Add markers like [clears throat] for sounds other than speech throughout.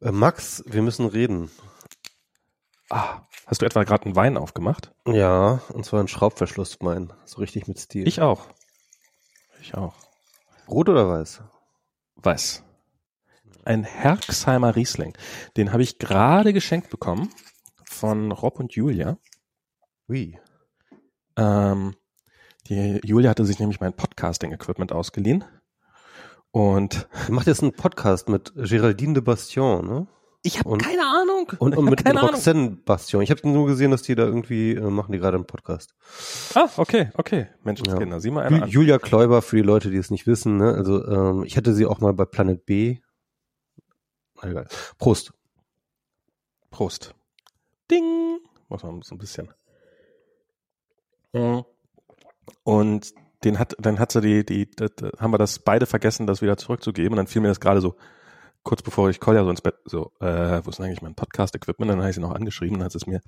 Äh, Max, wir müssen reden. Ah, hast du etwa gerade einen Wein aufgemacht? Ja, und zwar ein Schraubverschlusswein. So richtig mit Stil. Ich auch. Ich auch. Rot oder weiß? Weiß. Ein Herxheimer Riesling. Den habe ich gerade geschenkt bekommen von Rob und Julia. Wie? Ähm, die Julia hatte sich nämlich mein Podcasting-Equipment ausgeliehen. Und Du machst jetzt einen Podcast mit Géraldine de Bastion, ne? ich habe keine Ahnung. Und, und mit, mit Ahnung. Roxanne Bastion. Ich habe nur gesehen, dass die da irgendwie äh, machen die gerade einen Podcast. Ah, okay, okay. Menschenskinder, Ja. sieh mal einer Ju an. Julia Kläuber, für die Leute, die es nicht wissen, ne? Also ähm, ich hatte sie auch mal bei Planet B. Na, Egal. Prost. Prost. Ding. Muss man so ein bisschen. Mhm. Und den hat, dann hat sie die, die, das, haben wir das beide vergessen, das wieder zurückzugeben. Und dann fiel mir das gerade so, kurz bevor ich Kolja so ins Bett, so, äh, wo ist denn eigentlich mein Podcast-Equipment? Dann habe ich sie noch angeschrieben, dann hat sie es mir,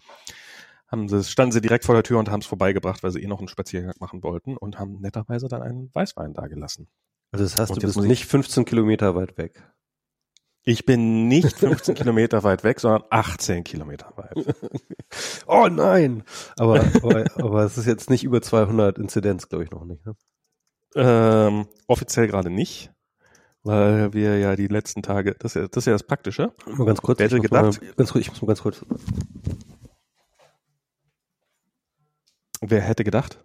haben sie, standen sie direkt vor der Tür und haben es vorbeigebracht, weil sie eh noch einen Spaziergang machen wollten und haben netterweise dann einen Weißwein da gelassen. Also das heißt, Und du bist nicht 15 Kilometer weit weg. Ich bin nicht [laughs] 15 Kilometer weit weg, sondern 18 Kilometer weit. [laughs] Oh nein! Aber, aber, aber es ist jetzt nicht über 200 Inzidenz, glaube ich, noch nicht. Ne? Ähm, offiziell gerade nicht, weil wir ja die letzten Tage, das ist ja das, ist ja das Praktische. Mal ganz kurz. Wer hätte ich muss mal, gedacht? ganz kurz, ich muss mal ganz kurz. Wer hätte gedacht,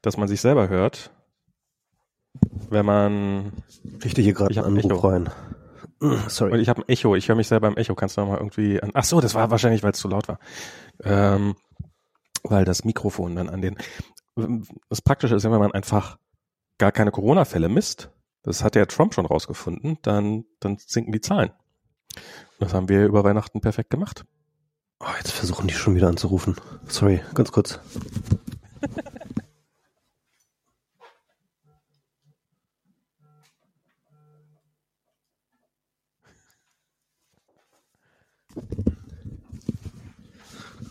dass man sich selber hört, wenn man, Richte hier gerade einen Anruf rein. [clears throat] Sorry. und ich habe ein Echo, ich höre mich selber im Echo, kannst du noch mal irgendwie, an, ach so, das war wahrscheinlich, weil es zu laut war, ähm, weil das Mikrofon dann an den, das Praktische ist ja, wenn man einfach gar keine Corona-Fälle misst, das hat ja Trump schon rausgefunden, dann, dann sinken die Zahlen. Das haben wir über Weihnachten perfekt gemacht. Oh, jetzt versuchen die schon wieder anzurufen. Sorry, ganz kurz. [laughs]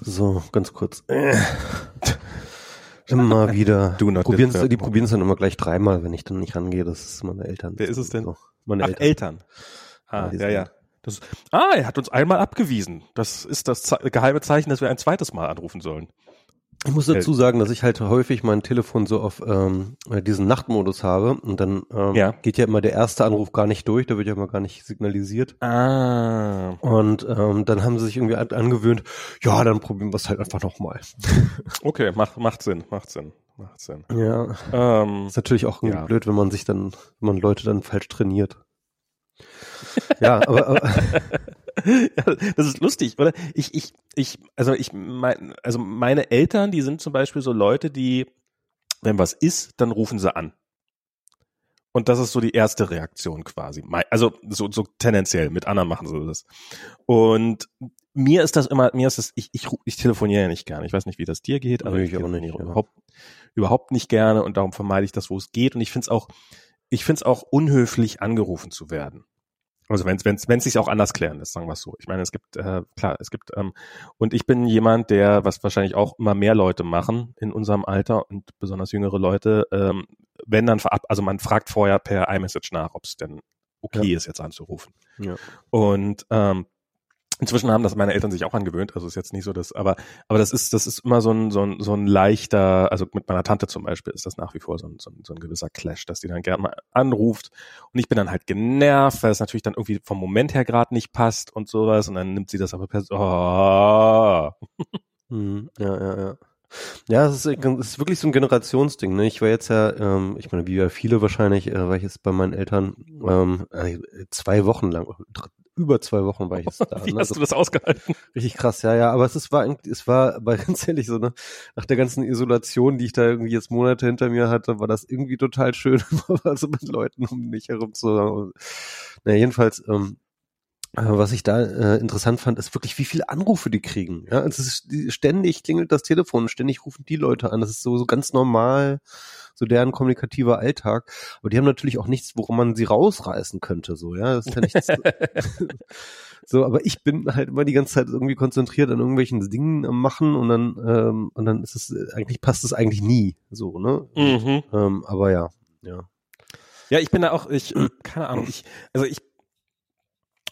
So, ganz kurz. Äh. Immer [laughs] wieder. Not Probieren's, die probieren es dann immer gleich dreimal, wenn ich dann nicht rangehe. Das ist meine Eltern. Wer ist es denn? So, meine Ach, Eltern. Eltern. Ah, Ja, ja. Das, ah, er hat uns einmal abgewiesen. Das ist das Ze geheime Zeichen, dass wir ein zweites Mal anrufen sollen. Ich muss dazu sagen, dass ich halt häufig mein Telefon so auf ähm, diesen Nachtmodus habe und dann ähm, Ja. geht ja immer der erste Anruf gar nicht durch, da wird ja immer gar nicht signalisiert. Ah. Und ähm, dann haben sie sich irgendwie an angewöhnt, ja, dann probieren wir es halt einfach nochmal. [laughs] Okay, macht, macht Sinn, macht Sinn, macht Sinn. Ja, Ähm, ist natürlich auch irgendwie Ja. blöd, wenn man sich dann, wenn man Leute dann falsch trainiert. ja, aber, aber [laughs] [laughs] ja, das ist lustig, oder? Ich, ich, ich, also ich, mein, also meine Eltern, die sind zum Beispiel so Leute, die, wenn was ist, dann rufen sie an. Und das ist so die erste Reaktion quasi. Also so, so tendenziell, mit anderen machen sie das. Und mir ist das immer, mir ist das, ich, ich, ich telefoniere ja nicht gerne. Ich weiß nicht, wie das dir geht, aber Nee, ich ich auch nicht, telefoniere ja. überhaupt, überhaupt nicht gerne und darum vermeide ich das, wo es geht. Und ich finde es auch, ich finde es auch unhöflich, angerufen zu werden. Also wenn es wenn es sich auch anders klären lässt, sagen wir es so. Ich meine, es gibt äh, klar, es gibt ähm, und ich bin jemand, der was wahrscheinlich auch immer mehr Leute machen in unserem Alter und besonders jüngere Leute, ähm, wenn dann verab, also man fragt vorher per iMessage nach, ob es denn okay ist, jetzt anzurufen. Ja. Und ähm, inzwischen haben das meine Eltern sich auch angewöhnt, also ist jetzt nicht so das, aber aber das ist das ist immer so ein so ein so ein leichter, also mit meiner Tante zum Beispiel ist das nach wie vor so ein so ein, so ein gewisser Clash, dass die dann gerne mal anruft und ich bin dann halt genervt, weil es natürlich dann irgendwie vom Moment her gerade nicht passt und sowas und dann nimmt sie das aber per oh. Hm, ja, ja, ja. Ja, es ist, es ist wirklich so ein Generationsding. Ne? Ich war jetzt ja, ähm, ich meine, wie ja viele wahrscheinlich, äh, war ich jetzt bei meinen Eltern ähm, äh, zwei Wochen lang, dr- über zwei Wochen war ich jetzt da. [laughs] Wie ne? hast du das ausgehalten? Richtig krass, ja, ja. Aber es ist, war, es war, aber [laughs] ganz ehrlich so, ne, nach der ganzen Isolation, die ich da irgendwie jetzt Monate hinter mir hatte, war das irgendwie total schön, [laughs] also mit Leuten um mich herum zu. Na, jedenfalls, ähm, äh, was ich da äh, interessant fand, ist wirklich, wie viele Anrufe die kriegen. Ja, es ist ständig klingelt das Telefon, ständig rufen die Leute an. Das ist so, so ganz normal, so deren kommunikativer Alltag. Aber die haben natürlich auch nichts, worum man sie rausreißen könnte. So, ja, das ist ja nichts. [laughs] so, aber ich bin halt immer die ganze Zeit irgendwie konzentriert an irgendwelchen Dingen am machen und dann ähm, und dann ist es äh, eigentlich passt es eigentlich nie. So, ne? Mhm. Ähm, aber ja, ja. Ja, ich bin da auch, ich, keine Ahnung, ich, also ich,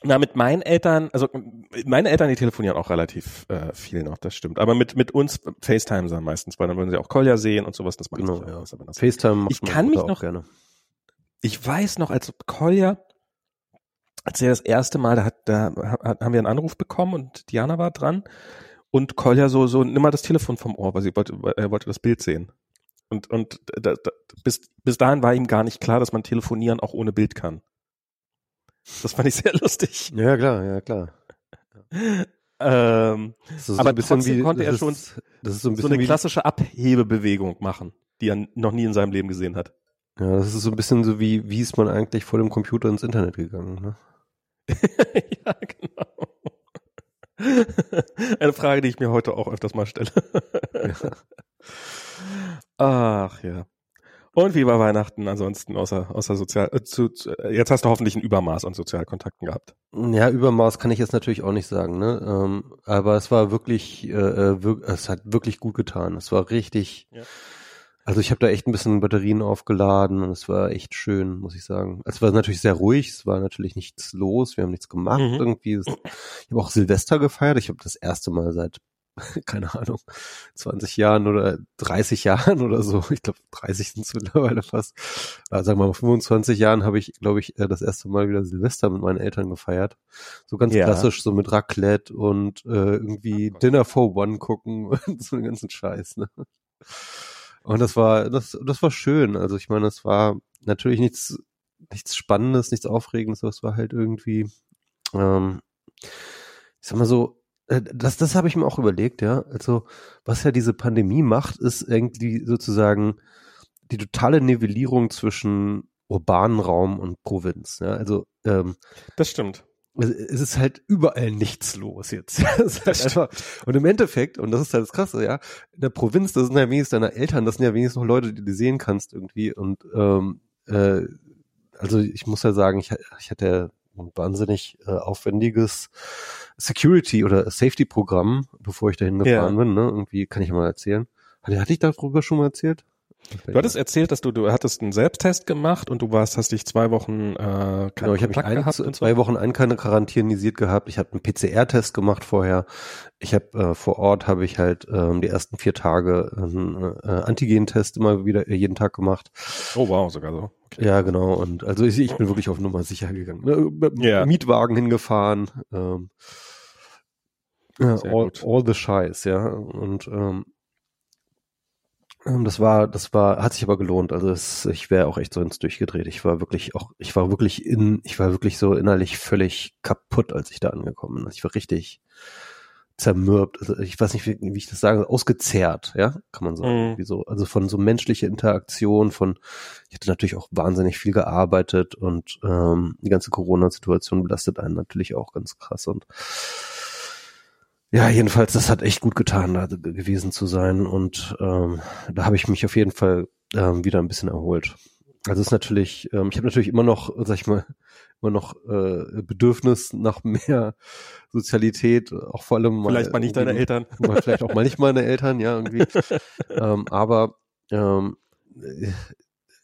Na, mit meinen Eltern, also meine Eltern, die telefonieren auch relativ äh, viel noch, das stimmt. Aber mit mit uns FaceTime dann meistens, weil dann würden sie auch Kolja sehen und sowas. Das macht Genau, ja. aber das- FaceTime Ich kann mich noch- gerne. Ich weiß noch, als Kolja, als er das erste Mal, da, hat, da hat, haben wir einen Anruf bekommen und Diana war dran und Kolja so, so, nimm mal das Telefon vom Ohr, weil sie wollte, er wollte das Bild sehen. Und, und da, da, bis, bis dahin war ihm gar nicht klar, dass man telefonieren auch ohne Bild kann. Das fand ich sehr lustig. Ja, klar, ja, klar. Ähm, Das ist Aber bisschen wie, konnte das er schon ist, ist so ein so eine klassische Abhebebewegung machen, die er noch nie in seinem Leben gesehen hat. ja, das ist so ein bisschen so wie, wie ist man eigentlich vor dem Computer ins Internet gegangen, ne? [laughs] ja, genau. Eine Frage, die ich mir heute auch öfters mal stelle. Ach ja. Und wie war Weihnachten ansonsten außer, außer sozial, äh, zu, zu, jetzt hast du hoffentlich ein Übermaß an Sozialkontakten gehabt. Ja, Übermaß kann ich jetzt natürlich auch nicht sagen, ne? Ähm, aber es war wirklich, äh, äh, wirk es hat wirklich gut getan. Es war richtig. Ja. Also ich habe da echt ein bisschen Batterien aufgeladen und es war echt schön, muss ich sagen. Es war natürlich sehr ruhig, es war natürlich nichts los, wir haben nichts gemacht Mhm. irgendwie. Es- Ich habe auch Silvester gefeiert. Ich habe das erste Mal seit [laughs] keine Ahnung 20 Jahren oder 30 Jahren oder so. Ich glaube 30 sind es mittlerweile fast. Also sagen wir mal 25 Jahren habe ich, glaube ich, äh, das erste Mal wieder Silvester mit meinen Eltern gefeiert. So ganz Ja. klassisch, so mit Raclette und äh, irgendwie Dinner for One gucken [laughs] und so einen ganzen Scheiß. Ne? Und das war, das, das war schön. Also ich meine, es war natürlich nichts, nichts Spannendes, nichts Aufregendes, aber es war halt irgendwie, ähm, ich sag mal so, äh, das, das habe ich mir auch überlegt, ja. Also, was ja diese Pandemie macht, ist irgendwie sozusagen die totale Nivellierung zwischen urbanen Raum und Provinz. Ja? Also ähm, Das stimmt. es ist halt überall nichts los jetzt. [laughs] Halt einfach, und im Endeffekt, und das ist halt das Krasse, ja, in der Provinz, das sind ja wenigstens deine Eltern, das sind ja wenigstens noch Leute, die du sehen kannst irgendwie. Und ähm, äh, also ich muss ja sagen, ich, ich hatte ein wahnsinnig äh, aufwendiges Security- oder Safety-Programm, bevor ich dahin gefahren Ja. bin. Ne? Irgendwie kann ich mal erzählen. Hatte, hatte ich darüber schon mal erzählt? Du hattest erzählt, dass du, du hattest einen Selbsttest gemacht und du warst, hast dich zwei Wochen äh, Genau, ich habe mich ein, so. zwei Wochen ein keine quarantänisiert gehabt. Ich habe einen PCR-Test gemacht vorher. Ich habe äh, vor Ort habe ich halt ähm, die ersten vier Tage einen äh, Antigen-Test immer wieder äh, jeden Tag gemacht. Oh wow, sogar so. Okay. Ja, genau. Und also ich, ich bin wirklich auf Nummer sicher gegangen. Ne? Dem Ja. Mietwagen hingefahren. Ähm, all, all the Scheiß, ja. Und ähm, das war, das war, hat sich aber gelohnt. Also es, ich wäre auch echt so ins durchgedreht. Ich war wirklich auch, ich war wirklich in, ich war wirklich so innerlich völlig kaputt, als ich da angekommen bin. Ich war richtig zermürbt. Also ich weiß nicht, wie, wie ich das sage, ausgezehrt, ja, kann man sagen. Mhm. So. Also von so menschlicher Interaktion, von, ich hatte natürlich auch wahnsinnig viel gearbeitet und ähm, die ganze Corona-Situation belastet einen natürlich auch ganz krass und ja, jedenfalls, das hat echt gut getan, da ge- gewesen zu sein und ähm, da habe ich mich auf jeden Fall ähm, wieder ein bisschen erholt. Also es ist natürlich, ähm, ich habe natürlich immer noch, sag ich mal, [laughs] immer noch äh, Bedürfnis nach mehr [laughs] Sozialität, auch vor allem mal Vielleicht mal nicht deine Eltern. [laughs] vielleicht auch mal nicht meine Eltern, ja, irgendwie. ähm, aber ähm, äh,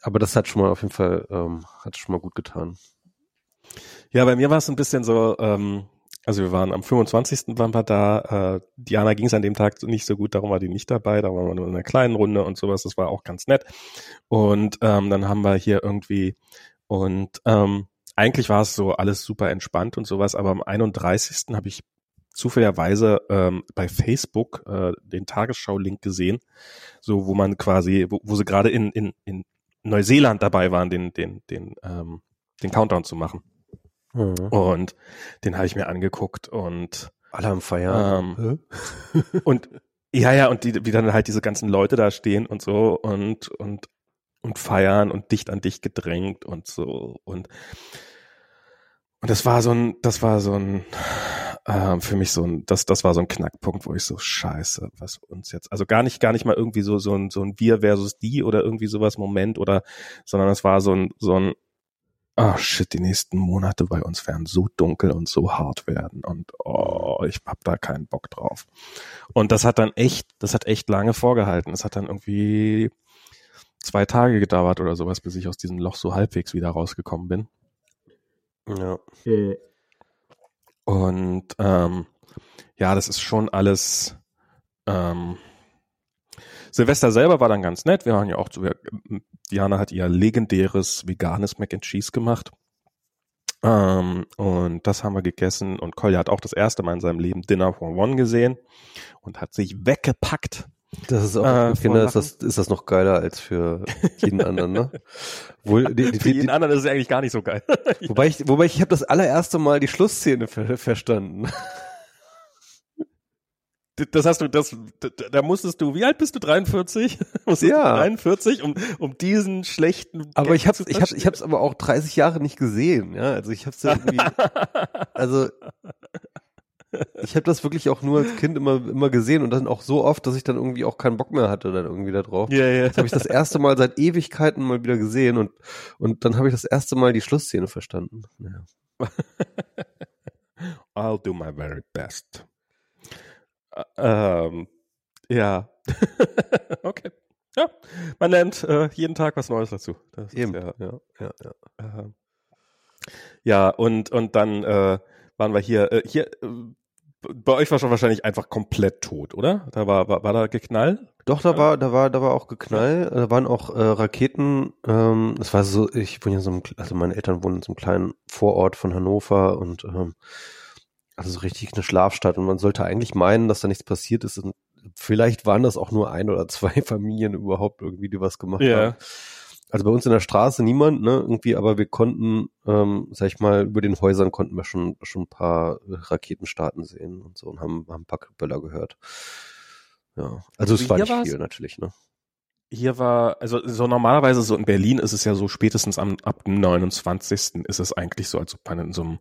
aber das hat schon mal auf jeden Fall, ähm, hat schon mal gut getan. Ja, bei mir war es ein bisschen so, ähm, also wir waren am 25. waren wir da, äh, Diana ging es an dem Tag nicht so gut, darum war die nicht dabei, da waren wir nur in einer kleinen Runde und sowas, das war auch ganz nett. Und ähm, dann haben wir hier irgendwie und ähm, eigentlich war es so alles super entspannt und sowas, aber am 31. habe ich zufälligerweise ähm, bei Facebook äh, den Tagesschau-Link gesehen, so wo man quasi, wo, wo sie gerade in, in, in Neuseeland dabei waren, den, den, den, ähm, den Countdown zu machen. Mhm. Und den habe ich mir angeguckt und Alle am Feiern. Ähm, [laughs] und ja, ja, und die, wie dann halt diese ganzen Leute da stehen und so und und und feiern und dicht an dich gedrängt und so und und das war so ein, das war so ein ähm, für mich so ein, das das war so ein Knackpunkt, wo ich so Scheiße, was uns jetzt, also gar nicht gar nicht mal irgendwie so so ein so ein wir versus die oder irgendwie sowas Moment oder, sondern es war so ein so ein Ah, shit, die nächsten Monate bei uns werden so dunkel und so hart werden und oh, ich hab da keinen Bock drauf. Und das hat dann echt, das hat echt lange vorgehalten. Das hat dann irgendwie zwei Tage gedauert oder sowas, bis ich aus diesem Loch so halbwegs wieder rausgekommen bin. Ja. Und ähm, ja, das ist schon alles. Ähm, Silvester selber war dann ganz nett. Wir waren ja auch, Diana hat ihr legendäres veganes Mac and Cheese gemacht. Ähm, und das haben wir gegessen. Und Kolja hat auch das erste Mal in seinem Leben Dinner for One gesehen und hat sich weggepackt. Das ist auch äh, für Kinder ist das, ist das noch geiler als für jeden anderen, ne? [laughs] Wohl, die, die, für jeden die, anderen ist es eigentlich gar nicht so geil. wobei ich, wobei ich, ich habe das allererste Mal die Schlussszene ver verstanden. Das hast du, das, da musstest du, wie alt bist du? 43? [laughs] ja. 43, um, um diesen schlechten. Aber ich hab's, ich hab's, ich hab's aber auch 30 Jahre nicht gesehen, ja. Also ich hab's ja irgendwie, [laughs] also, ich habe das wirklich auch nur als Kind immer, immer gesehen und dann auch so oft, dass ich dann irgendwie auch keinen Bock mehr hatte dann irgendwie da drauf. Ja, ja. Das habe ich das erste Mal seit Ewigkeiten mal wieder gesehen und, und dann habe ich das erste Mal die Schlussszene verstanden. Ja. [laughs] I'll do my very best. Ähm, ja. [laughs] okay. Ja, man lernt äh, jeden Tag was Neues dazu. Das Eben. ja, ja, ja. Ja, äh, ja und, und dann äh, waren wir hier, äh, hier, äh, bei euch war schon wahrscheinlich einfach komplett tot, oder? Da war, war, war da Geknall? Doch, da war, da war, da war auch Geknall. Da waren auch äh, Raketen. Ähm, das war so, ich wohne in so einem, also meine Eltern wohnen in so einem kleinen Vorort von Hannover und ähm, also so richtig eine Schlafstadt und man sollte eigentlich meinen, dass da nichts passiert ist. Und vielleicht waren das auch nur ein oder zwei [laughs] Familien überhaupt irgendwie, die was gemacht yeah. haben. Also bei uns in der Straße niemand, ne, irgendwie, aber wir konnten, ähm, sag ich mal, über den Häusern konnten wir schon schon ein paar Raketenstarten sehen und so und haben, haben ein paar Böller gehört. Ja, also es war nicht viel natürlich, ne? Hier war, also so normalerweise so in Berlin ist es ja so spätestens am, ab dem 29. ist es eigentlich so, als ob man in so einem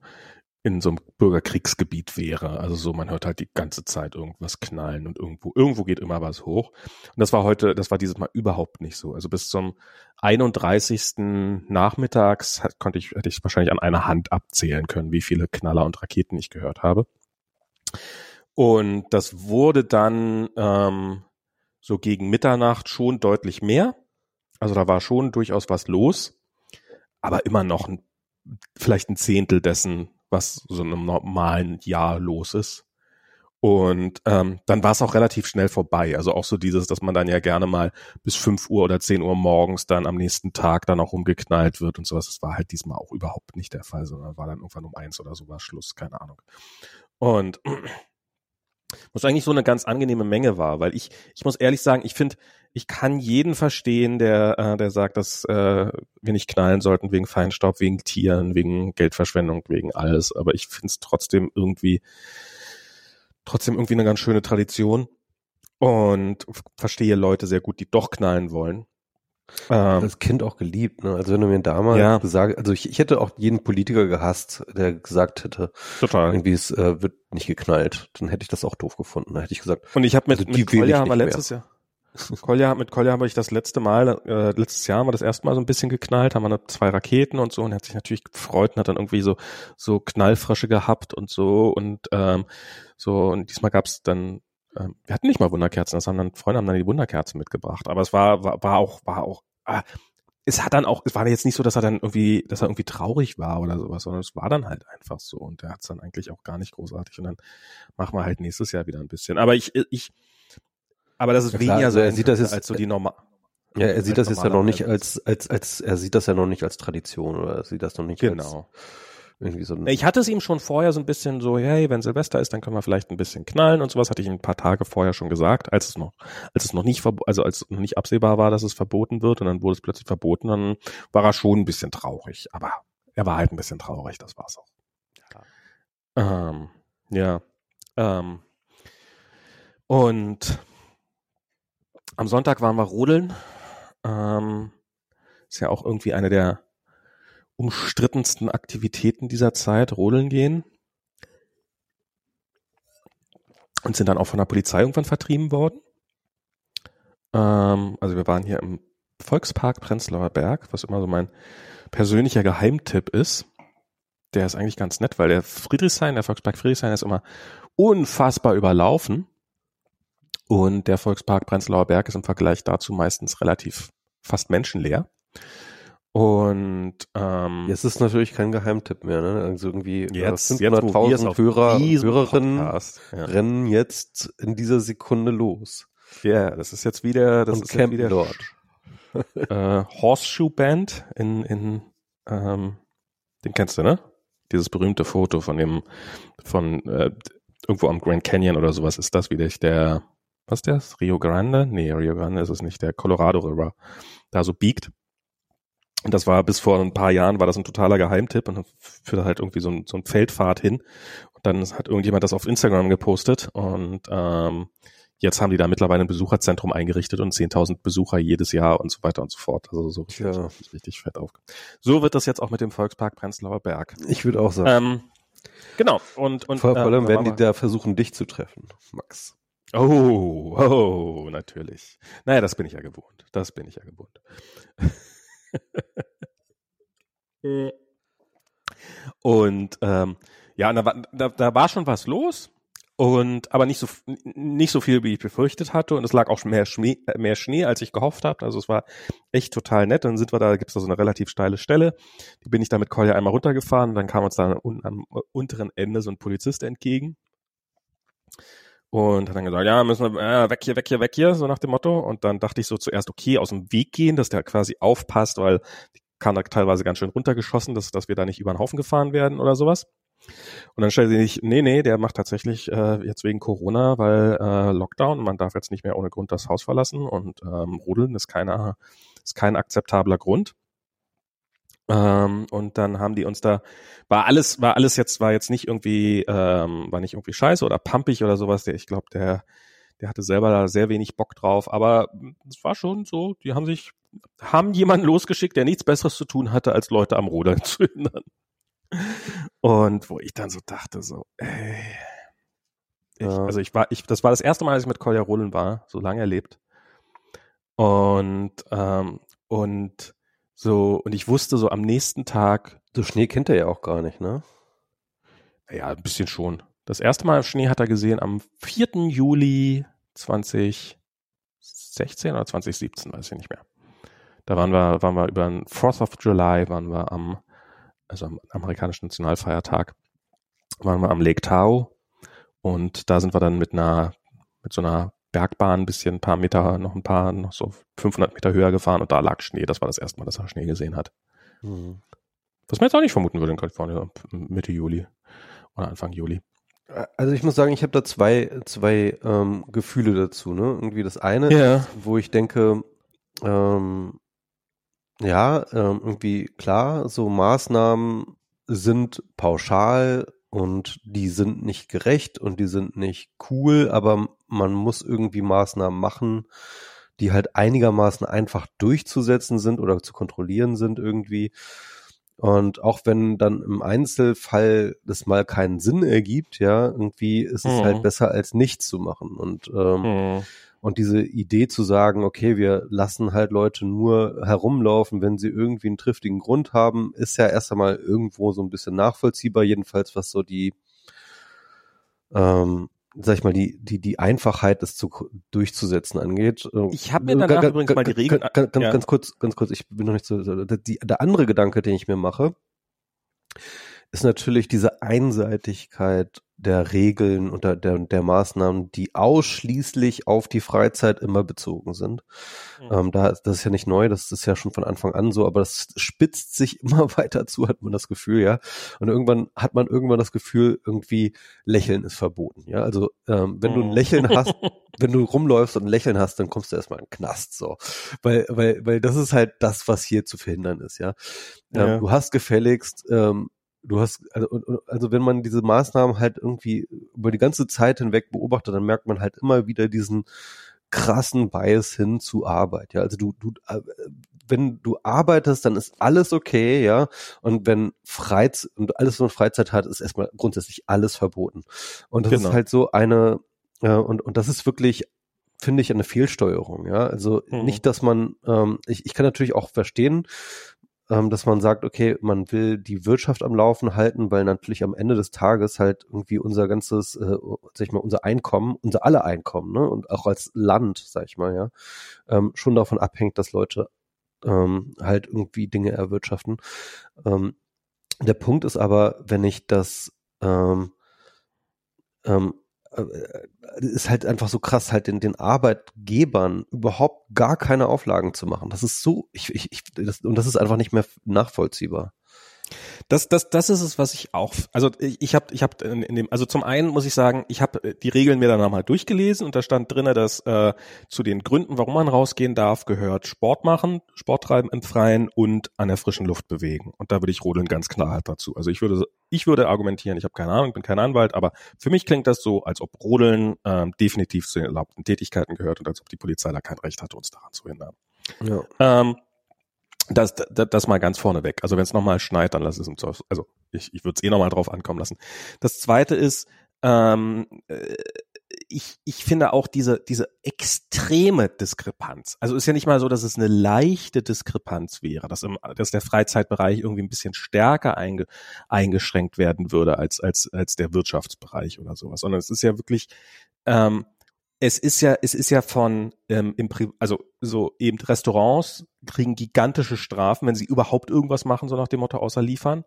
in so einem Bürgerkriegsgebiet wäre. Also so, man hört halt die ganze Zeit irgendwas knallen und irgendwo, irgendwo geht immer was hoch. Und das war heute, das war dieses Mal überhaupt nicht so. Also bis zum 31. Nachmittags konnte ich, hätte ich wahrscheinlich an einer Hand abzählen können, wie viele Knaller und Raketen ich gehört habe. Und das wurde dann ähm, so gegen Mitternacht schon deutlich mehr. Also da war schon durchaus was los, aber immer noch ein, vielleicht ein Zehntel dessen, was so in einem normalen Jahr los ist. Und ähm, dann war es auch relativ schnell vorbei. Also auch so dieses, dass man dann ja gerne mal bis fünf Uhr oder zehn Uhr morgens dann am nächsten Tag dann auch umgeknallt wird und sowas. Das war halt diesmal auch überhaupt nicht der Fall, sondern war dann irgendwann um eins oder so war Schluss, keine Ahnung. Und was eigentlich so eine ganz angenehme Menge war, weil ich, ich muss ehrlich sagen, ich finde, ich kann jeden verstehen, der, äh, der sagt, dass äh, wir nicht knallen sollten wegen Feinstaub, wegen Tieren, wegen Geldverschwendung, wegen alles. Aber ich finde es trotzdem irgendwie, trotzdem irgendwie eine ganz schöne Tradition und verstehe Leute sehr gut, die doch knallen wollen. Ähm, das Kind auch geliebt, ne? Also wenn du mir damals ja. gesagt, also ich, ich hätte auch jeden Politiker gehasst, der gesagt hätte, total, irgendwie es äh, wird nicht geknallt, dann hätte ich das auch doof gefunden. Da hätte ich gesagt. Und ich habe mit, also mit Kolja haben wir letztes Jahr. Kolja, mit Kolja habe ich das letzte Mal, äh, letztes Jahr haben wir das erste Mal so ein bisschen geknallt, haben wir zwei Raketen und so und er hat sich natürlich gefreut und hat dann irgendwie so so Knallfrösche gehabt und so und ähm, so und diesmal gab's dann ähm, wir hatten nicht mal Wunderkerzen, das haben dann Freunde haben dann die Wunderkerzen mitgebracht, aber es war war, war auch war auch ah, es hat dann auch, es war jetzt nicht so, dass er dann irgendwie, dass er irgendwie traurig war oder sowas, sondern es war dann halt einfach so und er hat es dann eigentlich auch gar nicht großartig und dann machen wir halt nächstes Jahr wieder ein bisschen. Aber ich, ich, aber das ist ja, weniger klar, also so er sieht das jetzt, als so die normal. Ja, er sieht das jetzt ja noch nicht als, als, als, er sieht das ja noch nicht als Tradition oder er sieht das noch nicht genau. als irgendwie so. Ich hatte es ihm schon vorher so ein bisschen so, hey, wenn Silvester ist, dann können wir vielleicht ein bisschen knallen und sowas. Hatte ich ihm ein paar Tage vorher schon gesagt, als es noch, als es noch nicht, also als noch nicht absehbar war, dass es verboten wird und dann wurde es plötzlich verboten, dann war er schon ein bisschen traurig. Aber er war halt ein bisschen traurig, das war's auch. Ja. Ähm, ja. Ähm, und am Sonntag waren wir rodeln. Ähm, ist ja auch irgendwie eine der umstrittensten Aktivitäten dieser Zeit, rodeln gehen. Und sind dann auch von der Polizei irgendwann vertrieben worden. Ähm, also wir waren hier im Volkspark Prenzlauer Berg, was immer so mein persönlicher Geheimtipp ist. Der ist eigentlich ganz nett, weil der Friedrichshain, der Volkspark Friedrichshain ist immer unfassbar überlaufen. Und der Volkspark Prenzlauer Berg ist im Vergleich dazu meistens relativ fast menschenleer. Und ähm, jetzt ist natürlich kein Geheimtipp mehr, ne? Also irgendwie jetzt, äh, 500.000 Hörer, Hörerinnen ja. rennen jetzt in dieser Sekunde los. Ja, das ist jetzt wieder, das Und ist jetzt wieder dort. [laughs] äh, Horseshoe Band in, in ähm, den kennst du, ne? Dieses berühmte Foto von dem, von äh, irgendwo am Grand Canyon oder sowas ist das wieder der, was ist das? Rio Grande? Nee, Rio Grande ist es nicht, der Colorado River da so biegt. Und das war bis vor ein paar Jahren war das ein totaler Geheimtipp und führte halt irgendwie so ein, so ein Feldfahrt hin. Und dann hat irgendjemand das auf Instagram gepostet und ähm, jetzt haben die da mittlerweile ein Besucherzentrum eingerichtet und 10.000 Besucher jedes Jahr und so weiter und so fort. Also so richtig, Ja. richtig fett auf. So wird das jetzt auch mit dem Volkspark Prenzlauer Berg. Ich würde auch sagen. Ähm, genau. Und, und vor, vor allem äh, werden die da versuchen, dich zu treffen, Max. Oh, oh, natürlich. Naja, das bin ich ja gewohnt. Das bin ich ja gewohnt. [laughs] und ähm, ja, da war, da, da war schon was los. Und aber nicht so nicht so viel, wie ich befürchtet hatte. Und es lag auch mehr Schnee, äh, mehr Schnee, als ich gehofft habe. Also es war echt total nett. Dann sind wir da, gibt's da so eine relativ steile Stelle. Die bin ich da mit Kolja einmal runtergefahren. Dann kam uns da am unteren Ende so ein Polizist entgegen. Und hat dann gesagt, ja, müssen wir, äh, weg hier, weg hier, weg hier, so nach dem Motto. Und dann dachte ich so zuerst, okay, aus dem Weg gehen, dass der quasi aufpasst, weil die da teilweise ganz schön runtergeschossen, dass, dass wir da nicht über den Haufen gefahren werden oder sowas. Und dann stellte sich, nee, nee, der macht tatsächlich äh, jetzt wegen Corona, weil äh, Lockdown, man darf jetzt nicht mehr ohne Grund das Haus verlassen und ähm, Rodeln ist keiner, ist kein akzeptabler Grund. Ähm, und dann haben die uns da, war alles, war alles jetzt, war jetzt nicht irgendwie, ähm, war nicht irgendwie scheiße oder pumpig oder sowas. Der, ich glaube, der, der hatte selber da sehr wenig Bock drauf, aber es war schon so, die haben sich, haben jemanden losgeschickt, der nichts Besseres zu tun hatte, als Leute am Rudern [laughs] zu hindern. Und wo ich dann so dachte, so, ey. Ich, Ja. Also ich war, ich, das war das erste Mal, als ich mit Kolja Rodeln war, so lange erlebt. Und, ähm, und so, und ich wusste so am nächsten Tag, So Schnee kennt er ja auch gar nicht, ne? ja, ein bisschen schon. Das erste Mal Schnee hat er gesehen am 4. Juli 2016 oder 2017, weiß ich nicht mehr. Da waren wir, waren wir über den 4th of July, waren wir am, also am amerikanischen Nationalfeiertag, waren wir am Lake Tahoe und da sind wir dann mit einer, mit so einer Bergbahn ein bisschen, ein paar Meter, noch ein paar, noch so 500 Meter höher gefahren und da lag Schnee. Das war das erste Mal, dass er Schnee gesehen hat. Hm. Was man jetzt auch nicht vermuten würde in Kalifornien, Mitte Juli oder Anfang Juli. Also ich muss sagen, ich habe da zwei, zwei ähm, Gefühle dazu. Ne? Irgendwie das eine, Ja. wo ich denke, ähm, ja, ähm, irgendwie klar, so Maßnahmen sind pauschal und die sind nicht gerecht und die sind nicht cool, aber man muss irgendwie Maßnahmen machen, die halt einigermaßen einfach durchzusetzen sind oder zu kontrollieren sind irgendwie. Und auch wenn dann im Einzelfall das mal keinen Sinn ergibt, ja, irgendwie ist es Mhm. halt besser als nichts zu machen. Und ähm, Hm. Und diese Idee zu sagen, okay, wir lassen halt Leute nur herumlaufen, wenn sie irgendwie einen triftigen Grund haben, ist ja erst einmal irgendwo so ein bisschen nachvollziehbar, jedenfalls was so die, ähm, sag ich mal, die, die, die Einfachheit des zu, durchzusetzen angeht. Ich hab mir danach Ga- übrigens mal die Regeln- ga- Ganz, ganz, ja. ganz kurz, ganz kurz, ich bin noch nicht so, so die, der andere Gedanke, den ich mir mache, ist natürlich diese Einseitigkeit der Regeln und der, der, Maßnahmen, die ausschließlich auf die Freizeit immer bezogen sind. Mhm. Ähm, da, das ist ja nicht neu, das ist ja schon von Anfang an so, aber das spitzt sich [laughs] immer weiter zu, hat man das Gefühl, ja. Und irgendwann hat man irgendwann das Gefühl, irgendwie Lächeln ist verboten, ja. Also ähm, wenn du ein Mhm. Lächeln hast, [laughs] wenn du rumläufst und ein Lächeln hast, dann kommst du erstmal in den Knast, so. Weil, weil, weil das ist halt das, was hier zu verhindern ist, ja. Ähm, Ja. Du hast gefälligst, ähm, du hast, also, also wenn man diese Maßnahmen halt irgendwie über die ganze Zeit hinweg beobachtet, dann merkt man halt immer wieder diesen krassen Bias hin zu Arbeit, ja. Also du, du, äh, wenn du arbeitest, dann ist alles okay, ja. Und wenn Freizeit, und alles, was man Freizeit hat, ist erstmal grundsätzlich alles verboten. Und das Genau. ist halt so eine, äh, und, und das ist wirklich, finde ich, eine Fehlsteuerung, ja. Also Mhm. nicht, dass man, ähm, ich, ich kann natürlich auch verstehen, ähm, dass man sagt, okay, man will die Wirtschaft am Laufen halten, weil natürlich am Ende des Tages halt irgendwie unser ganzes, äh, sag ich mal, unser Einkommen, unser alle Einkommen, ne, und auch als Land, sag ich mal, ja, ähm, schon davon abhängt, dass Leute ähm, halt irgendwie Dinge erwirtschaften. Ähm, der Punkt ist aber, wenn ich das ähm, ähm, äh, ist halt einfach so krass, halt den, den Arbeitgebern überhaupt gar keine Auflagen zu machen. Das ist so, ich, ich, ich das, und das ist einfach nicht mehr nachvollziehbar. Das, das, das ist es, was ich auch, also ich, ich habe, ich habe in, in dem, also zum einen muss ich sagen, ich habe äh, die Regeln mir dann nochmal durchgelesen und da stand drinne, dass äh, zu den Gründen, warum man rausgehen darf, gehört Sport machen, Sport treiben im Freien und an der frischen Luft bewegen. Und da würde ich Rodeln ganz klar halt dazu. Also ich würde, ich würde argumentieren, ich habe keine Ahnung, bin kein Anwalt, aber für mich klingt das so, als ob Rodeln ähm, definitiv zu den erlaubten Tätigkeiten gehört und als ob die Polizei da kein Recht hatte, uns daran zu hindern. Ja. Ähm, das, das, das mal ganz vorne weg. Also wenn es nochmal schneit, dann lass es im Zweifel. Also ich, ich würde es eh nochmal drauf ankommen lassen. Das zweite ist, ähm, äh, ich, ich finde auch diese, diese extreme Diskrepanz. Also ist ja nicht mal so, dass es eine leichte Diskrepanz wäre, dass, im, dass der Freizeitbereich irgendwie ein bisschen stärker einge, eingeschränkt werden würde als, als, als der Wirtschaftsbereich oder sowas, sondern es ist ja wirklich ähm, es ist ja, es ist ja von ähm, im Pri also so eben Restaurants kriegen gigantische Strafen, wenn sie überhaupt irgendwas machen, so nach dem Motto außer liefern.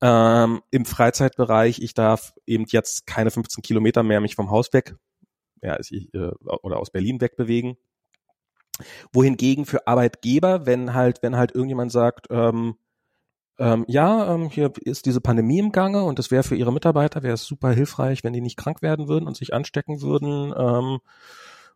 Ähm, Im Freizeitbereich, ich darf eben jetzt keine 15 Kilometer mehr mich vom Haus weg, ja, ich, äh, oder aus Berlin wegbewegen. Wohingegen für Arbeitgeber, wenn halt, wenn halt irgendjemand sagt, ähm, ähm, ja, ähm, hier ist diese Pandemie im Gange und es wäre für ihre Mitarbeiter, wäre es super hilfreich, wenn die nicht krank werden würden und sich anstecken würden ähm,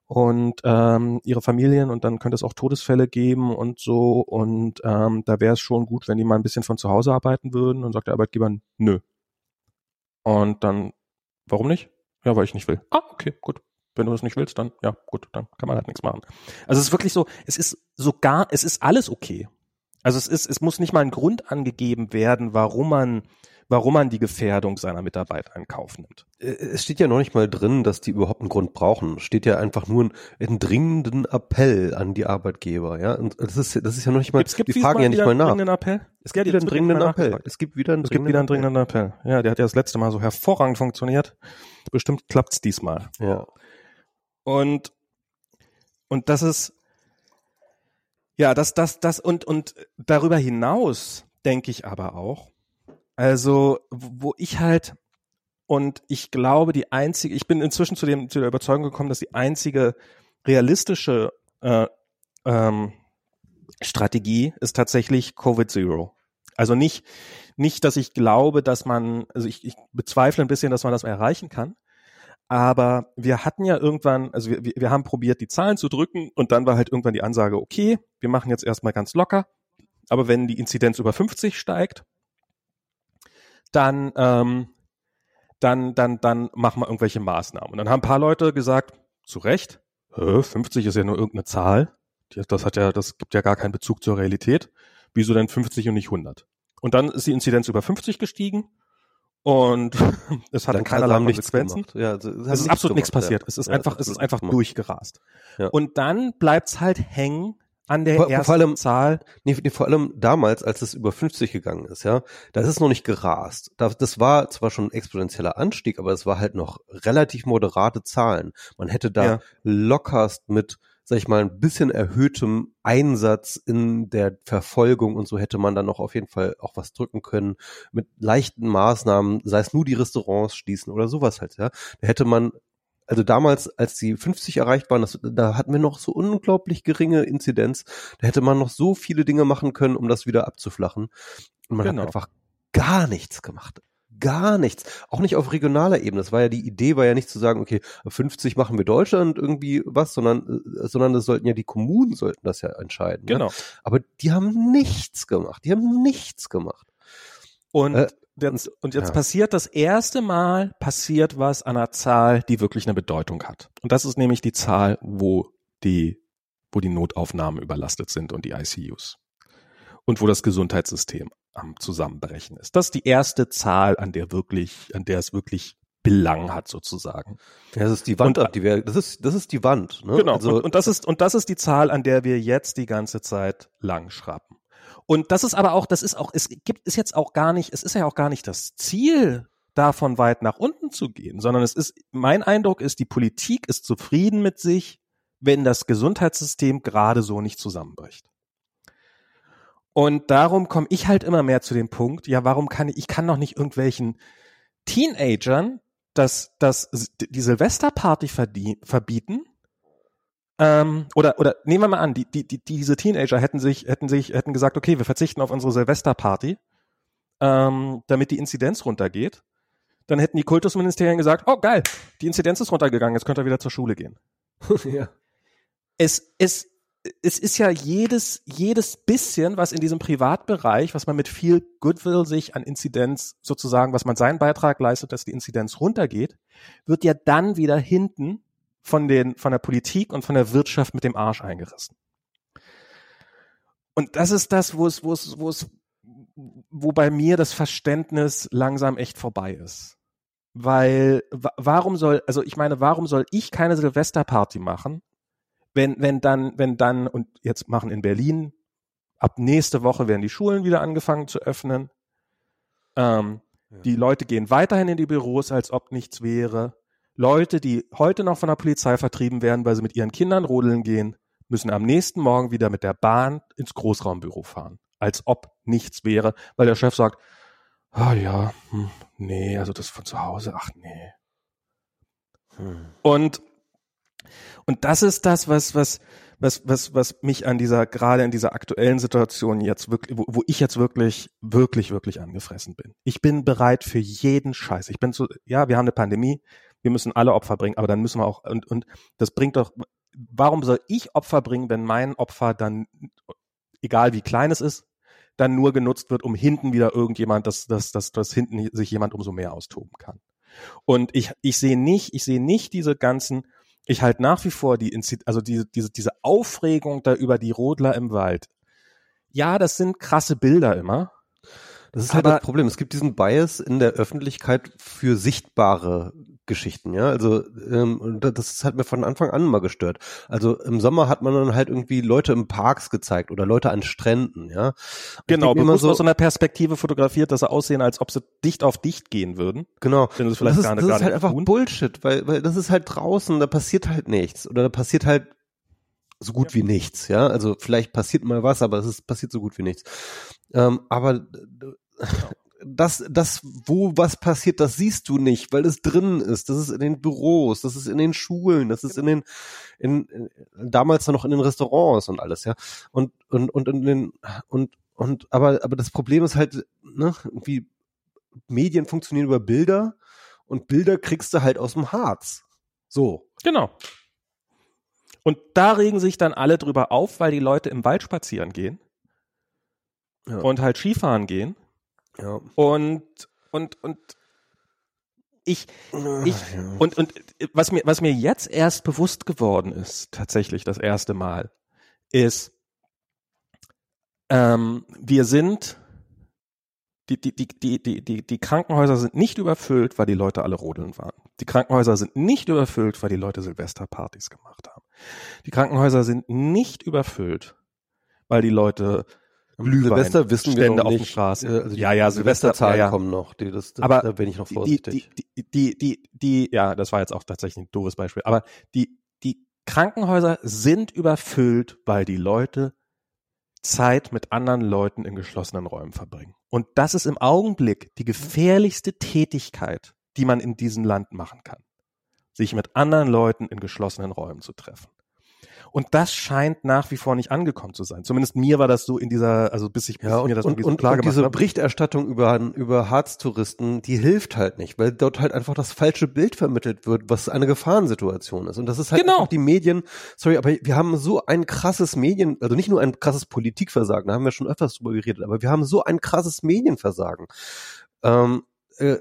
und ähm, ihre Familien und dann könnte es auch Todesfälle geben und so und ähm, da wäre es schon gut, wenn die mal ein bisschen von zu Hause arbeiten würden und sagt der Arbeitgeber, nö. Und dann, warum nicht? Ja, weil ich nicht will. Ah, okay, gut. Wenn du das nicht willst, dann, ja, gut, dann kann man halt nichts machen. Also es ist wirklich so, es ist sogar, es ist alles okay. Also es ist, es muss nicht mal ein Grund angegeben werden, warum man, warum man die Gefährdung seiner Mitarbeiter in Kauf nimmt. Äh, es steht ja noch nicht mal drin, dass die überhaupt einen Grund brauchen. Es steht ja einfach nur ein, ein dringenden Appell an die Arbeitgeber, ja. Und das ist, das ist ja noch nicht mal, Gibt's, gibt's die fragen ja nicht mal nach. Appell? Es gibt wieder einen dringenden Appell. Es gibt wieder einen, es gibt wieder einen dringenden Appell. Ja, der hat ja das letzte Mal so hervorragend funktioniert. Bestimmt klappt's diesmal. Ja. Und, und das ist, ja, das, das, das und, und darüber hinaus denke ich aber auch, also, wo ich halt, und ich glaube, die einzige, ich bin inzwischen zu, dem, zu der Überzeugung gekommen, dass die einzige realistische äh, ähm, Strategie ist tatsächlich Covid Zero. Also nicht, nicht, dass ich glaube, dass man, also ich, ich bezweifle ein bisschen, dass man das erreichen kann. Aber wir hatten ja irgendwann, also wir, wir haben probiert, die Zahlen zu drücken und dann war halt irgendwann die Ansage, okay, wir machen jetzt erstmal ganz locker. Aber wenn die Inzidenz über 50 steigt, dann, ähm, dann, dann, dann machen wir irgendwelche Maßnahmen. Und dann haben ein paar Leute gesagt, zu Recht, 50 ist ja nur irgendeine Zahl. Das hat ja, das gibt ja gar keinen Bezug zur Realität. Wieso denn 50 und nicht 100? Und dann ist die Inzidenz über 50 gestiegen und [laughs] es hat keinerlei Konsequenzen. Ja, also, es, ist absolut nichts passiert. Ja. Es ist ja, einfach, es ist einfach gemacht. durchgerast. Ja. Und dann bleibt's halt hängen an der vor, ersten vor allem, Zahl. Nee, nee, vor allem damals, als es über 50 gegangen ist, ja, da ist es noch nicht gerast. Das war zwar schon ein exponentieller Anstieg, aber es war halt noch relativ moderate Zahlen. Man hätte da ja. lockerst mit sag ich mal, ein bisschen erhöhtem Einsatz in der Verfolgung und so hätte man dann noch auf jeden Fall auch was drücken können mit leichten Maßnahmen, sei es nur die Restaurants schließen oder sowas halt, ja. Da hätte man also damals, als die 50 erreicht waren, das, da hatten wir noch so unglaublich geringe Inzidenz. Da hätte man noch so viele Dinge machen können, um das wieder abzuflachen. Und man genau. hat einfach gar nichts gemacht gar nichts. Auch nicht auf regionaler Ebene. Das war ja die Idee, war ja nicht zu sagen, okay, 50 machen wir Deutschland irgendwie was, sondern, äh, sondern das sollten ja die Kommunen sollten das ja entscheiden. Ne? Genau. Ne? Aber die haben nichts gemacht. Die haben nichts gemacht. Und äh, jetzt, und jetzt ja. passiert das erste Mal passiert was an einer Zahl, die wirklich eine Bedeutung hat. Und das ist nämlich die Zahl, wo die, wo die Notaufnahmen überlastet sind und die ICUs. Und wo das Gesundheitssystem am Zusammenbrechen ist. Das ist die erste Zahl, an der wirklich, an der es wirklich Belang hat sozusagen. Das ist die Wand, und, die wir, das ist, das ist die Wand. Ne? Genau. Also, und, und das ist und das ist die Zahl, an der wir jetzt die ganze Zeit lang schrappen. Und das ist aber auch, das ist auch, es gibt es jetzt auch gar nicht, es ist ja auch gar nicht das Ziel, davon weit nach unten zu gehen, sondern es ist, mein Eindruck ist, die Politik ist zufrieden mit sich, wenn das Gesundheitssystem gerade so nicht zusammenbricht. Und darum komme ich halt immer mehr zu dem Punkt, ja, warum kann ich, ich kann doch nicht irgendwelchen Teenagern das, das, die Silvesterparty verbieten, ähm, oder, oder nehmen wir mal an, die, die, die, diese Teenager hätten sich, hätten sich, hätten gesagt, okay, wir verzichten auf unsere Silvesterparty, ähm, damit die Inzidenz runtergeht. Dann hätten die Kultusministerien gesagt, oh geil, die Inzidenz ist runtergegangen, jetzt könnt ihr wieder zur Schule gehen. [laughs] ja. Es, es, es ist ja jedes, jedes bisschen, was in diesem Privatbereich, was man mit viel Goodwill sich an Inzidenz sozusagen, was man seinen Beitrag leistet, dass die Inzidenz runtergeht, wird ja dann wieder hinten von den, von der Politik und von der Wirtschaft mit dem Arsch eingerissen. Und das ist das, wo es, wo es, wo es, wo bei mir das Verständnis langsam echt vorbei ist. Weil, warum soll, also ich meine, warum soll ich keine Silvesterparty machen, wenn, wenn dann, wenn dann, und jetzt machen in Berlin, ab nächste Woche werden die Schulen wieder angefangen zu öffnen. Ähm, ja. Die Leute gehen weiterhin in die Büros, als ob nichts wäre. Leute, die heute noch von der Polizei vertrieben werden, weil sie mit ihren Kindern rodeln gehen, müssen am nächsten Morgen wieder mit der Bahn ins Großraumbüro fahren. Als ob nichts wäre, weil der Chef sagt, ah ja, hm, nee, also das von zu Hause, ach nee. Hm. Und, und das ist das, was, was, was, was, was mich an dieser, gerade in dieser aktuellen Situation jetzt wirklich, wo, wo ich jetzt wirklich, wirklich, wirklich angefressen bin. Ich bin bereit für jeden Scheiß. Ich bin so, ja, wir haben eine Pandemie, wir müssen alle Opfer bringen, aber dann müssen wir auch, und, und das bringt doch, warum soll ich Opfer bringen, wenn mein Opfer dann, egal wie klein es ist, dann nur genutzt wird, um hinten wieder irgendjemand, dass, dass, dass, dass hinten sich jemand umso mehr austoben kann. Und ich, ich sehe nicht, ich sehe nicht diese ganzen, ich halte nach wie vor die, also diese, diese, diese Aufregung da über die Rodler im Wald. Ja, das sind krasse Bilder immer. Das ist halt das Problem. Es gibt diesen Bias in der Öffentlichkeit für sichtbare Geschichten, ja. Also ähm, das hat mir von Anfang an mal gestört. Also im Sommer hat man dann halt irgendwie Leute im Parks gezeigt oder Leute an Stränden, ja. Und genau, bewusst so, aus so einer Perspektive fotografiert, dass sie aussehen, als ob sie dicht auf dicht gehen würden. Genau. Wenn das vielleicht das ist, gar, das gar ist halt einfach tun. Bullshit, weil, weil das ist halt draußen, da passiert halt nichts. Oder da passiert halt so gut ja. wie nichts, ja. Also vielleicht passiert mal was, aber es ist passiert so gut wie nichts. Ähm, aber genau das, das, wo was passiert, das siehst du nicht, weil es drin ist. Das ist in den Büros, das ist in den Schulen, das ist in den, in, in damals noch in den Restaurants und alles, ja. Und, und, und in den, und, und, aber, aber das Problem ist halt, ne, wie Medien funktionieren über Bilder und Bilder kriegst du halt aus dem Harz. So. Genau. Und da regen sich dann alle drüber auf, weil die Leute im Wald spazieren gehen ja. und halt Skifahren gehen ja. Und, und, und ich, ich, ja. und, und was mir, was mir jetzt erst bewusst geworden ist, tatsächlich das erste Mal, ist, ähm, wir sind, die, die, die, die, die, die, die Krankenhäuser sind nicht überfüllt, weil die Leute alle rodeln waren. Die Krankenhäuser sind nicht überfüllt, weil die Leute Silvesterpartys gemacht haben. Die Krankenhäuser sind nicht überfüllt, weil die Leute Glühwein. Silvester wissen Stände wir noch nicht. Straße. Äh, also ja, ja, Silvesterzahlen ja, ja. kommen noch. Die, das, das, aber da bin ich noch vorsichtig. Die, die, die, die, die, ja, das war jetzt auch tatsächlich ein doofes Beispiel. Aber die, die Krankenhäuser sind überfüllt, weil die Leute Zeit mit anderen Leuten in geschlossenen Räumen verbringen. Und das ist im Augenblick die gefährlichste Tätigkeit, die man in diesem Land machen kann. Sich mit anderen Leuten in geschlossenen Räumen zu treffen. Und das scheint nach wie vor nicht angekommen zu sein. Zumindest mir war das so in dieser, also bis ich ja, und, mir das und, so und, klar und diese habe. Berichterstattung über, über Harztouristen, die hilft halt nicht, weil dort halt einfach das falsche Bild vermittelt wird, was eine Gefahrensituation ist. Und das ist halt genau. die Medien, sorry, aber wir haben so ein krasses Medien, also nicht nur ein krasses Politikversagen, da haben wir schon öfters drüber geredet, aber wir haben so ein krasses Medienversagen. Ähm, äh,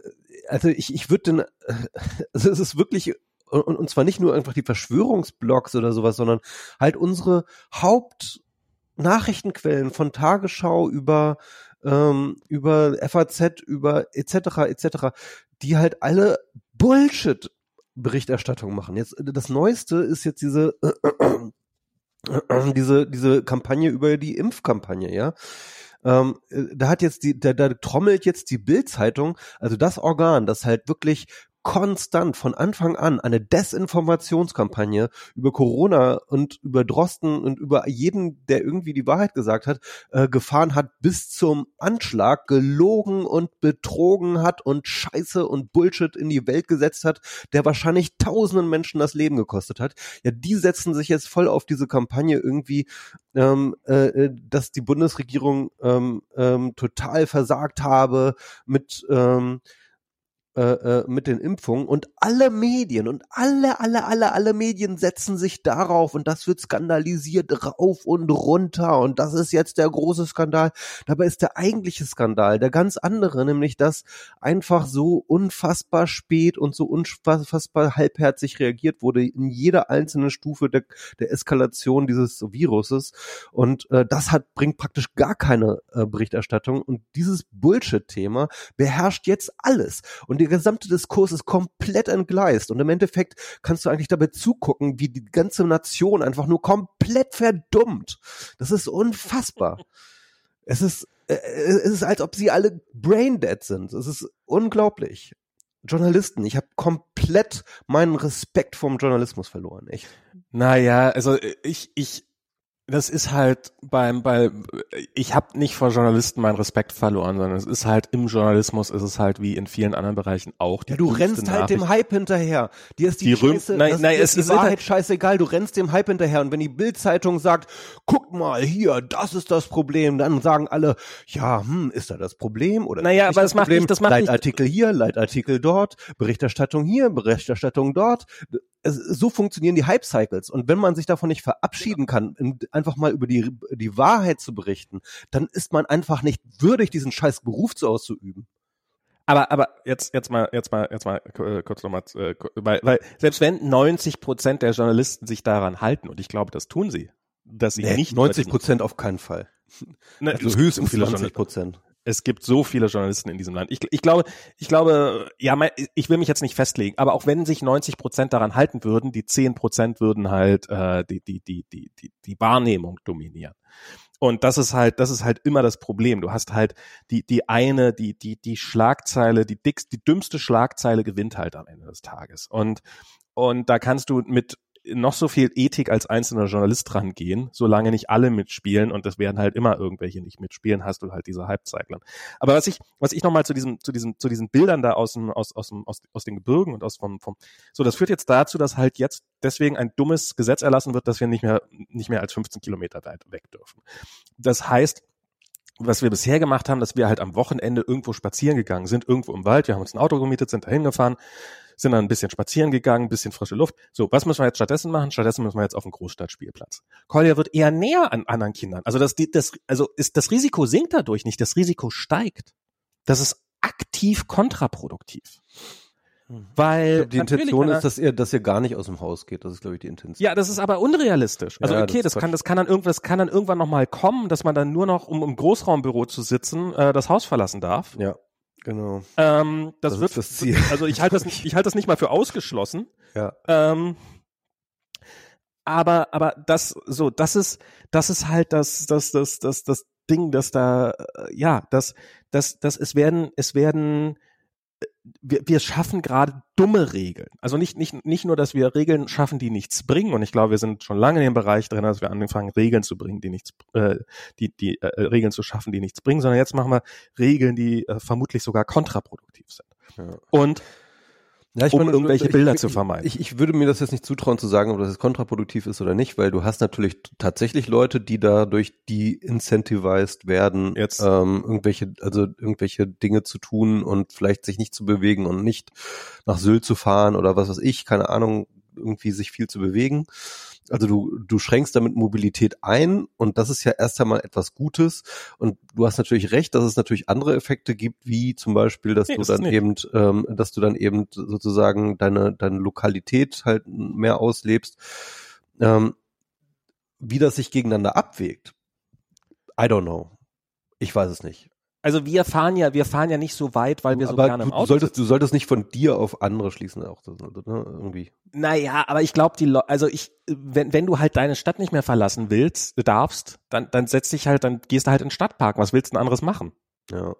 also ich, ich würde den, [laughs] also es ist wirklich und, und zwar nicht nur einfach die Verschwörungsblogs oder sowas, sondern halt unsere Hauptnachrichtenquellen von Tagesschau über ähm, über FAZ, über etc. etc., die halt alle Bullshit Berichterstattung machen. Jetzt das Neueste ist jetzt diese [clears throat] diese diese Kampagne über die Impfkampagne, ja. Ähm, da hat jetzt die, da, da trommelt jetzt die Bildzeitung, also das Organ, das halt wirklich konstant von Anfang an eine Desinformationskampagne über Corona und über Drosten und über jeden, der irgendwie die Wahrheit gesagt hat, äh, gefahren hat bis zum Anschlag, gelogen und betrogen hat und Scheiße und Bullshit in die Welt gesetzt hat, der wahrscheinlich tausenden Menschen das Leben gekostet hat. Ja, die setzen sich jetzt voll auf diese Kampagne irgendwie, ähm, äh, äh dass die Bundesregierung ähm, ähm, total versagt habe mit ähm, äh, äh, mit den Impfungen und alle Medien und alle, alle, alle, alle Medien setzen sich darauf und das wird skandalisiert rauf und runter und das ist jetzt der große Skandal. Dabei ist der eigentliche Skandal der ganz andere, nämlich dass einfach so unfassbar spät und so unfassbar halbherzig reagiert wurde in jeder einzelnen Stufe der, der Eskalation dieses Viruses und äh, das hat bringt praktisch gar keine äh, Berichterstattung und dieses Bullshit-Thema beherrscht jetzt alles und der gesamte Diskurs ist komplett entgleist und im Endeffekt kannst du eigentlich dabei zugucken, wie die ganze Nation einfach nur komplett verdummt. Das ist unfassbar. [laughs] es ist, äh, es ist, als ob sie alle brain dead sind. Es ist unglaublich. Journalisten, ich habe komplett meinen Respekt vom Journalismus verloren. Echt. Naja, also ich, ich, das ist halt beim, bei, ich habe nicht vor Journalisten meinen Respekt verloren, sondern es ist halt im Journalismus ist es halt wie in vielen anderen Bereichen auch. ja, du rennst halt dem Hype hinterher. Dir ist die, die Scheiße, nein, nein, es ist die Wahrheit halt scheißegal. Du rennst dem Hype hinterher und wenn die Bildzeitung sagt, guck mal hier, das ist das Problem, dann sagen alle, ja, hm, ist da das Problem oder? Naja, aber das, das macht nicht, das macht Leitartikel nicht. hier, Leitartikel dort, Berichterstattung hier, Berichterstattung dort es, so funktionieren die Hype-Cycles. Und wenn man sich davon nicht verabschieden kann, einfach mal über die, die Wahrheit zu berichten, dann ist man einfach nicht würdig, diesen scheiß Beruf zu auszuüben. Aber, aber jetzt, jetzt mal, jetzt mal, jetzt mal äh, kurz nochmal, äh, weil, weil selbst wenn 90 Prozent der Journalisten sich daran halten, und ich glaube, das tun sie, dass sie nee, nicht 90 Prozent auf keinen Fall. [laughs] Ne, also höchstens 20 Prozent es gibt so viele Journalisten in diesem Land. Ich, ich glaube, ich glaube, ja, ich will mich jetzt nicht festlegen, aber auch wenn sich 90 Prozent daran halten würden, die 10 Prozent würden halt äh, die, die, die, die, die, die Wahrnehmung dominieren. Und das ist halt, das ist halt immer das Problem. Du hast halt die, die eine, die, die, die Schlagzeile, die dickste, die dümmste Schlagzeile gewinnt halt am Ende des Tages. Und, und da kannst du mit noch so viel Ethik als einzelner Journalist dran gehen, solange nicht alle mitspielen und das werden halt immer irgendwelche nicht mitspielen, hast du halt diese Halbzeitlern. Aber was ich, was ich nochmal zu diesem, zu diesem, zu diesen Bildern da aus dem, aus, aus dem, aus, aus den Gebirgen und aus vom, vom, so, das führt jetzt dazu, dass halt jetzt deswegen ein dummes Gesetz erlassen wird, dass wir nicht mehr, nicht mehr als 15 Kilometer weit weg dürfen. Das heißt, was wir bisher gemacht haben, dass wir halt am Wochenende irgendwo spazieren gegangen sind, irgendwo im Wald, wir haben uns ein Auto gemietet, sind da hingefahren, sind dann ein bisschen spazieren gegangen, ein bisschen frische Luft. So, was müssen wir jetzt stattdessen machen? Stattdessen müssen wir jetzt auf den Großstadtspielplatz. Kolja wird eher näher an anderen Kindern. Also das, das, also ist, das Risiko sinkt dadurch nicht, das Risiko steigt. Das ist aktiv kontraproduktiv. Hm. Weil die Intention ist, dass ihr, dass ihr gar nicht aus dem Haus geht. Das ist, glaube ich, die Intention. Ja, das ist aber unrealistisch. Also ja, okay, das, das kann, das kann dann irgendwas, kann dann irgendwann noch mal kommen, dass man dann nur noch, um im Großraumbüro zu sitzen, äh, das Haus verlassen darf. Ja. Genau. Ähm, das, das wird das Ziel. Also ich halte das [laughs] nicht, ich halte das nicht mal für ausgeschlossen. Ja. Ähm, aber aber das so, das ist das ist halt das das das das das Ding, dass da äh, ja, das das das es werden es werden wir, wir schaffen gerade dumme Regeln. Also nicht, nicht, nicht nur, dass wir Regeln schaffen, die nichts bringen, und ich glaube, wir sind schon lange in dem Bereich drin, dass wir anfangen, Regeln zu bringen, die nichts, äh, die, die äh, Regeln zu schaffen, die nichts bringen, sondern jetzt machen wir Regeln, die äh, vermutlich sogar kontraproduktiv sind. Ja. Und ja, ich um meine, irgendwelche Bilder ich, zu vermeiden. Ich, ich würde mir das jetzt nicht zutrauen zu sagen, ob das jetzt kontraproduktiv ist oder nicht, weil du hast natürlich tatsächlich Leute, die dadurch die incentivized werden, jetzt. Ähm, irgendwelche, also irgendwelche Dinge zu tun und vielleicht sich nicht zu bewegen und nicht nach Sylt zu fahren oder was weiß ich, keine Ahnung, irgendwie sich viel zu bewegen. Also du, du schränkst damit Mobilität ein und das ist ja erst einmal etwas Gutes. Und du hast natürlich recht, dass es natürlich andere Effekte gibt, wie zum Beispiel, dass nee, du dann eben, ähm, dass du dann eben sozusagen deine, deine Lokalität halt mehr auslebst. Ähm, wie das sich gegeneinander abwägt, I don't know. Ich weiß es nicht. Also wir fahren ja, wir fahren ja nicht so weit, weil wir so aber gerne im Auto du solltest, du solltest nicht von dir auf andere schließen, auch das, ne, irgendwie. Naja, aber ich glaube, die, also ich, wenn, wenn du halt deine Stadt nicht mehr verlassen willst, darfst, dann, dann setz dich halt, dann gehst du halt in den Stadtpark. Was willst du denn anderes machen? Ja.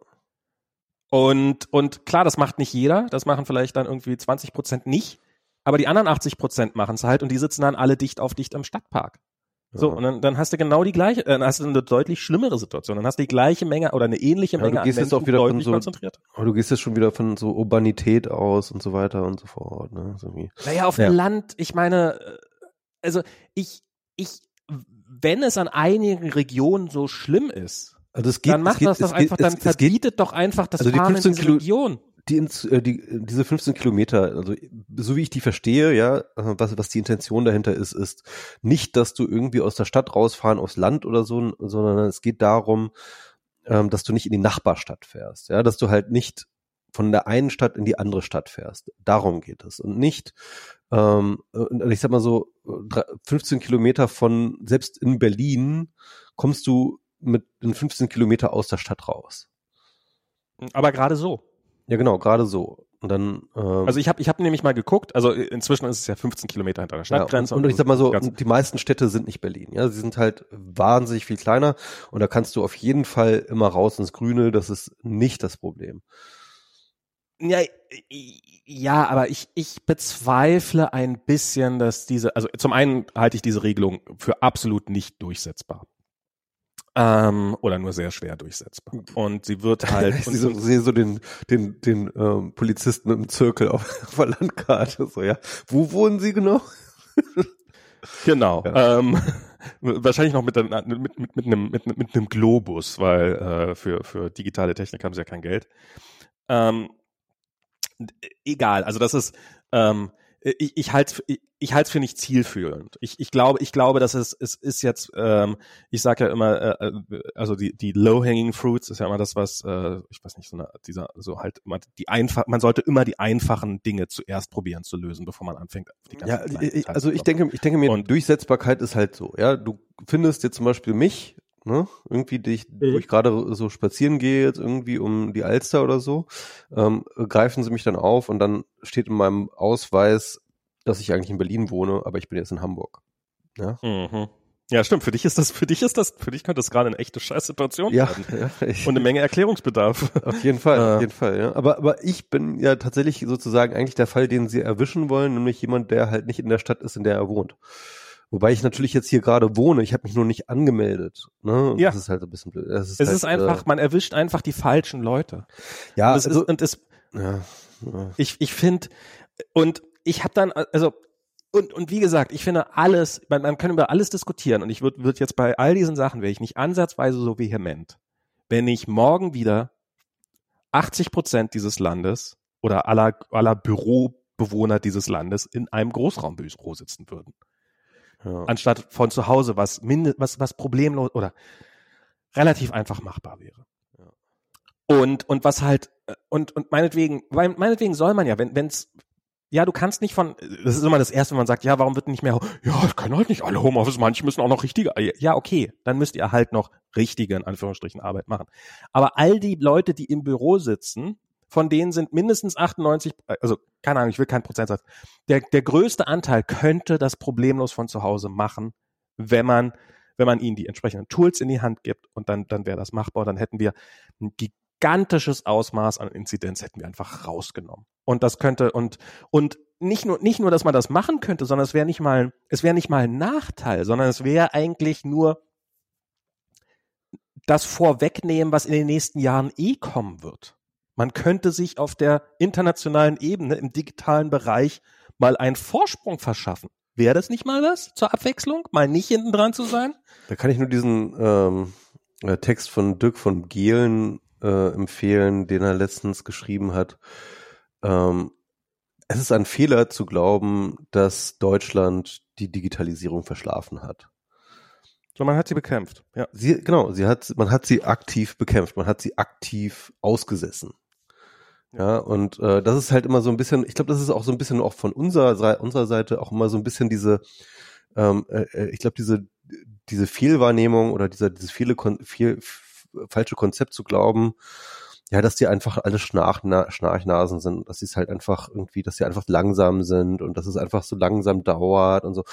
Und, und klar, das macht nicht jeder, das machen vielleicht dann irgendwie 20 Prozent nicht, aber die anderen 80 Prozent machen es halt und die sitzen dann alle dicht auf dicht im Stadtpark. So, und dann, dann hast du genau die gleiche, äh, dann hast du eine deutlich schlimmere Situation. Dann hast du die gleiche Menge oder eine ähnliche Menge ja, du gehst an Menschen jetzt auch wieder deutlich von so, konzentriert. Aber du gehst jetzt schon wieder von so Urbanität aus und so weiter und so fort. Ne? So wie. Naja, auf Ja. dem Land, ich meine, äh, also ich, ich, wenn es an einigen Regionen so schlimm ist, Also es geht, dann macht es geht, das doch es einfach, geht, dann es, es geht verbietet doch einfach das Also die Fahren in 15 diese Kilo- Region. Die, äh, die diese 15 Kilometer, also so wie ich die verstehe, ja, äh, was was die Intention dahinter ist, ist nicht, dass du irgendwie aus der Stadt rausfahren aufs Land oder so, sondern es geht darum, ähm, dass du nicht in die Nachbarstadt fährst, ja, dass du halt nicht von der einen Stadt in die andere Stadt fährst. Darum geht es und nicht, ähm, und ich sag mal so, drei- 15 Kilometer von selbst in Berlin kommst du mit in 15 Kilometer aus der Stadt raus. Aber gerade so. Ja, genau, gerade so. Und dann, ähm, Also ich habe ich hab nämlich mal geguckt, also inzwischen ist es ja 15 Kilometer hinter der ja, Stadtgrenze. und, und ich sag mal so, die meisten Städte sind nicht Berlin. Ja, sie sind halt wahnsinnig viel kleiner und da kannst du auf jeden Fall immer raus ins Grüne. Das ist nicht das Problem. Ja, ja, aber ich, ich bezweifle ein bisschen, dass diese, also zum einen halte ich diese Regelung für absolut nicht durchsetzbar. Ähm, oder nur sehr schwer durchsetzbar. Und sie wird halt. [laughs] ich sehe so, sehe so den, den, den ähm, Polizisten im Zirkel auf, [laughs] auf der Landkarte. So, ja. Wo wohnen sie genau? [laughs] Genau. Ja. Ähm, wahrscheinlich noch mit, mit, mit, mit, einem, mit, mit einem Globus, weil äh, für, für digitale Technik haben sie ja kein Geld. Ähm, egal, also das ist, ähm, ich, ich halte ich, ich halte es für nicht zielführend. Ich, ich glaube, ich glaube, dass es es ist jetzt, ähm, ich sage ja immer, äh, äh, also die die low-hanging fruits ist ja immer das, was äh, ich weiß nicht so eine, dieser so halt immer die einfach, man sollte immer die einfachen Dinge zuerst probieren zu lösen, bevor man anfängt. Ja, ich, Details also ich denke, ich denke mir, Und- Durchsetzbarkeit ist halt so. Ja, du findest jetzt zum Beispiel mich, ne, irgendwie dich, wo ich gerade so spazieren gehe jetzt irgendwie um die Alster oder so, ähm, greifen sie mich dann auf und dann steht in meinem Ausweis, dass ich eigentlich in Berlin wohne, aber ich bin jetzt in Hamburg. Ja, Mhm. Ja, stimmt. Für dich ist das, für dich ist das, für dich könnte das gerade eine echte Scheißsituation ja, werden. [laughs] ja ich, Und eine Menge Erklärungsbedarf. auf jeden Fall, Äh. auf jeden Fall. Ja. Aber, aber ich bin ja tatsächlich sozusagen eigentlich der Fall, den sie erwischen wollen, nämlich jemand, der halt nicht in der Stadt ist, in der er wohnt. Wobei ich natürlich jetzt hier gerade wohne, ich habe mich nur nicht angemeldet. Ne? Und Ja. Das ist halt ein bisschen blöd. Es halt, ist einfach, man erwischt einfach die falchen Leute. Äh, ja, und es also, ist, und es, ja, ja. ich, ich finde, und ich habe dann, also, und, und wie gesagt, ich finde alles, man, man kann über alles diskutieren und ich würde würd jetzt bei all diesen Sachen, wäre ich nicht ansatzweise so vehement, wenn ich morgen wieder 80 Prozent dieses Landes oder aller, aller Bürobewohner dieses Landes in einem Großraumbüro sitzen würden. Ja. anstatt von zu Hause, was minde, was was problemlos oder relativ einfach machbar wäre. Ja. Und und was halt äh, und und meinetwegen, weil meinetwegen soll man ja, wenn wenn's ja, du kannst nicht von, das ist immer das Erste, wenn man sagt, ja, warum wird nicht mehr, ja, das können halt nicht alle Homeoffice, manche müssen auch noch richtige, ja, okay, dann müsst ihr halt noch richtige, in Anführungsstrichen, Arbeit machen. Aber all die Leute, die im Büro sitzen, von denen sind mindestens 98, also keine Ahnung, ich will keinen Prozentsatz, der, der größte Anteil könnte das problemlos von zu Hause machen, wenn man, wenn man ihnen die entsprechenden Tools in die Hand gibt und dann, dann wäre das machbar, dann hätten wir ein gigantisches Ausmaß an Inzidenz hätten wir einfach rausgenommen. Und das könnte, und, und nicht nur, nicht nur, dass man das machen könnte, sondern es wäre nicht mal, es wäre nicht mal ein Nachteil, sondern es wäre eigentlich nur das Vorwegnehmen, was in den nächsten Jahren eh kommen wird. Man könnte sich auf der internationalen Ebene im digitalen Bereich mal einen Vorsprung verschaffen. Wäre das nicht mal was zur Abwechslung? Mal nicht hinten dran zu sein? Da kann ich nur diesen ähm, äh, Text von Dirk von Gehlen äh, empfehlen, den er letztens geschrieben hat. Ähm, es ist ein Fehler zu glauben, dass Deutschland die Digitalisierung verschlafen hat. So, man hat sie bekämpft. Ja. Sie, genau, sie hat, man hat sie aktiv bekämpft, man hat sie aktiv ausgesessen. Ja, und äh, das ist halt immer so ein bisschen, ich glaube, das ist auch so ein bisschen auch von unserer, unserer Seite auch immer so ein bisschen diese, ähm, äh, äh, ich glaube, diese, diese Fehlwahrnehmung oder dieser, dieses viele, viel, falsche Konzept zu glauben, ja, dass die einfach alle Schnarch, Schnarchnasen sind, dass sie es halt einfach irgendwie, dass sie einfach langsam sind und dass es einfach so langsam dauert und so.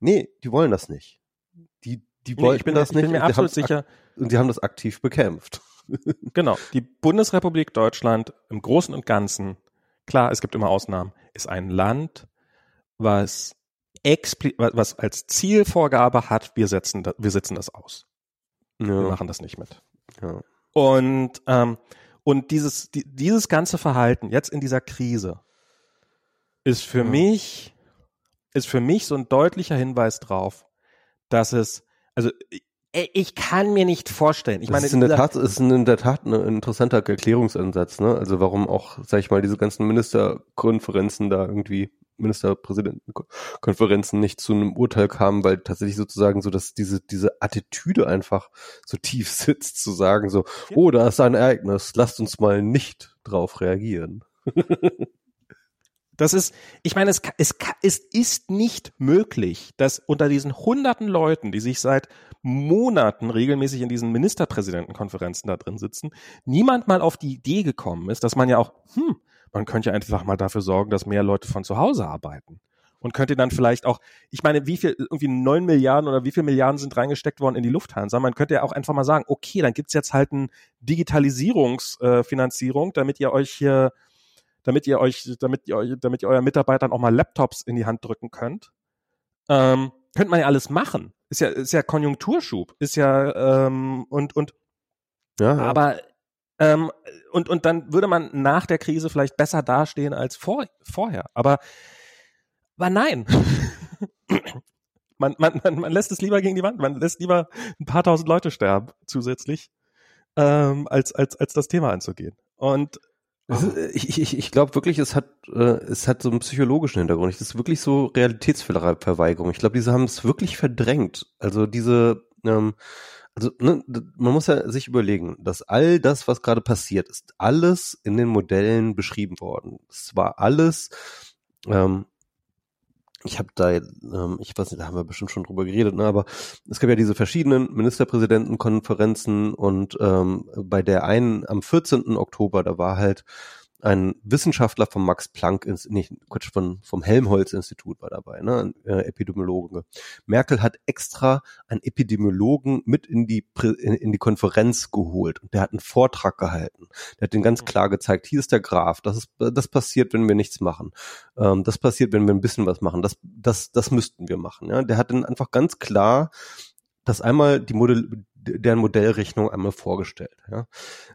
Nee, die wollen das nicht. Die, die Nee, wollten ich bin, das ich nicht. bin mir absolut sicher, Und die haben das aktiv bekämpft. Genau. Die Bundesrepublik Deutschland im Großen und Ganzen, klar, es gibt immer Ausnahmen, ist ein Land, was expli was als Zielvorgabe hat, wir setzen, das, wir setzen das aus. Ja. Wir machen das nicht mit. Ja. Und, ähm, und dieses, die, dieses ganze Verhalten jetzt in dieser Krise ist für ja. mich, ist für mich so ein deutlicher Hinweis drauf, dass es, also ich kann mir nicht vorstellen. Ich das meine, ist in der Tat, ist in der Tat ein interessanter Erklärungsansatz, ne? Also warum auch, sag ich mal, diese ganzen Ministerkonferenzen da irgendwie Ministerpräsidentenkonferenzen nicht zu einem Urteil kamen, weil tatsächlich sozusagen so, dass diese, diese Attitüde einfach so tief [laughs] sitzt, zu sagen so, oh, da ist ein Ereignis, lasst uns mal nicht drauf reagieren. [laughs] Das ist, ich meine, es, es, es ist nicht möglich, dass unter diesen hunderten Leuten, die sich seit Monaten regelmäßig in diesen Ministerpräsidentenkonferenzen da drin sitzen, niemand mal auf die Idee gekommen ist, dass man ja auch, hm, man könnte ja einfach mal dafür sorgen, dass mehr Leute von zu Hause arbeiten. Und könnte dann vielleicht auch, ich meine, wie viel, irgendwie neun Milliarden oder wie viel Milliarden sind reingesteckt worden in die Lufthansa? Man könnte ja auch einfach mal sagen, okay, dann gibt's jetzt halt eine Digitalisierungsfinanzierung, äh, damit ihr euch hier, damit ihr euch, damit ihr, euch, damit ihr euren Mitarbeitern auch mal Laptops in die Hand drücken könnt. Ähm, könnte man ja alles machen. Ist ja, ist ja Konjunkturschub. Ist ja, ähm, und, und, ja, ja. aber ähm, und, und dann würde man nach der Krise vielleicht besser dastehen als vor, vorher. Aber, aber nein. [laughs] man, man, man, man lässt es lieber gegen die Wand. Man lässt lieber ein paar tausend Leute sterben zusätzlich, ähm, als, als, als das Thema anzugehen. Und ist, ich, ich, ich glaube wirklich, es hat, äh, es hat so einen psychologischen Hintergrund. Es ist wirklich so Realitätsverweigerung. Ich glaube, diese haben es wirklich verdrängt. Also diese, ähm, also ne, man muss ja sich überlegen, dass all das, was gerade passiert, ist alles in den Modellen beschrieben worden. Es war alles, ähm, ich habe da, ähm, ich weiß nicht, da haben wir bestimmt schon drüber geredet, ne, aber es gab ja diese verschiedenen Ministerpräsidentenkonferenzen und ähm, bei der einen am 14. Oktober, da war halt ein Wissenschaftler vom Max Planck, nicht Quatsch, von, vom Helmholtz-Institut war dabei, ne, ein äh, Epidemiologe. Merkel hat extra einen Epidemiologen mit in die, in, in, die Konferenz geholt und der hat einen Vortrag gehalten. Der hat den ganz mhm. klar gezeigt, hier ist der Graph, das ist, das passiert, wenn wir nichts machen. Ähm, das passiert, wenn wir ein bisschen was machen. Das, das, das müssten wir machen, ja. Der hat dann einfach ganz klar das einmal die Modell, deren Modellrechnung einmal vorgestellt, ja.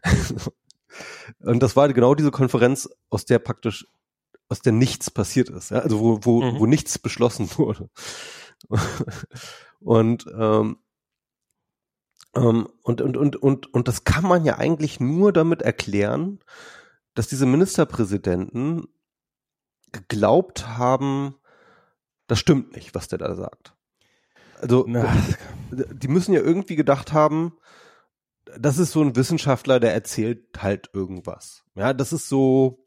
[laughs] Und das war genau diese Konferenz, aus der praktisch, aus der nichts passiert ist, ja? also wo, wo, mhm. wo nichts beschlossen wurde. und, ähm, ähm, und, und, und, und, und das kann man ja eigentlich nur damit erklären, dass diese Ministerpräsidenten geglaubt haben, das stimmt nicht, was der da sagt. Also, Na. die müssen ja irgendwie gedacht haben, das ist so ein Wissenschaftler, der erzählt halt irgendwas. Ja, das ist so,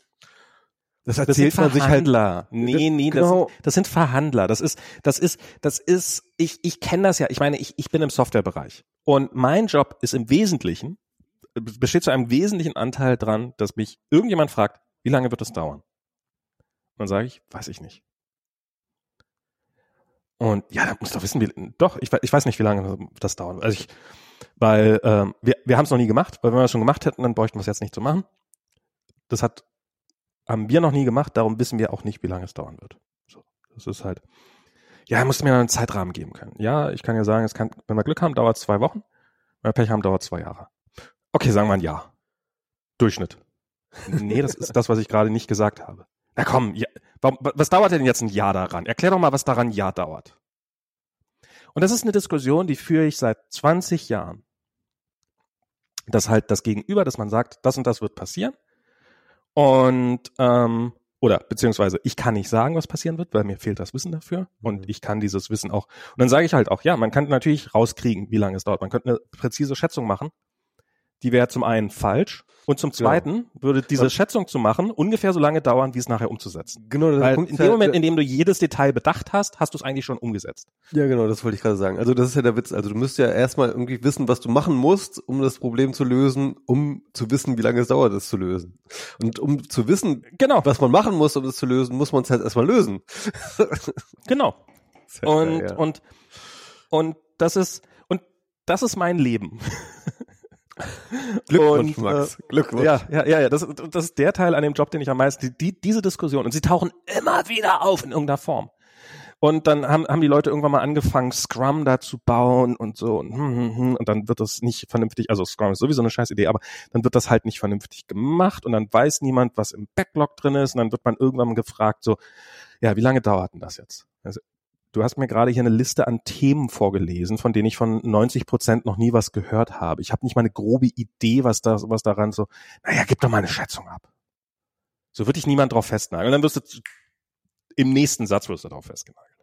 das erzählt das man sich halt. Nee, nee, genau. das, das sind Verhandler. Das ist, das ist, das ist, ich, ich kenne das ja. Ich meine, ich, ich bin im Softwarebereich. Und mein Job ist im Wesentlichen, besteht zu einem wesentlichen Anteil dran, dass mich irgendjemand fragt, wie lange wird das dauern? Und dann sage ich, weiß ich nicht. Und ja, da muss doch wissen, wie, doch, ich, ich weiß nicht, wie lange das dauert. Also ich, weil ähm, wir, wir haben es noch nie gemacht, weil wenn wir es schon gemacht hätten, dann bräuchten wir es jetzt nicht zu machen. Das hat, haben wir noch nie gemacht, darum wissen wir auch nicht, wie lange es dauern wird. So, das ist halt, ja, er musste mir einen Zeitrahmen geben können. Ja, ich kann ja sagen, es kann, wenn wir Glück haben, dauert zwei Wochen. Wenn wir Pech haben, dauert zwei Jahre. Okay, sagen wir ein Jahr. Durchschnitt. Nee, das ist das, was ich gerade nicht gesagt habe. Na komm, ja, was dauert denn jetzt ein Jahr daran? Erklär doch mal, was daran ein Jahr dauert. Und das ist eine Diskussion, die führe ich seit 20 Jahren. Dass halt das Gegenüber, dass man sagt, das und das wird passieren. Und ähm, oder beziehungsweise ich kann nicht sagen, was passieren wird, weil mir fehlt das Wissen dafür und mhm. ich kann dieses Wissen auch. Und dann sage ich halt auch, ja, man kann natürlich rauskriegen, wie lange es dauert. Man könnte eine präzise Schätzung machen. Die wäre zum einen falsch und zum Zweiten ja. würde diese Schätzung zu machen ungefähr so lange dauern, wie es nachher umzusetzen. Genau. Weil Punkt in dem Moment, in dem du jedes Detail bedacht hast, hast du es eigentlich schon umgesetzt. Ja, genau, das wollte ich gerade sagen. Also das ist ja der Witz. Also du müsst ja erstmal irgendwie wissen, was du machen musst, um das Problem zu lösen, um zu wissen, wie lange es dauert, es zu lösen. Und um zu wissen, genau. was man machen muss, um es zu lösen, muss man es halt erstmal lösen. [laughs] genau. Und, ja. und, und das ist, und das ist mein Leben. [laughs] Glückwunsch, und, Max. Äh, Glückwunsch. Ja, ja, ja. Das, das ist der Teil an dem Job, den ich am meisten, die, die, diese Diskussion. Und sie tauchen immer wieder auf in irgendeiner Form. Und dann haben, haben die Leute irgendwann mal angefangen, Scrum da zu bauen und so. Und, hm, hm, hm, und dann wird das nicht vernünftig, also Scrum ist sowieso eine scheiß Idee, aber dann wird das halt nicht vernünftig gemacht und dann weiß niemand, was im Backlog drin ist. Und dann wird man irgendwann gefragt, so, ja, wie lange dauert denn das jetzt? Also, du hast mir gerade hier eine Liste an Themen vorgelesen, von denen ich von 90 Prozent noch nie was gehört habe. Ich habe nicht mal eine grobe Idee, was da, was daran so, naja, gib doch mal eine Schätzung ab. So wird dich niemand drauf festnageln. Und dann wirst du im nächsten Satz wirst du darauf festgenagelt.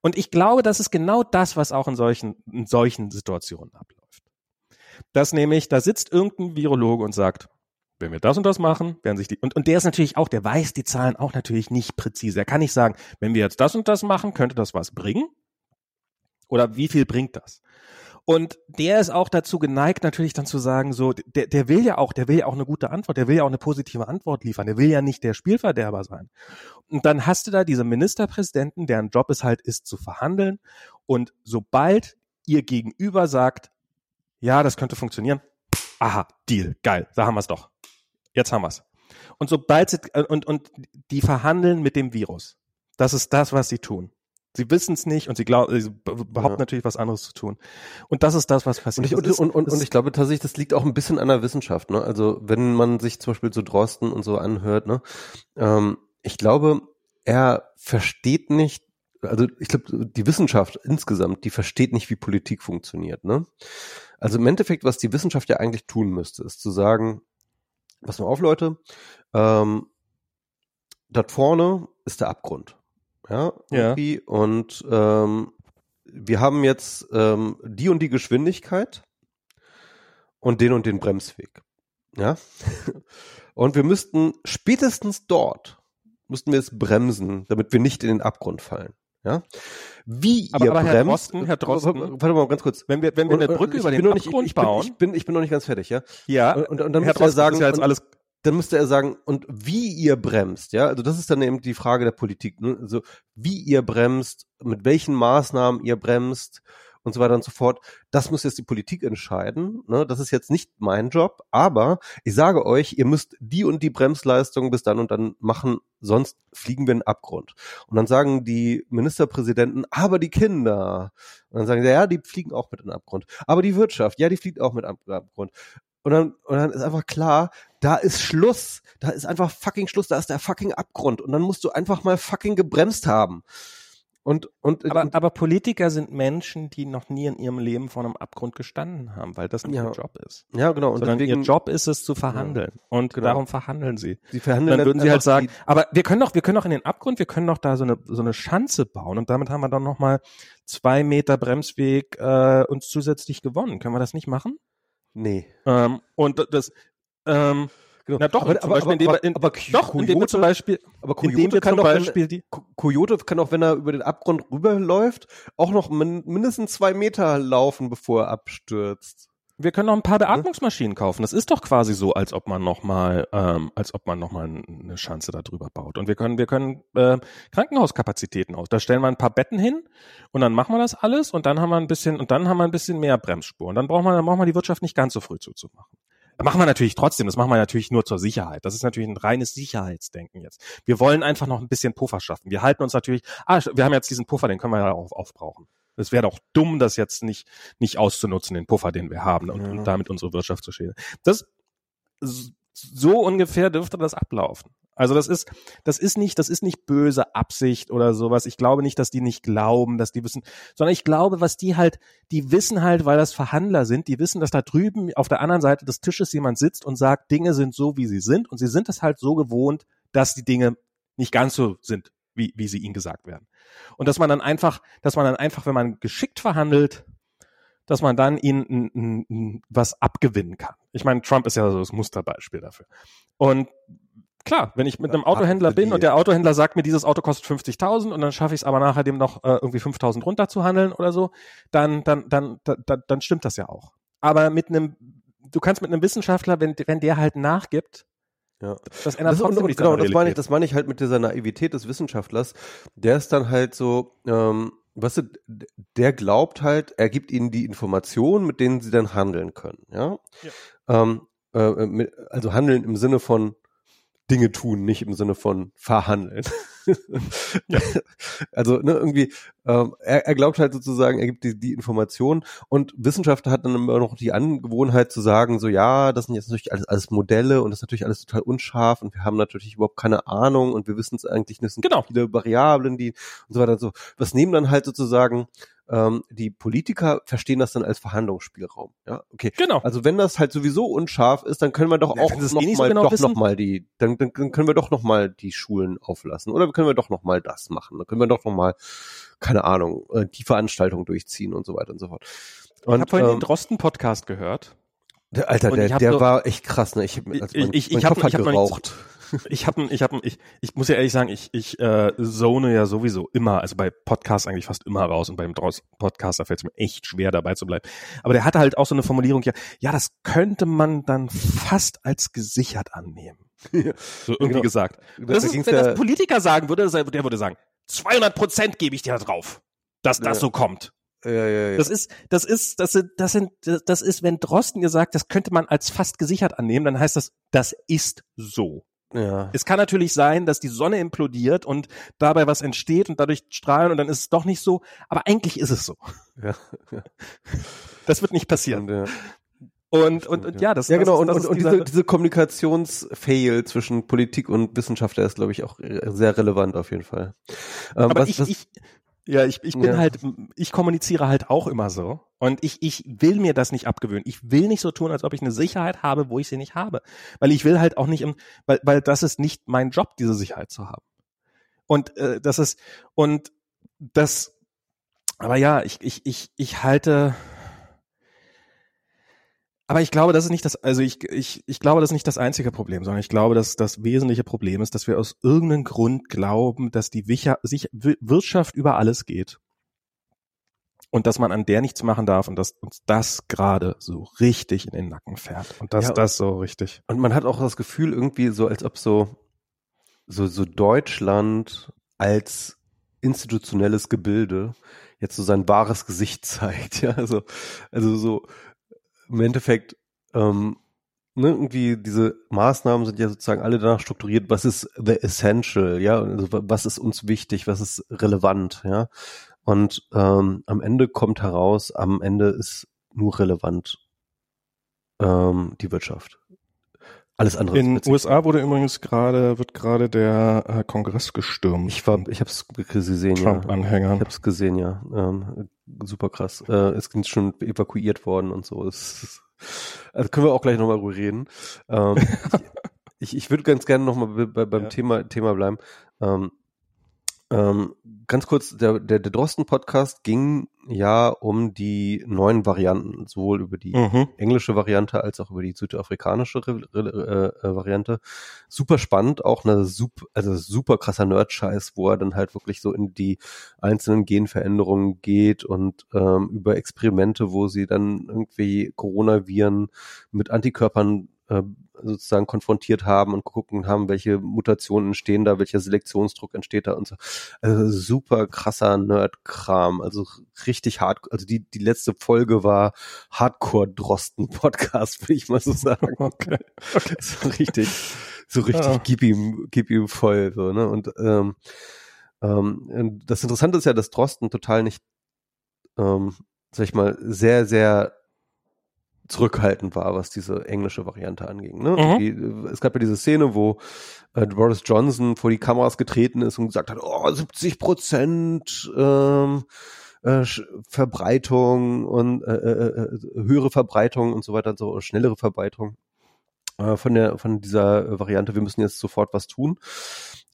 Und ich glaube, das ist genau das, was auch in solchen, in solchen Situationen abläuft. Das nämlich, da sitzt irgendein Virologe und sagt, wenn wir das und das machen, werden sich die, und, und der ist natürlich auch, der weiß die Zahlen auch natürlich nicht präzise. Er kann nicht sagen, wenn wir jetzt das und das machen, könnte das was bringen? Oder wie viel bringt das? Und der ist auch dazu geneigt, natürlich dann zu sagen, so, der, der will ja auch, der will ja auch eine gute Antwort, der will ja auch eine positive Antwort liefern, der will ja nicht der Spielverderber sein. Und dann hast du da diese Ministerpräsidenten, deren Job es halt ist, zu verhandeln. Und sobald ihr Gegenüber sagt, ja, das könnte funktionieren, aha, Deal, geil, da haben wir es doch. Jetzt haben wir es. Und sobald sie, und, und die verhandeln mit dem Virus. Das ist das, was sie tun. Sie wissen es nicht und sie glauben, sie behaupten ja. natürlich was anderes zu tun. Und das ist das, was passiert. Und ich, und, und, und ich glaube tatsächlich, das liegt auch ein bisschen an der Wissenschaft. Ne? Also wenn man sich zum Beispiel so Drosten und so anhört, ne? Ähm, ich glaube, er versteht nicht, also ich glaube, die Wissenschaft insgesamt, die versteht nicht, wie Politik funktioniert. Ne? Also im Endeffekt, was die Wissenschaft ja eigentlich tun müsste, ist zu sagen, pass mal auf, Leute, ähm, dort vorne ist der Abgrund. Ja, irgendwie. Ja. Und ähm, wir haben jetzt ähm, die und die Geschwindigkeit und den und den Bremsweg. Ja. [laughs] und wir müssten spätestens dort müssten wir es bremsen, damit wir nicht in den Abgrund fallen. Ja. Wie aber, ihr aber bremst, Herr Drosten, Herr Drosten, warte mal ganz kurz. Wenn wir, wenn wir eine Brücke über den Abgrund ich, ich bauen. Bin, ich, bin, ich bin noch nicht ganz fertig, ja. Ja. Und, und dann Herr Drosten, sagen, ja alles dann müsste er sagen, und wie ihr bremst, ja, also das ist dann eben die Frage der Politik, ne? also wie ihr bremst, mit welchen Maßnahmen ihr bremst und so weiter und so fort, das muss jetzt die Politik entscheiden, ne? das ist jetzt nicht mein Job, aber ich sage euch, ihr müsst die und die Bremsleistung bis dann und dann machen, sonst fliegen wir in den Abgrund. Und dann sagen die Ministerpräsidenten, aber die Kinder, und dann sagen sie, ja, die fliegen auch mit in den Abgrund, aber die Wirtschaft, ja, die fliegt auch mit in den Abgrund. Und dann, und dann ist einfach klar, da ist Schluss. Da ist einfach fucking Schluss. Da ist der fucking Abgrund. Und dann musst du einfach mal fucking gebremst haben. Und, und, aber, und, aber Politiker sind Menschen, die noch nie in ihrem Leben vor einem Abgrund gestanden haben, weil das nicht ja. ihr Job ist. Ja, genau. Und Sondern deswegen, ihr Job ist es zu verhandeln. Ja, und genau. darum verhandeln sie. Sie verhandeln dann würden sie halt sagen, aber wir können doch, wir können doch in den Abgrund, wir können doch da so eine, so eine Schanze bauen und damit haben wir dann nochmal zwei Meter Bremsweg äh, uns zusätzlich gewonnen. Können wir das nicht machen? Nee. Ähm, und das, ähm, Genau. Na doch, aber, aber, aber, aber, in, aber doch, Coyote, zum Beispiel, aber Coyote kann doch, Beispiel wenn, die Coyote kann auch, wenn er über den Abgrund rüberläuft, auch noch min, mindestens zwei Meter laufen, bevor er abstürzt. Wir können noch ein paar Beatmungsmaschinen kaufen. Das ist doch quasi so, als ob man noch mal, ähm, als ob man noch mal eine Schanze da drüber baut. Und wir können, wir können äh, Krankenhauskapazitäten aus. Da stellen wir ein paar Betten hin und dann machen wir das alles und dann haben wir ein bisschen und dann haben wir ein bisschen mehr Bremsspur. Und dann braucht man, dann braucht man die Wirtschaft nicht ganz so früh zuzumachen. Machen wir natürlich trotzdem. Das machen wir natürlich nur zur Sicherheit. Das ist natürlich ein reines Sicherheitsdenken jetzt. Wir wollen einfach noch ein bisschen Puffer schaffen. Wir halten uns natürlich, ah, wir haben jetzt diesen Puffer, den können wir ja auch aufbrauchen. Es wäre doch dumm, das jetzt nicht, nicht auszunutzen, den Puffer, den wir haben und, ja. und damit unsere Wirtschaft zu schädigen. Das, so ungefähr dürfte das ablaufen. Also das ist, das ist nicht, das ist nicht böse Absicht oder sowas. Ich glaube nicht, dass die nicht glauben, dass die wissen, sondern ich glaube, was die halt, die wissen halt, weil das Verhandler sind, die wissen, dass da drüben auf der anderen Seite des Tisches jemand sitzt und sagt, Dinge sind so, wie sie sind und sie sind es halt so gewohnt, dass die Dinge nicht ganz so sind, wie, wie sie ihnen gesagt werden. Und dass man dann einfach, dass man dann einfach, wenn man geschickt verhandelt, dass man dann ihnen n, n, was abgewinnen kann. Ich meine, Trump ist ja so das Musterbeispiel dafür. Und klar, wenn ich mit einem Autohändler bin und der Autohändler sagt mir, dieses Auto kostet 50.000 und dann schaffe ich es aber nachher dem noch äh, irgendwie 5.000 runterzuhandeln oder so, dann, dann, dann, dann, dann stimmt das ja auch. Aber mit einem, du kannst mit einem Wissenschaftler, wenn, wenn der halt nachgibt, ja. Das ändert das, trotzdem und, Genau, das meine ich, das meine ich halt mit dieser Naivität des Wissenschaftlers. Der ist dann halt so, ähm, weißt du, der glaubt halt, er gibt ihnen die Informationen, mit denen sie dann handeln können, ja. ja. Ähm, äh, mit, also handeln im Sinne von Dinge tun, nicht im Sinne von verhandeln. Ja. [laughs] Also ne, irgendwie, ähm, er, er glaubt halt sozusagen, er gibt die, die Informationen und Wissenschaftler hat dann immer noch die Angewohnheit zu sagen, so ja, das sind jetzt natürlich alles, alles Modelle und das ist natürlich alles total unscharf und wir haben natürlich überhaupt keine Ahnung und wir wissen es eigentlich, es sind genau. viele Variablen, die und so weiter und so. Das nehmen dann halt sozusagen ähm, die Politiker verstehen das dann als Verhandlungsspielraum. Ja, okay. Genau. Also wenn das halt sowieso unscharf ist, dann können wir doch auch noch eh mal, so genau doch noch mal die, dann, dann können wir doch noch mal die Schulen auflassen oder können wir doch noch mal das machen. Dann können wir doch noch mal, keine Ahnung, äh, die Veranstaltung durchziehen und so weiter und so fort. Und, ich habe vorhin ähm, den Drosten-Podcast gehört. Der, Alter, der, der so, war echt krass, ne? Ich, also mein, ich, ich, ich habe hab geraucht. [laughs] ich habe ich hab, ich, ich muss ja ehrlich sagen, ich, ich äh, zone ja sowieso immer, also bei Podcasts eigentlich fast immer raus und beim Podcast, da fällt es mir echt schwer dabei zu bleiben. Aber der hatte halt auch so eine Formulierung, ja, ja, das könnte man dann fast als gesichert annehmen. So irgendwie genau. gesagt. Das, ist, wenn das Politiker sagen würde, der würde sagen, 200 Prozent gebe ich dir da drauf, dass das ja. so kommt. Ja, ja, ja. Das ist, das ist, das sind, das sind, das ist, wenn Drosten ihr sagt, das könnte man als fast gesichert annehmen, dann heißt das, das ist so. Ja. Es kann natürlich sein, dass die Sonne implodiert und dabei was entsteht und dadurch strahlen und dann ist es doch nicht so, aber eigentlich ist es so. Ja. ja. Das wird nicht passieren. Ja. Und, und, und ja, das, ja, genau. Das, und, und, und diese, diese Kommunikationsfail zwischen Politik und Wissenschaft, der ist, glaube ich, auch sehr relevant auf jeden Fall. Ähm, aber was, ich, was, ich, ja, ich, ich bin ja. halt, ich kommuniziere halt auch immer so. Und ich, ich will mir das nicht abgewöhnen. Ich will nicht so tun, als ob ich eine Sicherheit habe, wo ich sie nicht habe. Weil ich will halt auch nicht im, weil, weil das ist nicht mein Job, diese Sicherheit zu haben. Und äh, das ist, und das, aber ja, ich, ich, ich, ich halte, aber ich glaube, das ist nicht das, also ich, ich, ich glaube, das ist nicht das einzige Problem, sondern ich glaube, dass das wesentliche Problem ist, dass wir aus irgendeinem Grund glauben, dass die Wirtschaft über alles geht. Und dass man an der nichts machen darf und dass uns das gerade so richtig in den Nacken fährt. Und dass ja, das so richtig. Und man hat auch das Gefühl irgendwie so, als ob so, so, so Deutschland als institutionelles Gebilde jetzt so sein wahres Gesicht [laughs] zeigt. Ja, also, also so, im Endeffekt, ähm, ne, irgendwie diese Maßnahmen sind ja sozusagen alle danach strukturiert, was ist the essential, ja, also was ist uns wichtig, was ist relevant, ja. Und ähm, am Ende kommt heraus, am Ende ist nur relevant ähm, die Wirtschaft. Alles andere. In den USA wurde übrigens gerade wird gerade der äh, Kongress gestürmt. Ich war, ich habe es gesehen, Trump ja. Ich habe es gesehen, ja. Ähm, super krass. Äh, ist schon evakuiert worden und so. Es, also können wir auch gleich nochmal drüber reden. Ähm, [laughs] ich ich würde ganz gerne nochmal bei, beim ja. Thema Thema bleiben. Ähm, ähm, ganz kurz, der, der, der Drosten-Podcast ging ja um die neuen Varianten, sowohl über die mhm. englische Variante als auch über die südafrikanische äh, äh, Variante. Super spannend, auch eine super, also super krasser Nerd-Scheiß, wo er dann halt wirklich so in die einzelnen Genveränderungen geht und ähm, über Experimente, wo sie dann irgendwie Coronaviren mit Antikörpern äh, sozusagen konfrontiert haben und gucken haben, welche Mutationen entstehen da, welcher Selektionsdruck entsteht da und so. Also super krasser Nerd-Kram, also richtig hart, also die, die letzte Folge war Hardcore-Drosten-Podcast, würde ich mal so sagen. [laughs] Okay. okay. So richtig, so richtig, ja. gib ihm, gib ihm voll, so, ne, und, ähm, ähm, das Interessante ist ja, dass Drosten total nicht, ähm, sag ich mal, sehr, sehr zurückhaltend war, was diese englische Variante anging. Ne? Mhm. Die, es gab ja diese Szene, wo äh, Boris Johnson vor die Kameras getreten ist und gesagt hat, oh, 70 Prozent ähm, äh, Verbreitung und äh, äh, äh, höhere Verbreitung und so weiter und so, schnellere Verbreitung äh, von der von dieser Variante. Wir müssen jetzt sofort was tun.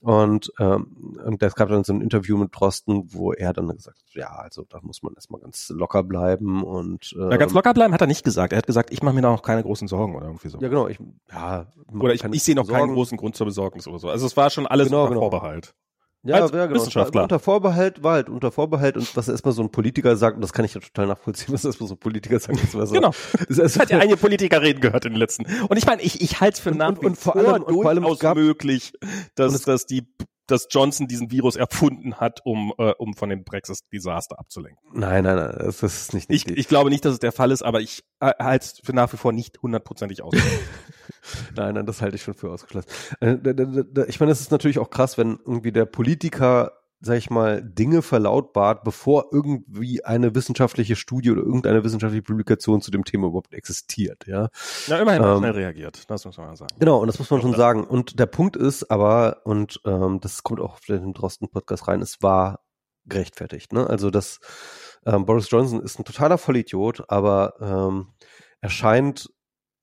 Und, ähm, und es gab dann so ein Interview mit Drosten, wo er dann gesagt hat, ja, also da muss man erstmal ganz locker bleiben und ähm, ja, ganz locker bleiben hat er nicht gesagt. Er hat gesagt, ich mache mir da noch keine großen Sorgen oder irgendwie so. Ja, genau. Ich, ja, oder ich, ich sehe noch Sorgen. keinen großen Grund zur Besorgnis oder so. Also es war schon alles genau, genau. Vorbehalt. Ja, als ja, genau. Wissenschaftler. Unter Vorbehalt war halt unter Vorbehalt und was erstmal so ein Politiker sagt, und das kann ich ja total nachvollziehen, was erstmal so ein Politiker sagt. Das war so, genau. [laughs] Das, das hat ja einige Politiker reden gehört in den letzten. Und ich meine, ich, ich halte es für nach und, und, vor allem, und vor allem gab, möglich, dass, dass die dass Johnson diesen Virus erfunden hat, um, äh, um von dem Brexit-Desaster abzulenken. Nein, nein, nein, das ist nicht. nicht ich, ich glaube nicht, dass es der Fall ist, aber ich äh, halte es für nach wie vor nicht hundertprozentig aus. [laughs] nein, nein, das halte ich schon für ausgeschlossen. Äh, ich meine, es ist natürlich auch krass, wenn irgendwie der Politiker sag ich mal, Dinge verlautbart, bevor irgendwie eine wissenschaftliche Studie oder irgendeine wissenschaftliche Publikation zu dem Thema überhaupt existiert, ja. Ja, immerhin ähm, schnell reagiert, das muss man mal sagen. Genau, und das muss man schon sagen. Und der Punkt ist aber, und ähm, das kommt auch auf den Drosten-Podcast rein, es war gerechtfertigt, ne? Also das ähm, Boris Johnson ist ein totaler Vollidiot, aber ähm, er scheint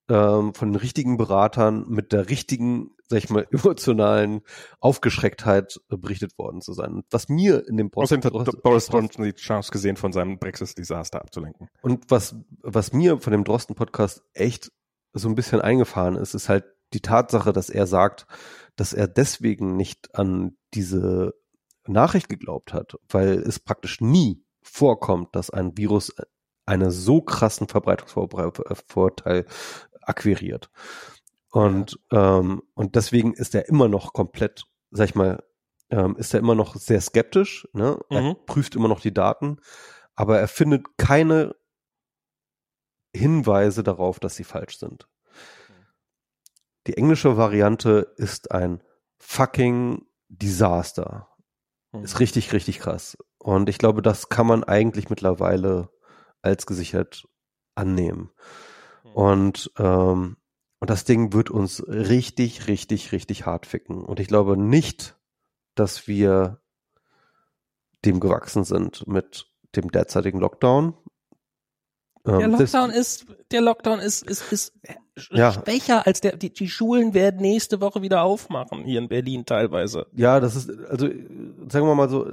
ähm, von den richtigen Beratern mit der richtigen, sag ich mal, [laughs] emotionalen Aufgeschrecktheit berichtet worden zu sein. was mir in dem Post Außerdem hat Boris Johnson die Chance gesehen, von seinem Brexit-Desaster abzulenken. Und was, was mir von dem Drosten-Podcast echt so ein bisschen eingefahren ist, ist halt die Tatsache, dass er sagt, dass er deswegen nicht an diese Nachricht geglaubt hat, weil es praktisch nie vorkommt, dass ein Virus einen so krassen Verbreitungsvorteil akquiriert. Und, ja. ähm, und deswegen ist er immer noch komplett, sag ich mal, ähm, ist er immer noch sehr skeptisch, ne? Mhm. Er prüft immer noch die Daten, aber er findet keine Hinweise darauf, dass sie falsch sind. Die englische Variante ist ein fucking Desaster. Mhm. Ist richtig, richtig krass. Und ich glaube, das kann man eigentlich mittlerweile als gesichert annehmen. Und, ähm, und das Ding wird uns richtig, richtig, richtig hart ficken. Und ich glaube nicht, dass wir dem gewachsen sind mit dem derzeitigen Lockdown. Ähm, der Lockdown ist, der Lockdown ist, ist, ist ja. schwächer als der, die, die Schulen werden nächste Woche wieder aufmachen, hier in Berlin teilweise. Ja, das ist, also, sagen wir mal so,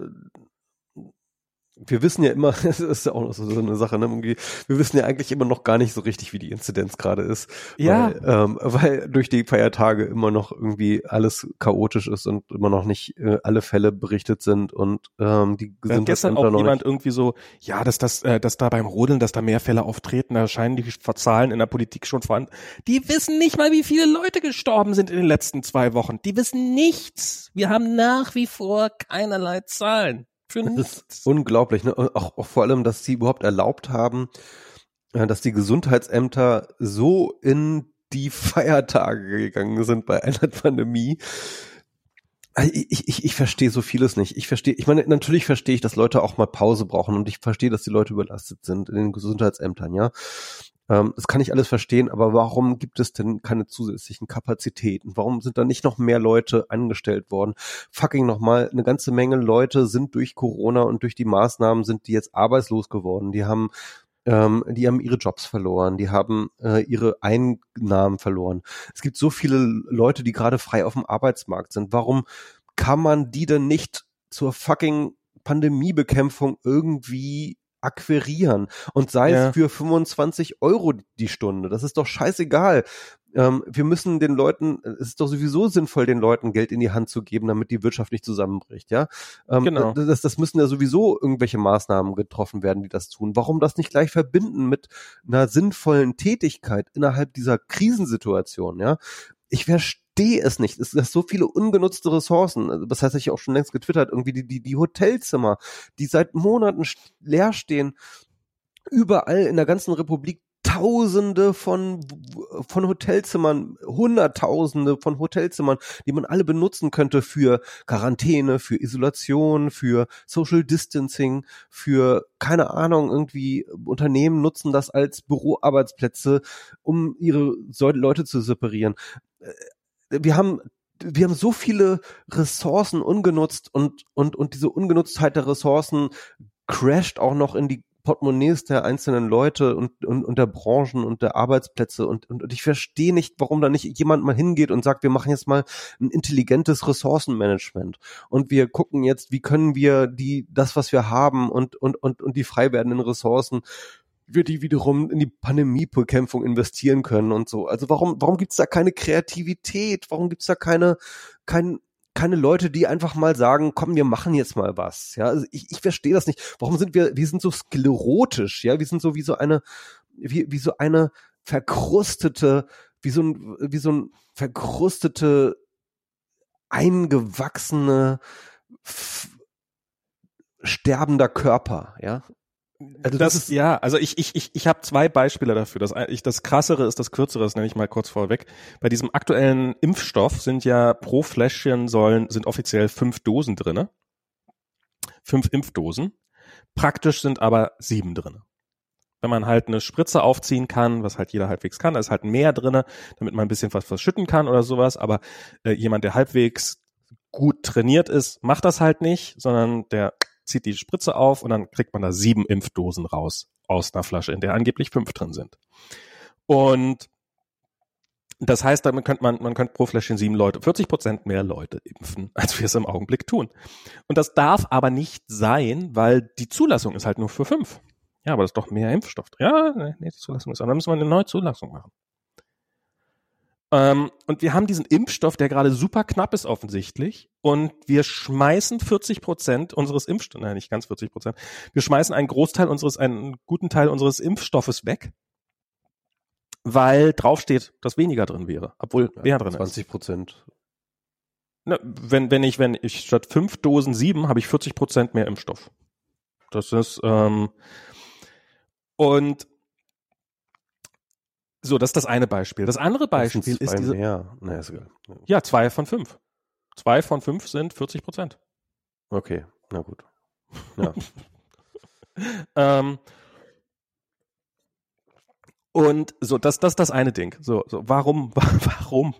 wir wissen ja immer, [laughs] das ist ja auch noch so, eine Sache, ne? Irgendwie, wir wissen ja eigentlich immer noch gar nicht so richtig, wie die Inzidenz gerade ist. Ja. Weil, ähm, weil durch die Feiertage immer noch irgendwie alles chaotisch ist und immer noch nicht äh, alle Fälle berichtet sind und ähm, die sind gestern auch jemand irgendwie so, ja, dass das, äh, dass da beim Rodeln, dass da mehr Fälle auftreten, da scheinen die Zahlen in der Politik schon vorhanden. Die wissen nicht mal, wie viele Leute gestorben sind in den letzten zwei Wochen. Die wissen nichts. Wir haben nach wie vor keinerlei Zahlen. Für das ist unglaublich, ne? Auch, auch vor allem, dass sie überhaupt erlaubt haben, äh, dass die Gesundheitsämter so in die Feiertage gegangen sind bei einer Pandemie. Also ich, ich, ich verstehe so vieles nicht. Ich verstehe, ich meine, natürlich verstehe ich, dass Leute auch mal Pause brauchen und ich verstehe, dass die Leute überlastet sind in den Gesundheitsämtern, ja. Ähm, das kann ich alles verstehen, aber warum gibt es denn keine zusätzlichen Kapazitäten? Warum sind da nicht noch mehr Leute angestellt worden? Fucking nochmal, eine ganze Menge Leute sind durch Corona und durch die Maßnahmen sind die jetzt arbeitslos geworden. Die haben ähm, die haben ihre Jobs verloren, die haben äh, ihre Einnahmen verloren. Es gibt so viele Leute, die gerade frei auf dem Arbeitsmarkt sind. Warum kann man die denn nicht zur fucking Pandemiebekämpfung irgendwie akquirieren und sei ja. es für 25 Euro die Stunde. Das ist doch scheißegal. Ähm, wir müssen den Leuten, es ist doch sowieso sinnvoll, den Leuten Geld in die Hand zu geben, damit die Wirtschaft nicht zusammenbricht, ja. Ähm, genau. Das, das müssen ja sowieso irgendwelche Maßnahmen getroffen werden, die das tun. Warum das nicht gleich verbinden mit einer sinnvollen Tätigkeit innerhalb dieser Krisensituation, ja? Ich verstehe es nicht. Es sind so viele ungenutzte Ressourcen. Also, das heißt, ich auch schon längst getwittert, irgendwie die, die, die Hotelzimmer, die seit Monaten leer stehen, überall in der ganzen Republik Tausende von, von Hotelzimmern, Hunderttausende von Hotelzimmern, die man alle benutzen könnte für Quarantäne, für Isolation, für Social Distancing, für, keine Ahnung, irgendwie Unternehmen nutzen das als Büroarbeitsplätze, um ihre Leute zu separieren. Wir haben wir haben so viele Ressourcen ungenutzt und und und diese Ungenutztheit der Ressourcen crasht auch noch in die Portemonnaies der einzelnen Leute und, und, und der Branchen und der Arbeitsplätze und, und, und ich verstehe nicht, warum da nicht jemand mal hingeht und sagt, wir machen jetzt mal ein intelligentes Ressourcenmanagement und wir gucken jetzt, wie können wir die das, was wir haben und und und und die frei werdenden Ressourcen wir die wiederum in die Pandemiebekämpfung investieren können und so. Also warum, warum gibt's da keine Kreativität? Warum gibt's da keine, kein, keine Leute, die einfach mal sagen, komm, wir machen jetzt mal was. Ja, also ich, ich verstehe das nicht. Warum sind wir, wir sind so sklerotisch, ja, wir sind so wie so eine, wie, wie so eine verkrustete, wie so ein, wie so ein verkrustete eingewachsene sterbender Körper, ja. Also das, das, ist ja, also ich ich ich ich habe zwei Beispiele dafür. Das ich, das krassere ist das kürzere, das nenne ich mal kurz vorweg. Bei diesem aktuellen Impfstoff sind ja pro Fläschchen sollen sind offiziell fünf Dosen drinne, fünf Impfdosen. Praktisch sind aber sieben drinne. Wenn man halt eine Spritze aufziehen kann, was halt jeder halbwegs kann, da ist halt mehr drinne, damit man ein bisschen was verschütten kann oder sowas. Aber äh, jemand, der halbwegs gut trainiert ist, macht das halt nicht, sondern der zieht die Spritze auf und dann kriegt man da sieben Impfdosen raus aus einer Flasche, in der angeblich fünf drin sind. Und das heißt, damit könnte man, man könnte pro Fläschchen sieben Leute, 40 Prozent mehr Leute impfen, [laughs] als wir es im Augenblick tun. Und das darf aber nicht sein, weil die Zulassung ist halt nur für fünf. Ja, aber das ist doch mehr Impfstoff. Ja, nee, die Zulassung ist, aber dann müssen wir eine neue Zulassung machen. Ähm, und wir haben diesen Impfstoff, der gerade super knapp ist offensichtlich. Und wir schmeißen 40 Prozent unseres Impfstoffs, nein, nicht ganz 40 Prozent, wir schmeißen einen Großteil unseres, einen guten Teil unseres Impfstoffes weg, weil draufsteht, dass weniger drin wäre, obwohl ja, mehr drin 20 Prozent. Ne, wenn, wenn ich, wenn ich statt fünf Dosen sieben, habe ich 40 Prozent mehr Impfstoff. Das ist, ähm, und so, das ist das eine Beispiel. Das andere Beispiel das ist diese. Mehr. Naja, ist egal. Ja, zwei von fünf. Zwei von fünf sind 40 Prozent. Okay, na gut. Ja. [laughs] ähm, und so, das, das ist das eine Ding. So, so, warum, [laughs] warum?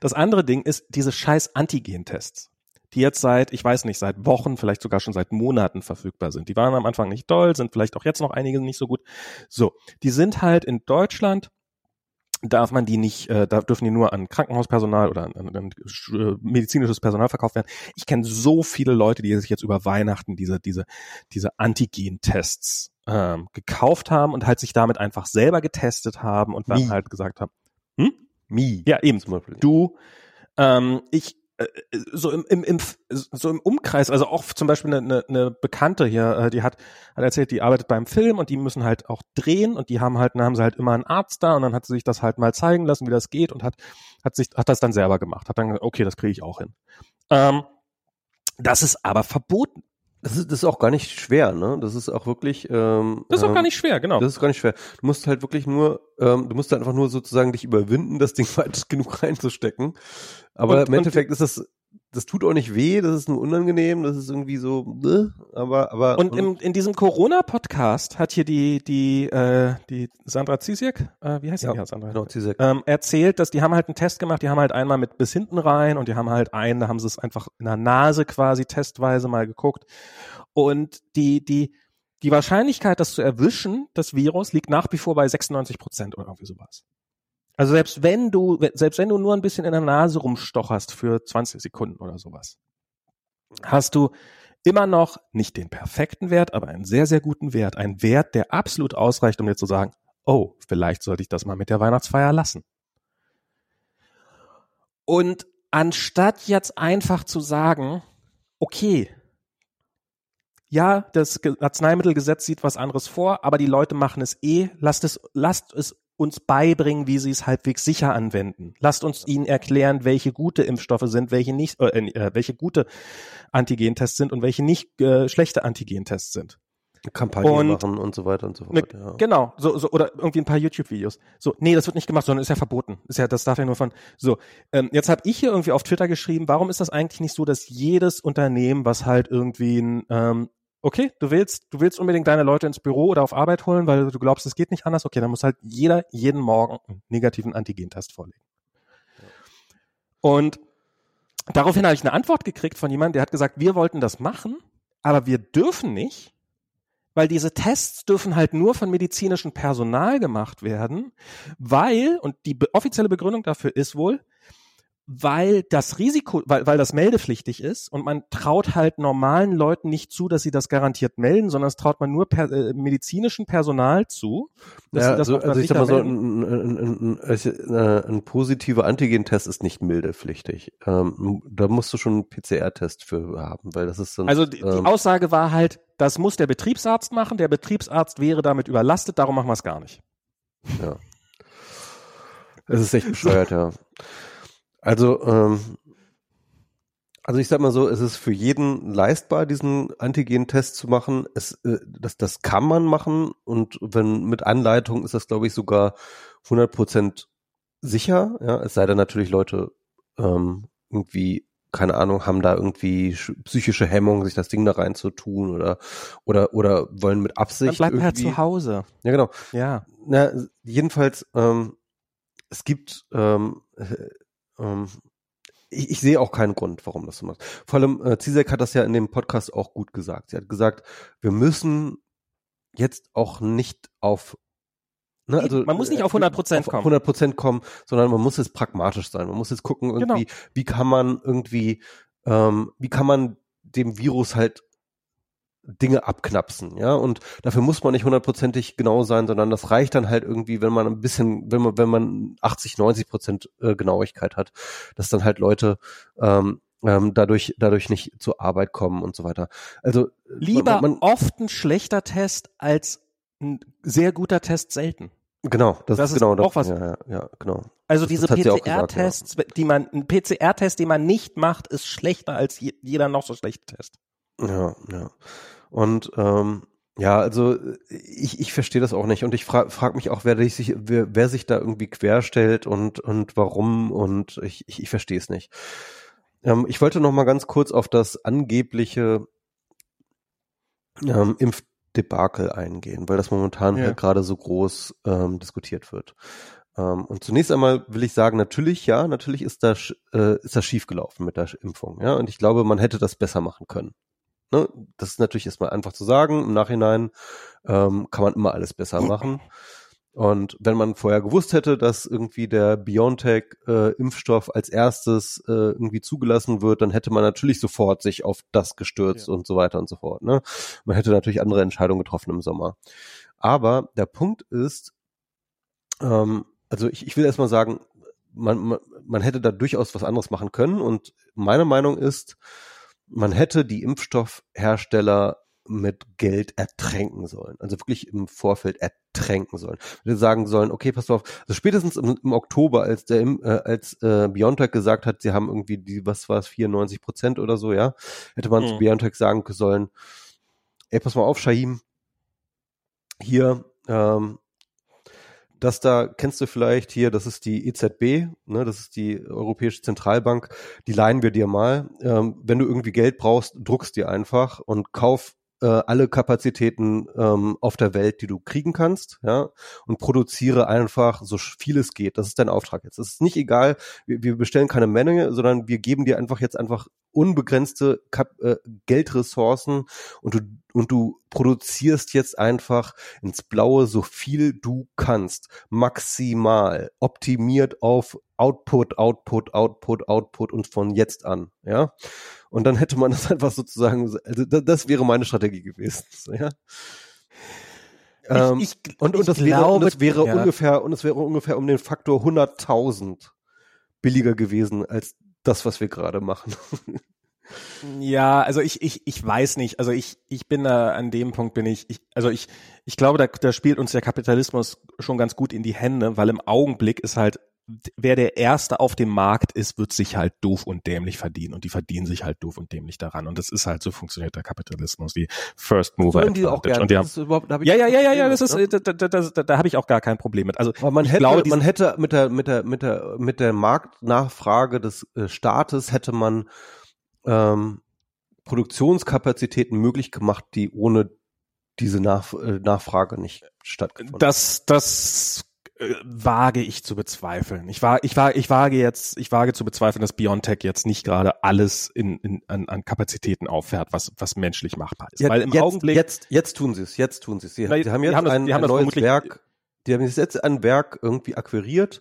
Das andere Ding ist diese scheiß Antigen-Tests, die jetzt seit, ich weiß nicht, seit Wochen, vielleicht sogar schon seit Monaten verfügbar sind. Die waren am Anfang nicht doll, sind vielleicht auch jetzt noch einige nicht so gut. So, die sind halt in Deutschland darf man die nicht, äh, da dürfen die nur an Krankenhauspersonal oder an, an, an äh, medizinisches Personal verkauft werden. Ich kenne so viele Leute, die sich jetzt über Weihnachten diese, diese, diese Antigen-Tests ähm, gekauft haben und halt sich damit einfach selber getestet haben und dann Nie. halt gesagt haben, hm? Mi. Ja, eben. Du, ähm, ich, so im, im, im, so im Umkreis, also auch zum Beispiel eine, eine Bekannte hier, äh, die hat, hat erzählt, die arbeitet beim Film und die müssen halt auch drehen und die haben halt, dann haben sie halt immer einen Arzt da und dann hat sie sich das halt mal zeigen lassen, wie das geht und hat, hat sich, hat das dann selber gemacht, hat dann gesagt, okay, das kriege ich auch hin. Ähm, das ist aber verboten. Das ist, das ist auch gar nicht schwer, ne? Das ist auch wirklich. Ähm, das ist auch ähm, gar nicht schwer, genau. Das ist gar nicht schwer. Du musst halt wirklich nur, ähm, du musst halt einfach nur sozusagen dich überwinden, das Ding [laughs] weit genug reinzustecken. Aber Und- im Endeffekt ist das, das tut auch nicht weh, das ist nur unangenehm, das ist irgendwie so, bäh, aber, aber. Und im, in diesem Corona-Podcast hat hier die, die, äh, die Sandra Zisiek, äh, wie heißt die? Ja, Ja, Sandra. genau, Zizek. ähm, erzählt, dass die haben halt einen Test gemacht, die haben halt einmal mit bis hinten rein und die haben halt einen, da haben sie es einfach in der Nase quasi testweise mal geguckt. Und die, die, die Wahrscheinlichkeit, das zu erwischen, das Virus, liegt nach wie vor bei 96 Prozent oder irgendwie sowas. Also selbst wenn du, selbst wenn du nur ein bisschen in der Nase rumstocherst für 20 Sekunden oder sowas, hast du immer noch nicht den perfekten Wert, aber einen sehr, sehr guten Wert. Ein Wert, der absolut ausreicht, um dir zu sagen, oh, vielleicht sollte ich das mal mit der Weihnachtsfeier lassen. Und anstatt jetzt einfach zu sagen, okay, ja, das Ge- Arzneimittelgesetz sieht was anderes vor, aber die Leute machen es eh, lasst es, lasst es uns beibringen, wie sie es halbwegs sicher anwenden. Lasst uns ihnen erklären, welche gute Impfstoffe sind, welche nicht, äh, äh, welche gute Antigentests sind und welche nicht äh, schlechte Antigentests sind. Kampagne und- machen und so weiter und so Ne, fort, ja. Genau, so, so oder irgendwie ein paar YouTube-Videos. So, nee, das wird nicht gemacht, sondern ist ja verboten. Ist ja, das darf ja nur von. So, ähm, jetzt habe ich hier irgendwie auf Twitter geschrieben, warum ist das eigentlich nicht so, dass jedes Unternehmen, was halt irgendwie ein ähm, Okay, du willst, du willst unbedingt deine Leute ins Büro oder auf Arbeit holen, weil du glaubst, es geht nicht anders. Okay, dann muss halt jeder jeden Morgen einen negativen Antigentest vorlegen. Und daraufhin habe ich eine Antwort gekriegt von jemandem, der hat gesagt, wir wollten das machen, aber wir dürfen nicht, weil diese Tests dürfen halt nur von medizinischem Personal gemacht werden, weil, und die offizielle Begründung dafür ist wohl, weil das Risiko, weil, weil das meldepflichtig ist und man traut halt normalen Leuten nicht zu, dass sie das garantiert melden, sondern es traut man nur per, äh, medizinischem Personal zu. dass Ja, sie das auf also ich sag mal so, ein, ein, ein, ein, ein, ein positiver Antigentest ist nicht meldepflichtig. Ähm, da musst du schon einen PCR-Test für haben, weil das ist sonst, Also die, die ähm, Aussage war halt, das muss der Betriebsarzt machen, der Betriebsarzt wäre damit überlastet, darum machen wir es gar nicht. ja. Es ist echt bescheuert, ja. [laughs] Also, ähm, Also ich sag mal so, es ist für jeden leistbar, diesen Antigen-Test zu machen. Es, äh, das, das kann man machen und wenn mit Anleitung ist das, glaube ich, sogar 100 Prozent sicher. Ja, es sei denn natürlich Leute ähm, irgendwie keine Ahnung, haben da irgendwie psychische Hemmungen, sich das Ding da rein zu tun oder oder oder wollen mit Absicht. Dann bleibt halt zu Hause. Ja, genau. Ja. Na, jedenfalls, ähm, es gibt ähm, äh, ähm, ich, ich sehe auch keinen Grund, warum das so macht. Vor allem, äh, Zizek hat das ja in dem Podcast auch gut gesagt. Sie hat gesagt, wir müssen jetzt auch nicht auf Ne, also, man muss nicht auf 100 Prozent kommen. 100 Prozent kommen, sondern man muss jetzt pragmatisch sein. Man muss jetzt gucken, irgendwie, genau. wie kann man irgendwie, ähm, wie kann man dem Virus halt Dinge abknapsen, ja, und dafür muss man nicht hundertprozentig genau sein, sondern das reicht dann halt irgendwie, wenn man ein bisschen, wenn man, wenn man 80, 90 Prozent äh, Genauigkeit hat, dass dann halt Leute ähm, ähm, dadurch, dadurch nicht zur Arbeit kommen und so weiter. Also lieber man, man, oft ein schlechter Test als ein sehr guter Test selten. Genau, das, das ist genau auch was. Ja, ja, ja, genau. Also diese PCR-Tests, ja. die man, ein PCR-Test, den man nicht macht, ist schlechter als je, jeder noch so schlechte Test. Ja, ja. Und ähm, ja, also ich, ich verstehe das auch nicht und ich frage frag mich auch, wer sich, wer, wer sich da irgendwie querstellt und und warum und ich, ich, ich verstehe es nicht. Ähm, ich wollte noch mal ganz kurz auf das angebliche ähm, Impf Debakel eingehen, weil das momentan ja. halt gerade so groß ähm, diskutiert wird. Ähm, und zunächst einmal will ich sagen, natürlich, ja, natürlich ist das, äh, ist das schiefgelaufen mit der Impfung, ja, und ich glaube, man hätte das besser machen können. Ne? Das ist natürlich erstmal einfach zu sagen. Im Nachhinein ähm, kann man immer alles besser machen. Und wenn man vorher gewusst hätte, dass irgendwie der BioNTech-Impfstoff äh, als erstes äh, irgendwie zugelassen wird, dann hätte man natürlich sofort sich auf das gestürzt ja. und so weiter und so fort. Ne? Man hätte natürlich andere Entscheidungen getroffen im Sommer. Aber der Punkt ist, ähm, also ich, ich will erstmal sagen, man, man, man hätte da durchaus was anderes machen können. Und meine Meinung ist, man hätte die Impfstoffhersteller mit Geld ertränken sollen. Also wirklich im Vorfeld ertränken sollen. Wir sagen sollen, okay, pass auf, also spätestens im, im Oktober, als der äh, als äh, Biontech gesagt hat, sie haben irgendwie die, was war es, 94 Prozent oder so, ja, hätte man mhm. zu Biontech sagen sollen, ey, pass mal auf, Shahim, hier, ähm, das da kennst du vielleicht hier, das ist die EZB, ne, das ist die Europäische Zentralbank, die leihen wir dir mal. Ähm, wenn du irgendwie Geld brauchst, druckst dir einfach und kauf äh, alle Kapazitäten ähm, auf der Welt, die du kriegen kannst, ja, und produziere einfach so viel es geht. Das ist dein Auftrag jetzt. Es ist nicht egal, wir, wir bestellen keine Menge, sondern wir geben dir einfach jetzt einfach unbegrenzte Kap äh, Geldressourcen und du und du produzierst jetzt einfach ins Blaue so viel du kannst, maximal, optimiert auf Output, Output, Output, Output und von jetzt an, ja. Und dann hätte man [laughs] das einfach sozusagen, also das, wäre meine Strategie gewesen, ja. Ähm, ich, ich, und, und, das wäre, glaube, und das wäre ja. ungefähr, und es wäre ungefähr um den Faktor 100.000 billiger gewesen als das, was wir gerade machen. Ja, also ich, ich, ich weiß nicht. Also ich, ich bin da an dem Punkt bin ich, ich also ich, ich glaube, da, da spielt uns der Kapitalismus schon ganz gut in die Hände, weil im Augenblick ist halt, wer der Erste auf dem Markt ist, wird sich halt doof und dämlich verdienen und die verdienen sich halt doof und dämlich daran und das ist halt so funktioniert der Kapitalismus, die First Mover die auch gerne. Und die haben, ja, ja, ja, ja, ja, das ist, ne? da, da, da, da, da habe ich auch gar kein Problem mit. Also Aber man hätte, glaube, man hätte mit der, mit der, mit der, mit der Marktnachfrage des äh, Staates hätte man ähm, Produktionskapazitäten möglich gemacht, die ohne diese Nach äh, Nachfrage nicht stattgefunden Das, das äh, wage ich zu bezweifeln. Ich war, ich war, ich wage jetzt, ich wage zu bezweifeln, dass Biontech jetzt nicht gerade alles in, in, an, an Kapazitäten auffährt, was, was menschlich machbar ist. Jetzt, Weil im jetzt, Augenblick jetzt, jetzt tun sie es, jetzt tun sie es. Sie, sie, haben jetzt haben ein, das, ein neues Werk, die haben jetzt ein Werk irgendwie akquiriert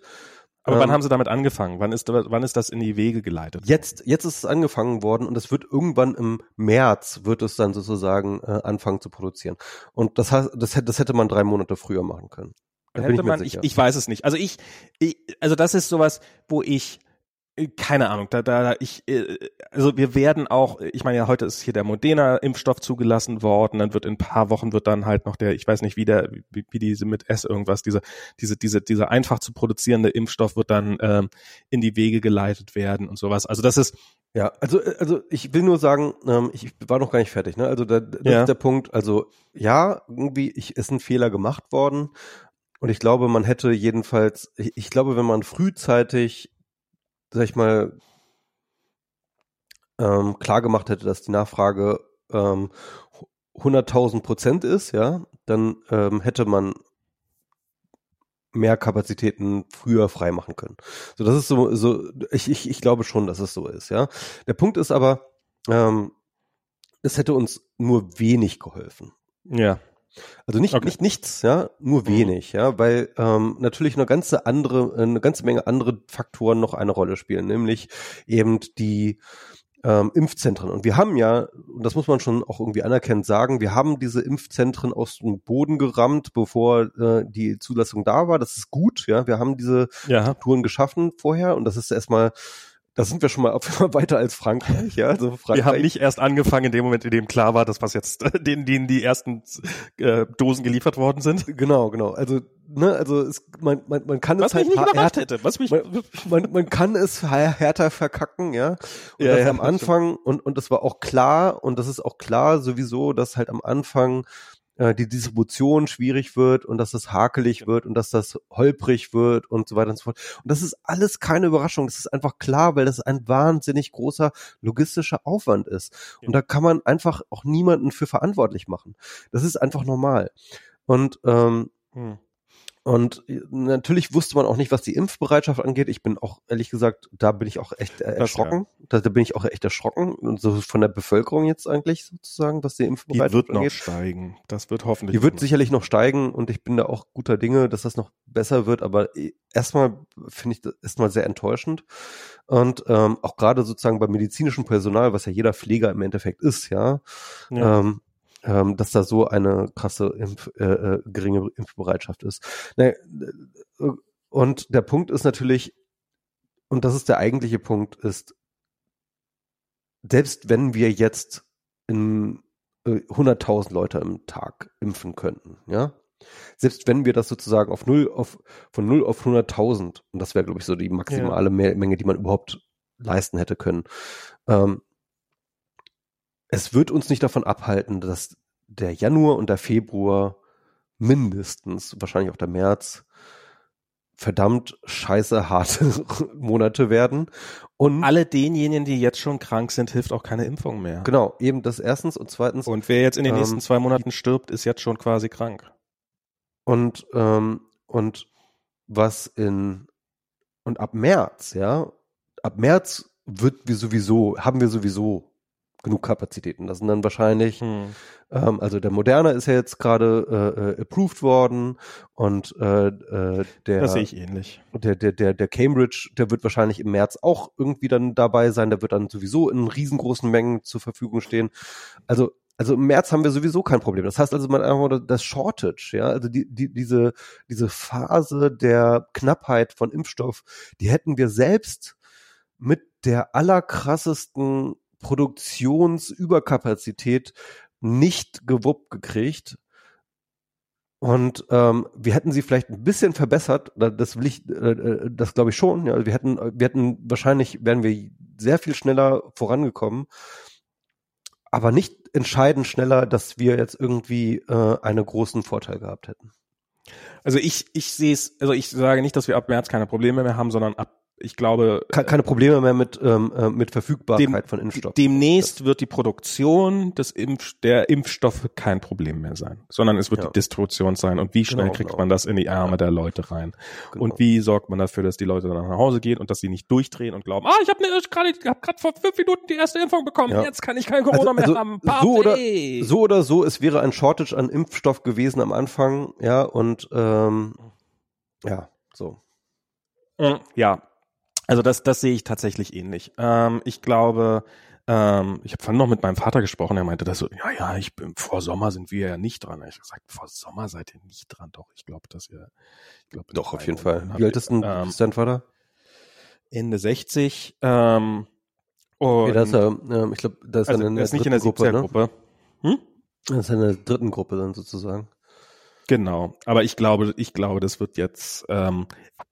aber ähm, wann haben Sie damit angefangen? Wann ist, wann ist das in die Wege geleitet? Jetzt, jetzt ist es angefangen worden und es wird irgendwann im März wird es dann sozusagen äh, anfangen zu produzieren. Und das das, das hätte man drei Monate früher machen können. Hätte man, ich, ich weiß es nicht. Also ich, ich, also das ist sowas, wo ich äh, keine Ahnung, da, da, ich, äh, also wir werden auch, ich meine ja, heute ist hier der Moderna-Impfstoff zugelassen worden, dann wird in ein paar Wochen wird dann halt noch der, ich weiß nicht, wie der, wie, wie diese mit S irgendwas, diese, diese, diese, dieser einfach zu produzierende Impfstoff wird dann ähm, in die Wege geleitet werden und sowas. Also das ist, Ja, also, also ich will nur sagen, ähm, ich war noch gar nicht fertig. Ne? Also da, das Ja. ist der Punkt. Also ja, irgendwie ich, ist ein Fehler gemacht worden und ich glaube, man hätte jedenfalls, ich, glaube, wenn man frühzeitig, sag ich mal, ähm, klar gemacht hätte, dass die Nachfrage ähm, 100.000 Prozent ist, ja, dann ähm, hätte man mehr Kapazitäten früher freimachen können. So, das ist so, so ich, ich, ich glaube schon, dass es so ist, ja. Der Punkt ist aber, ähm, es hätte uns nur wenig geholfen. Ja. Also nicht, Okay. nicht nichts, ja, nur Mhm. wenig, ja, weil ähm, natürlich eine ganze andere, eine ganze Menge andere Faktoren noch eine Rolle spielen, nämlich eben die ähm, Impfzentren. Und wir haben ja, und das muss man schon auch irgendwie anerkennend sagen, wir haben diese Impfzentren aus dem Boden gerammt, bevor äh, die Zulassung da war. Das ist gut, ja. Wir haben diese Ja. Strukturen geschaffen vorher und das ist erstmal, da sind wir schon mal [laughs] weiter als Frankreich, ja. Also Frankreich, Wir haben nicht erst angefangen in dem Moment, in dem klar war, dass was jetzt [laughs] denen, denen die ersten äh, Dosen geliefert worden sind. Genau, genau. Also, ne, also es, man, man, man kann Was es halt mich nicht härter, hätte. Was mich, man, man, man kann es hä- härter verkacken, ja. Und Ja, ja, am Anfang, und, und das war auch klar, und das ist auch klar sowieso, dass halt am Anfang äh, die Distribution schwierig wird und dass es hakelig wird und dass das holprig wird und so weiter und so fort. Und das ist alles keine Überraschung. Das ist einfach klar, weil das ein wahnsinnig großer logistischer Aufwand ist. Ja. Und da kann man einfach auch niemanden für verantwortlich machen. Das ist einfach normal. Und ähm, hm. Und äh, natürlich wusste man auch nicht, was die Impfbereitschaft angeht. Ich bin auch, ehrlich gesagt, da bin ich auch echt äh, erschrocken. Da, da bin ich auch echt erschrocken. Und so von der Bevölkerung jetzt eigentlich sozusagen, was die Die Impfbereitschaft wird noch angeht. steigen. Das wird hoffentlich. Die wird noch- sicherlich noch steigen und ich bin da auch guter Dinge, dass das noch besser wird. Aber eh, erstmal finde ich das erstmal sehr enttäuschend. Und ähm, auch gerade sozusagen beim medizinischen Personal, was ja jeder Pfleger im Endeffekt ist, ja, Ja. ähm, ähm, dass da so eine krasse Impf, äh, äh, geringe Impfbereitschaft ist. Ne, äh, und der Punkt ist natürlich, und das ist der eigentliche Punkt, ist, selbst wenn wir jetzt in äh, 100.000 Leute im Tag impfen könnten, ja, selbst wenn wir das sozusagen auf null auf von null auf 100.000 und das wäre glaube ich so die maximale Me- Menge, die man überhaupt leisten hätte können, ähm, es wird uns nicht davon abhalten, dass der Januar und der Februar mindestens, wahrscheinlich auch der März, verdammt scheiße harte [laughs] Monate werden. Und Alle denjenigen, die jetzt schon krank sind, hilft auch keine Impfung mehr. genau, eben das erstens und zweitens Und wer jetzt in den Ähm, nächsten zwei Monaten stirbt, ist jetzt schon quasi krank. und ähm, und was in und ab März, ja, ab März wird wir sowieso, haben wir sowieso genug Kapazitäten. Das sind dann wahrscheinlich Hm. Ähm, also der Moderna ist ja jetzt gerade äh, äh, approved worden und äh, äh, der, Das sehe ich ähnlich. der, der, der, der Cambridge, der wird wahrscheinlich im März auch irgendwie dann dabei sein. Der wird dann sowieso in riesengroßen Mengen zur Verfügung stehen. Also also im März haben wir sowieso kein Problem. Das heißt also, man einfach das Shortage, ja, also die, die, diese, diese Phase der Knappheit von Impfstoff, die hätten wir selbst mit der allerkrassesten Produktionsüberkapazität nicht gewuppt gekriegt. Und ähm, wir hätten sie vielleicht ein bisschen verbessert, da- das will ich, äh, äh, das glaube ich schon. Ja, wir hätten, wir hätten wahrscheinlich wären wir sehr viel schneller vorangekommen, aber nicht entscheidend schneller, dass wir jetzt irgendwie äh, einen großen Vorteil gehabt hätten. Also ich, ich sehe es, also ich sage nicht, dass wir ab März keine Probleme mehr haben, sondern ab, ich glaube, Ke- Keine Probleme mehr mit ähm, äh, mit Verfügbarkeit Dem- von Impfstoff. demnächst wird die Produktion des Impf der Impfstoffe kein Problem mehr sein, sondern es wird Ja. die Distribution sein. Und wie schnell Genau, kriegt genau. man das in die Arme der Leute rein? Genau. Und wie sorgt man dafür, dass die Leute dann nach Hause gehen und dass sie nicht durchdrehen und glauben, ah, ich habe ne, gerade, ich habe gerade vor fünf Minuten die erste Impfung bekommen, Ja. jetzt kann ich kein Corona mehr haben. so oder Party! so oder so, es wäre ein Shortage an Impfstoff gewesen am Anfang, ja und ähm, ja, so. Mm, Ja, also das, das sehe ich tatsächlich ähnlich. Ähm, ich glaube, ähm, ich habe vorhin noch mit meinem Vater gesprochen, er meinte das so, ja, ja, ich bin, vor Sommer sind wir ja nicht dran. Ich habe gesagt, vor Sommer seid ihr nicht dran. Doch, ich glaube, dass ihr, ich glaube, Doch, auf jeden Fall. Wie alt ist denn ähm, ist dein Vater? Ende 60. Ähm, und Ja, das ist ja, ähm, ich glaube, das ist also, in er der ist nicht in der dritten Gruppe, ne? 70er-Gruppe. Hm? Das ist in der dritten Gruppe dann sozusagen. Genau, aber ich glaube, ich glaube, das wird jetzt, ähm,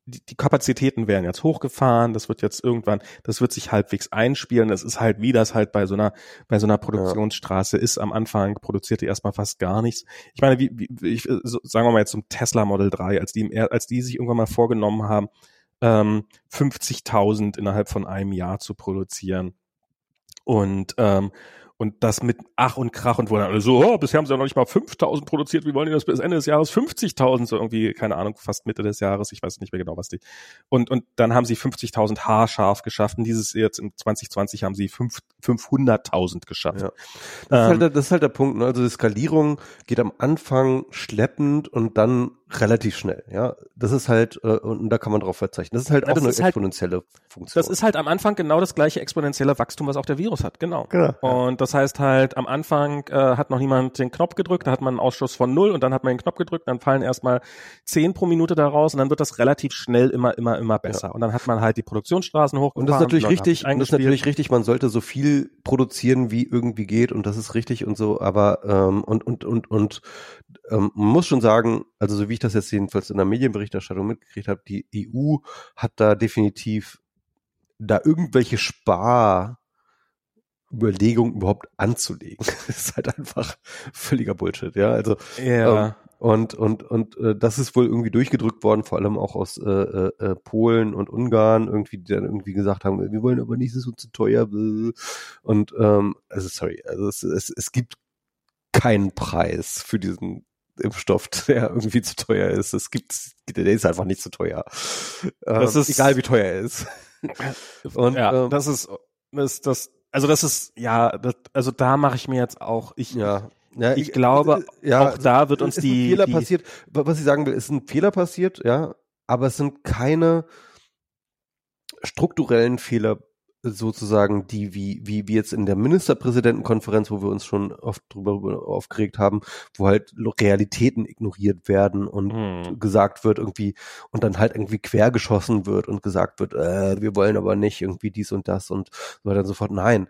die, die Kapazitäten werden jetzt hochgefahren, das wird jetzt irgendwann, das wird sich halbwegs einspielen. Das ist halt, wie das halt bei so einer, bei so einer Produktionsstraße ja. ist. Am Anfang produzierte erstmal fast gar nichts. Ich meine, wie, wie ich, so, sagen wir mal jetzt zum Tesla Model 3, als die, als die sich irgendwann mal vorgenommen haben, ähm, 50.000 innerhalb von einem Jahr zu produzieren. Und ähm, und das mit Ach und Krach und wo dann alle so, oh, bisher haben sie ja noch nicht mal 5000 produziert, wie wollen die das bis Ende des Jahres 50.000, so irgendwie, keine Ahnung, fast Mitte des Jahres, ich weiß nicht mehr genau, was die. Und, und dann haben sie 50.000 haarscharf geschafft und dieses jetzt in 2020 haben sie 500.000 geschafft. Ja. Das, ähm, ist halt, ähm, das ist halt der Punkt, ne? also die Skalierung geht am Anfang schleppend und dann relativ schnell, ja. Das ist halt, äh, und da kann man drauf verzeichnen. Das ist halt auch das eine halt exponentielle Funktion. Das ist halt am Anfang genau das gleiche exponentielle Wachstum, was auch der Virus hat, genau. genau und das heißt halt, am Anfang äh, hat noch niemand den Knopf gedrückt, da hat man einen Ausschuss von null und dann hat man den Knopf gedrückt, dann fallen erstmal zehn pro Minute daraus und dann wird das relativ schnell immer, immer, immer besser. Ja. Und dann hat man halt die Produktionsstraßen hochgefahren. Und das ist natürlich richtig, das ist natürlich richtig, man sollte so viel produzieren, wie irgendwie geht und das ist richtig und so, aber ähm, und, und, und, und ähm, man muss schon sagen, also so wie ich das jetzt jedenfalls in der Medienberichterstattung mitgekriegt habe, die EU hat da definitiv da irgendwelche Sparüberlegungen überhaupt anzulegen. [laughs] das ist halt einfach völliger Bullshit, ja. Also ja. Ähm, und und und äh, das ist wohl irgendwie durchgedrückt worden, vor allem auch aus äh, äh, äh Polen und Ungarn, irgendwie die dann irgendwie gesagt haben, wir wollen aber nicht, es ist uns zu teuer. Und ähm, also sorry, also es, es, es gibt keinen Preis für diesen Impfstoff, [laughs] der irgendwie zu teuer ist. Es gibt, der ist einfach nicht zu teuer. Das ähm, ist, egal wie teuer er ist. Und ja, ähm, das ist, das, das, also das ist, ja, das, also da mache ich mir jetzt auch, ich, ja. Ja, ich, ich glaube, ja, auch da wird uns die, Fehler die, passiert. Was ich sagen will, ist ein Fehler passiert, ja, aber es sind keine strukturellen Fehler sozusagen die, wie, wie, wie jetzt in der Ministerpräsidentenkonferenz, wo wir uns schon oft drüber aufgeregt haben, wo halt Realitäten ignoriert werden und hm. gesagt wird irgendwie und dann halt irgendwie quergeschossen wird und gesagt wird, äh, wir wollen aber nicht irgendwie dies und das und so weiter und so fort. Nein,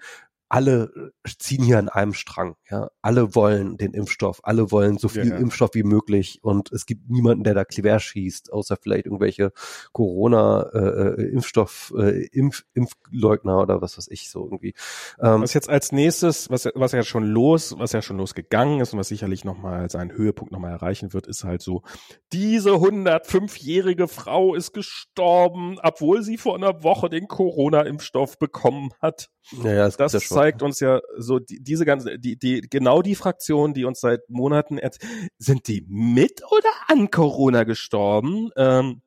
alle ziehen hier an einem Strang. Ja, alle wollen den Impfstoff, alle wollen so viel ja, ja. Impfstoff wie möglich und es gibt niemanden, der da quer schießt, außer vielleicht irgendwelche Corona-Impfstoff, äh, äh, Impf, Impfleugner oder was weiß ich so irgendwie. Ähm, was jetzt als nächstes, was was ja schon los, was ja schon losgegangen ist und was sicherlich nochmal seinen Höhepunkt nochmal erreichen wird, ist halt so: Diese 105-jährige Frau ist gestorben, obwohl sie vor einer Woche den Corona-Impfstoff bekommen hat. Ja, ja, das, das zeigt uns ja so die, diese ganze, die, die, genau die Fraktionen, die uns seit Monaten, sind die mit oder an Corona gestorben, ähm,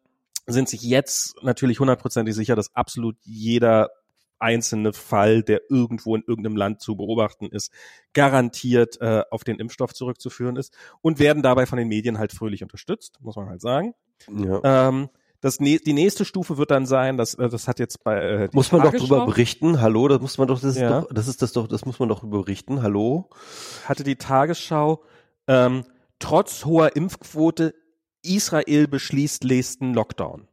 sind sich jetzt natürlich hundertprozentig sicher, dass absolut jeder einzelne Fall, der irgendwo in irgendeinem Land zu beobachten ist, garantiert äh, auf den Impfstoff zurückzuführen ist und werden dabei von den Medien halt fröhlich unterstützt, muss man halt sagen. Ja. Ähm, das, die nächste Stufe wird dann sein, dass äh, das hat jetzt bei äh, muss man doch drüber berichten. Hallo, das muss man doch, das ist ja. doch, das ist das doch, das muss man doch drüber berichten. Hallo. Hatte die Tagesschau ähm, trotz hoher Impfquote Israel beschließt nächsten Lockdown.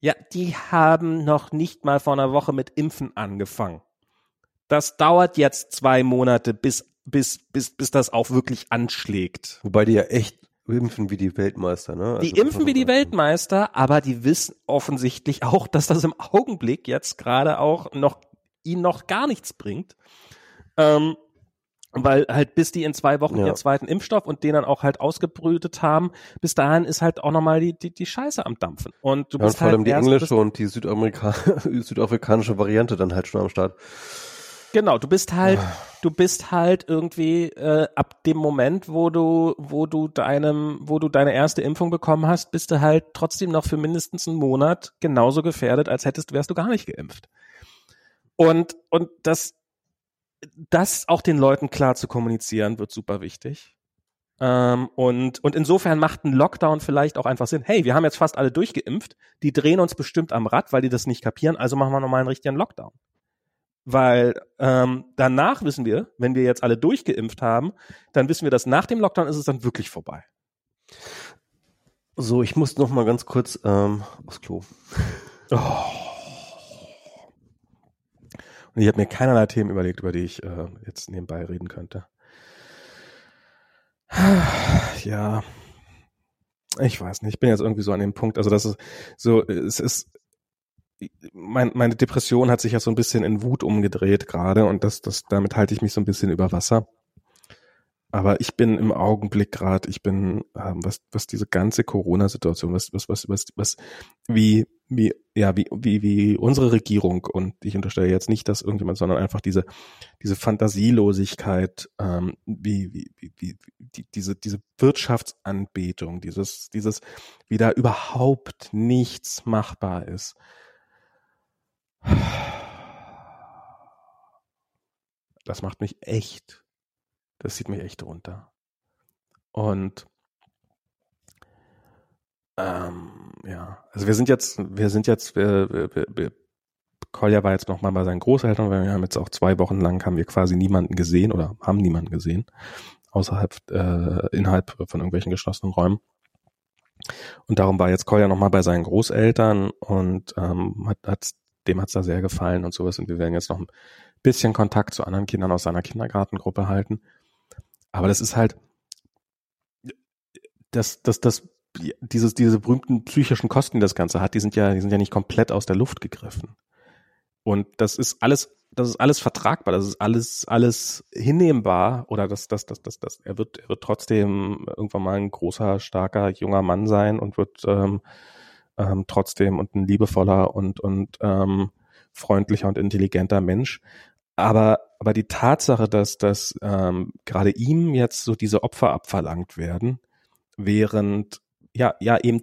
Ja, die haben noch nicht mal vor einer Woche mit Impfen angefangen. Das dauert jetzt zwei Monate, bis bis bis bis das auch wirklich anschlägt. Wobei die ja echt impfen wie die Weltmeister, ne? Also die impfen wie die Weltmeister, aber die wissen offensichtlich auch, dass das im Augenblick jetzt gerade auch noch ihnen noch gar nichts bringt. Ähm, weil halt bis die in zwei Wochen ja. ihren zweiten Impfstoff und den dann auch halt ausgebrütet haben, bis dahin ist halt auch nochmal die, die, die Scheiße am Dampfen. Und du ja, bist und vor halt allem die englische und die Südamerika [laughs] südafrikanische Variante dann halt schon am Start. Genau, du bist halt, ah. du bist halt irgendwie äh, ab dem Moment, wo du, wo du deinem, wo du deine erste Impfung bekommen hast, bist du halt trotzdem noch für mindestens einen Monat genauso gefährdet, als hättest, wärst du gar nicht geimpft. Und und das, das auch den Leuten klar zu kommunizieren, wird super wichtig. Ähm, und, und insofern macht ein Lockdown vielleicht auch einfach Sinn. Hey, wir haben jetzt fast alle durchgeimpft, die drehen uns bestimmt am Rad, weil die das nicht kapieren, also machen wir nochmal einen richtigen Lockdown. Weil ähm, danach wissen wir, wenn wir jetzt alle durchgeimpft haben, dann wissen wir, dass nach dem Lockdown ist es dann wirklich vorbei. So, ich muss noch mal ganz kurz ähm, aufs Klo. Oh. Und ich habe mir keinerlei Themen überlegt, über die ich äh, jetzt nebenbei reden könnte. Ja, ich weiß nicht, ich bin jetzt irgendwie so an dem Punkt, also das ist so, es ist, mein, meine Depression hat sich ja so ein bisschen in Wut umgedreht gerade und das, das, damit halte ich mich so ein bisschen über Wasser. Aber ich bin im Augenblick gerade, ich bin, ähm, was, was diese ganze Corona-Situation, was, was, was, was, was, wie, wie, ja, wie, wie, wie unsere Regierung und ich unterstelle jetzt nicht, dass irgendjemand, sondern einfach diese, diese Fantasielosigkeit, ähm, wie, wie, wie, wie die, diese, diese Wirtschaftsanbetung, dieses, dieses, wie da überhaupt nichts machbar ist. Das macht mich echt das sieht mich echt runter. Und ähm, ja, also wir sind jetzt, wir sind jetzt, wir, wir, wir, Kolja war jetzt noch mal bei seinen Großeltern, weil wir haben jetzt auch zwei Wochen lang haben wir quasi niemanden gesehen oder haben niemanden gesehen außerhalb, äh, innerhalb von irgendwelchen geschlossenen Räumen. Und darum war jetzt Kolja noch mal bei seinen Großeltern und ähm, hat, hat dem hat's da sehr gefallen und sowas. Und wir werden jetzt noch ein bisschen Kontakt zu anderen Kindern aus seiner Kindergartengruppe halten. Aber das ist halt, das, das, das, dieses, diese berühmten psychischen Kosten, die das Ganze hat, die sind ja, die sind ja nicht komplett aus der Luft gegriffen. Und das ist alles, das ist alles vertragbar, das ist alles, alles hinnehmbar oder das, das, das, das, das, er wird, er wird trotzdem irgendwann mal ein großer, starker, junger Mann sein und wird ähm, ähm, trotzdem und ein liebevoller und, und ähm, freundlicher und intelligenter Mensch. Aber, aber die Tatsache, dass, dass ähm, gerade ihm jetzt so diese Opfer abverlangt werden, während ja, ja eben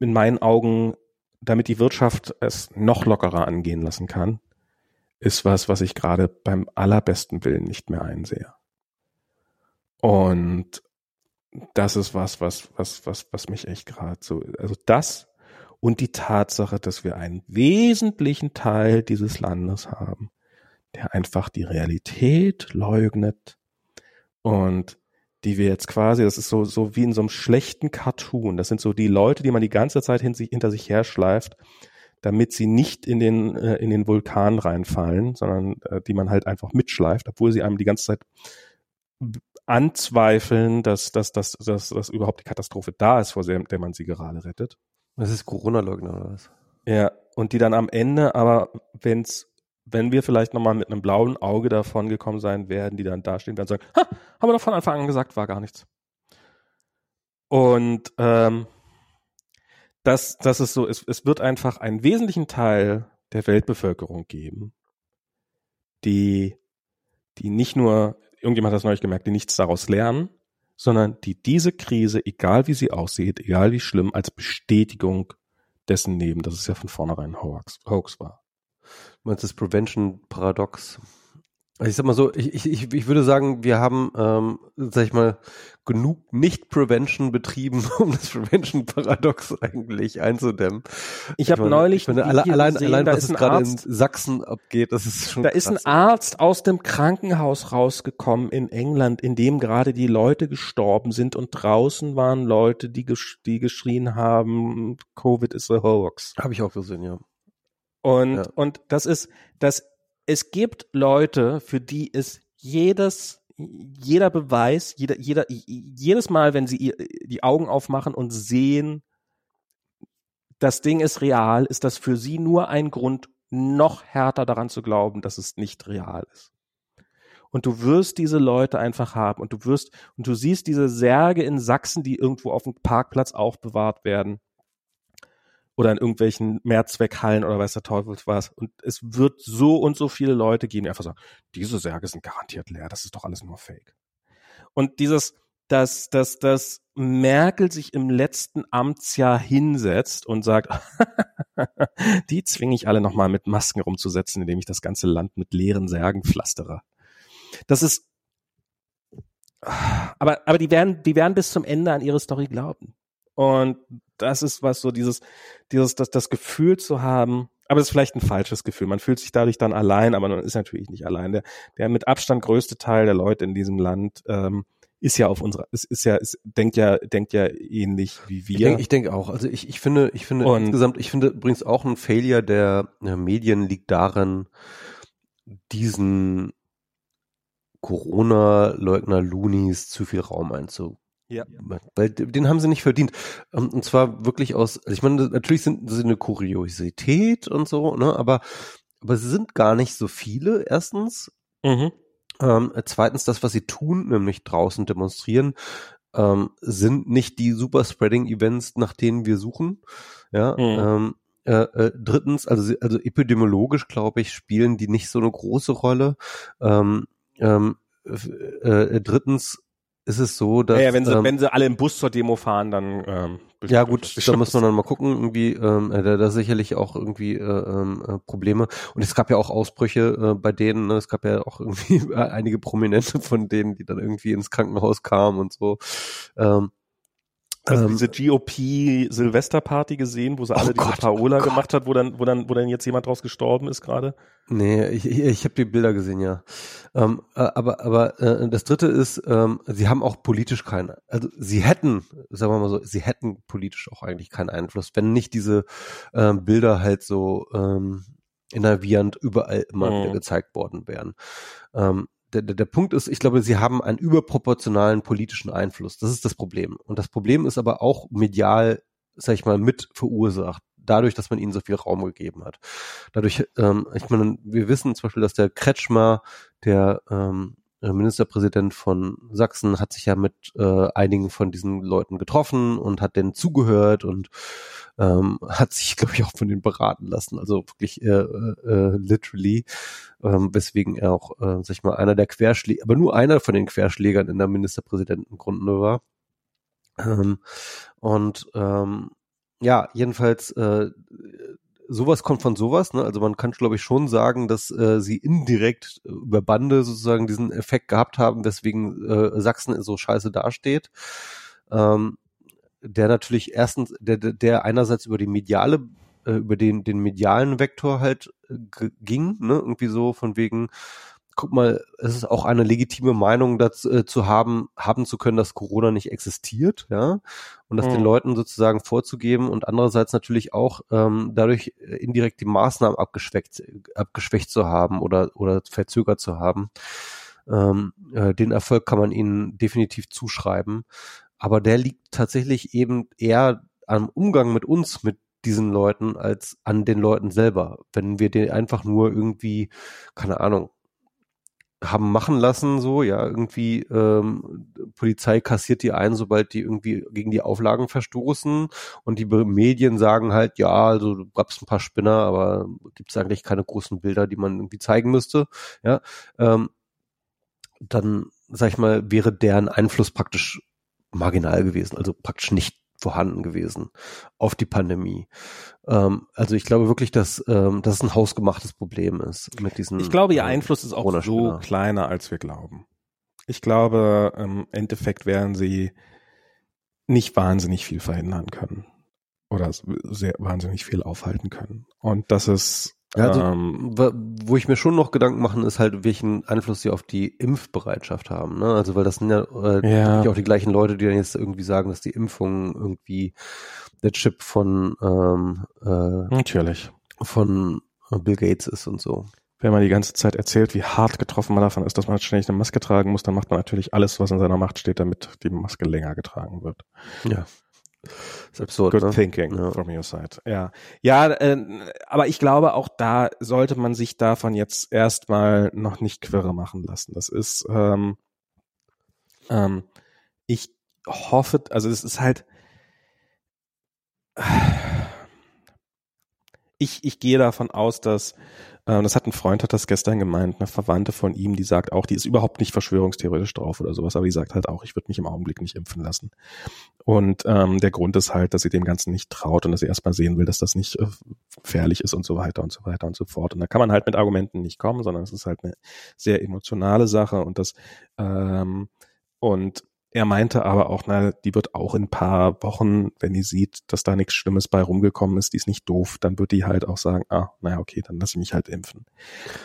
in meinen Augen, damit die Wirtschaft es noch lockerer angehen lassen kann, ist was, was ich gerade beim allerbesten Willen nicht mehr einsehe. Und das ist was, was, was, was, was mich echt gerade so, also das und die Tatsache, dass wir einen wesentlichen Teil dieses Landes haben, der einfach die Realität leugnet und die wir jetzt quasi, das ist so, so wie in so einem schlechten Cartoon. Das sind so die Leute, die man die ganze Zeit hinter sich herschleift, damit sie nicht in den, äh, in den Vulkan reinfallen, sondern äh, die man halt einfach mitschleift, obwohl sie einem die ganze Zeit anzweifeln, dass, dass, dass, dass, dass überhaupt die Katastrophe da ist, vor der, man sie gerade rettet. Das ist Corona-Leugner oder was? Ja, und die dann am Ende, aber wenn es wenn wir vielleicht nochmal mit einem blauen Auge davon gekommen sein werden, die dann dastehen werden sagen, ha, haben wir doch von Anfang an gesagt, war gar nichts. Und ähm, das, das ist so, es, es wird einfach einen wesentlichen Teil der Weltbevölkerung geben, die, die nicht nur, irgendjemand hat das neulich gemerkt, die nichts daraus lernen, sondern die diese Krise, egal wie sie aussieht, egal wie schlimm, als Bestätigung dessen nehmen, dass es ja von vornherein Hoax, Hoax war meinst das Prevention-Paradox? Ich sag mal so, ich, ich, ich würde sagen, wir haben, ähm, sag ich mal, genug Nicht-Prevention betrieben, [laughs] um das Prevention-Paradox [laughs] eigentlich einzudämmen. Ich habe neulich ich meine, alle, allein, gesehen, allein was es gerade in Sachsen abgeht, das ist schon Da krass. ist ein Arzt aus dem Krankenhaus rausgekommen in England, in dem gerade die Leute gestorben sind und draußen waren Leute, die, gesch die geschrien haben, Covid is a hoax. Habe ich auch gesehen, ja. Und, ja. und das ist, dass es gibt Leute, für die ist jedes, jeder Beweis, jeder, jeder, jedes Mal, wenn sie die Augen aufmachen und sehen, das Ding ist real, ist das für sie nur ein Grund, noch härter daran zu glauben, dass es nicht real ist. Und du wirst diese Leute einfach haben und du wirst, und du siehst diese Särge in Sachsen, die irgendwo auf dem Parkplatz aufbewahrt werden oder in irgendwelchen Mehrzweckhallen oder weiß der Teufel was. Und es wird so und so viele Leute geben, die einfach sagen, diese Särge sind garantiert leer, das ist doch alles nur Fake. Und dieses, dass, dass, dass Merkel sich im letzten Amtsjahr hinsetzt und sagt, [laughs] die zwinge ich alle nochmal mit Masken rumzusetzen, indem ich das ganze Land mit leeren Särgen pflastere. Das ist, aber, aber die werden, die werden bis zum Ende an ihre Story glauben. Und das ist was so dieses, dieses, das, das Gefühl zu haben, aber es ist vielleicht ein falsches Gefühl. Man fühlt sich dadurch dann allein, aber man ist natürlich nicht allein. Der, der mit Abstand größte Teil der Leute in diesem Land ähm, ist ja auf unserer, ist, ist ja, ist, denkt ja, denkt ja ähnlich wie wir. Ich denke ich denk auch. Also ich, ich finde, ich finde Und, insgesamt, ich finde übrigens auch ein Failure der, Medien liegt darin, diesen Corona-Leugner-Loonies zu viel Raum einzu Ja. Weil den haben sie nicht verdient. Ähm, und zwar wirklich aus, also ich meine, natürlich sind sie eine Kuriosität und so, ne, aber, aber sie sind gar nicht so viele, erstens. Mhm. Ähm, zweitens, das, was sie tun, nämlich draußen demonstrieren, ähm, sind nicht die Super-Spreading-Events, nach denen wir suchen. Ja, mhm. ähm, äh, äh, drittens, also, also epidemiologisch, glaube ich, spielen die nicht so eine große Rolle. Ähm, ähm, äh, drittens ist es so, dass. Ja, ja wenn sie, ähm, wenn sie alle im Bus zur Demo fahren, dann ähm, ja gut, da muss man dann mal gucken, irgendwie, ähm, äh, da, da sicherlich auch irgendwie äh, ähm, äh, Probleme. Und es gab ja auch Ausbrüche äh, bei denen, ne? es gab ja auch irgendwie [laughs] einige Prominente von denen, die dann irgendwie ins Krankenhaus kamen und so. Ähm, also ähm, diese GOP-Silvesterparty gesehen, wo sie alle oh diese Gott, Paola oh gemacht hat, wo dann, wo dann, wo dann jetzt jemand draus gestorben ist gerade? Nee, ich, ich, habe die Bilder gesehen, ja. Ähm, äh, aber aber äh, das Dritte ist, ähm, sie haben auch politisch keinen, also sie hätten, sagen wir mal so, sie hätten politisch auch eigentlich keinen Einfluss, wenn nicht diese ähm, Bilder halt so ähm, innervierend überall immer mhm. wieder gezeigt worden wären. Ähm, der, der, der Punkt ist, ich glaube, sie haben einen überproportionalen politischen Einfluss. Das ist das Problem. Und das Problem ist aber auch medial, sag ich mal, mit verursacht. Dadurch, dass man ihnen so viel Raum gegeben hat. Dadurch, ähm, ich meine, wir wissen zum Beispiel, dass der Kretschmer, der ähm, Ministerpräsident von Sachsen, hat sich ja mit äh, einigen von diesen Leuten getroffen und hat denen zugehört und ähm, hat sich, [laughs] glaube ich, auch von denen beraten lassen. Also wirklich äh, äh, literally ähm, weswegen er auch, äh, sag ich mal, einer der Querschläger, aber nur einer von den Querschlägern in der Ministerpräsidentengrunde war. Ähm, und ähm, ja, jedenfalls äh, sowas kommt von sowas, ne? Also man kann, glaube ich, schon sagen, dass äh, sie indirekt über Bande sozusagen diesen Effekt gehabt haben, weswegen äh, Sachsen so scheiße dasteht. Ähm, der natürlich erstens, der, der einerseits über die mediale äh, über den, den medialen Vektor halt äh, ging, ne? Irgendwie so von wegen, guck mal, es ist auch eine legitime Meinung dazu äh, zu haben, haben zu können, dass Corona nicht existiert, ja, und das mhm. den Leuten sozusagen vorzugeben und andererseits natürlich auch ähm, dadurch äh, indirekt die Maßnahmen abgeschwächt, abgeschwächt zu haben oder oder verzögert zu haben. Ähm, äh, den Erfolg kann man ihnen definitiv zuschreiben, aber der liegt tatsächlich eben eher am Umgang mit uns, mit diesen Leuten als an den Leuten selber. Wenn wir den einfach nur irgendwie, keine Ahnung, haben machen lassen, so, ja, irgendwie ähm, Polizei kassiert die ein, sobald die irgendwie gegen die Auflagen verstoßen. Und die Medien sagen halt, ja, also du gab's ein paar Spinner, aber gibt's eigentlich keine großen Bilder, die man irgendwie zeigen müsste, ja, ähm, dann, sag ich mal, wäre deren Einfluss praktisch marginal gewesen, also praktisch nicht vorhanden gewesen auf die Pandemie. Ähm, also ich glaube wirklich, dass ähm, das ein hausgemachtes Problem ist mit diesen. Ich glaube, ihr äh, Einfluss ist auch so kleiner, als wir glauben. Ich glaube, im Endeffekt werden sie nicht wahnsinnig viel verhindern können oder sehr wahnsinnig viel aufhalten können. Und das ist ja, also, ähm, wo ich mir schon noch Gedanken machen, ist halt, welchen Einfluss sie auf die Impfbereitschaft haben. Ne? Also, weil das sind ja, äh, ja. auch die gleichen Leute, die dann jetzt irgendwie sagen, dass die Impfung irgendwie der Chip von ähm, äh, natürlich von Bill Gates ist und so. Wenn man die ganze Zeit erzählt, wie hart getroffen man davon ist, dass man ständig eine Maske tragen muss, dann macht man natürlich alles, was in seiner Macht steht, damit die Maske länger getragen wird. Ja. Ist absurd. Good ne? thinking ja. from your side. Ja, ja, äh, aber ich glaube, auch da sollte man sich davon jetzt erstmal noch nicht quirre machen lassen. Das ist, ähm, ähm, ich hoffe, also es ist halt, ich, ich gehe davon aus, dass äh, das hat ein Freund, hat das gestern gemeint, eine Verwandte von ihm, die sagt auch, die ist überhaupt nicht verschwörungstheoretisch drauf oder sowas, aber die sagt halt auch, ich würde mich im Augenblick nicht impfen lassen. Und ähm, der Grund ist halt, dass sie dem Ganzen nicht traut und dass sie erstmal sehen will, dass das nicht äh, gefährlich ist und so weiter und so weiter und so fort. Und da kann man halt mit Argumenten nicht kommen, sondern es ist halt eine sehr emotionale Sache und das ähm, und er meinte aber auch, na, die wird auch in ein paar Wochen, wenn die sieht, dass da nichts Schlimmes bei rumgekommen ist, die ist nicht doof, dann wird die halt auch sagen, ah, naja, okay, dann lass ich mich halt impfen.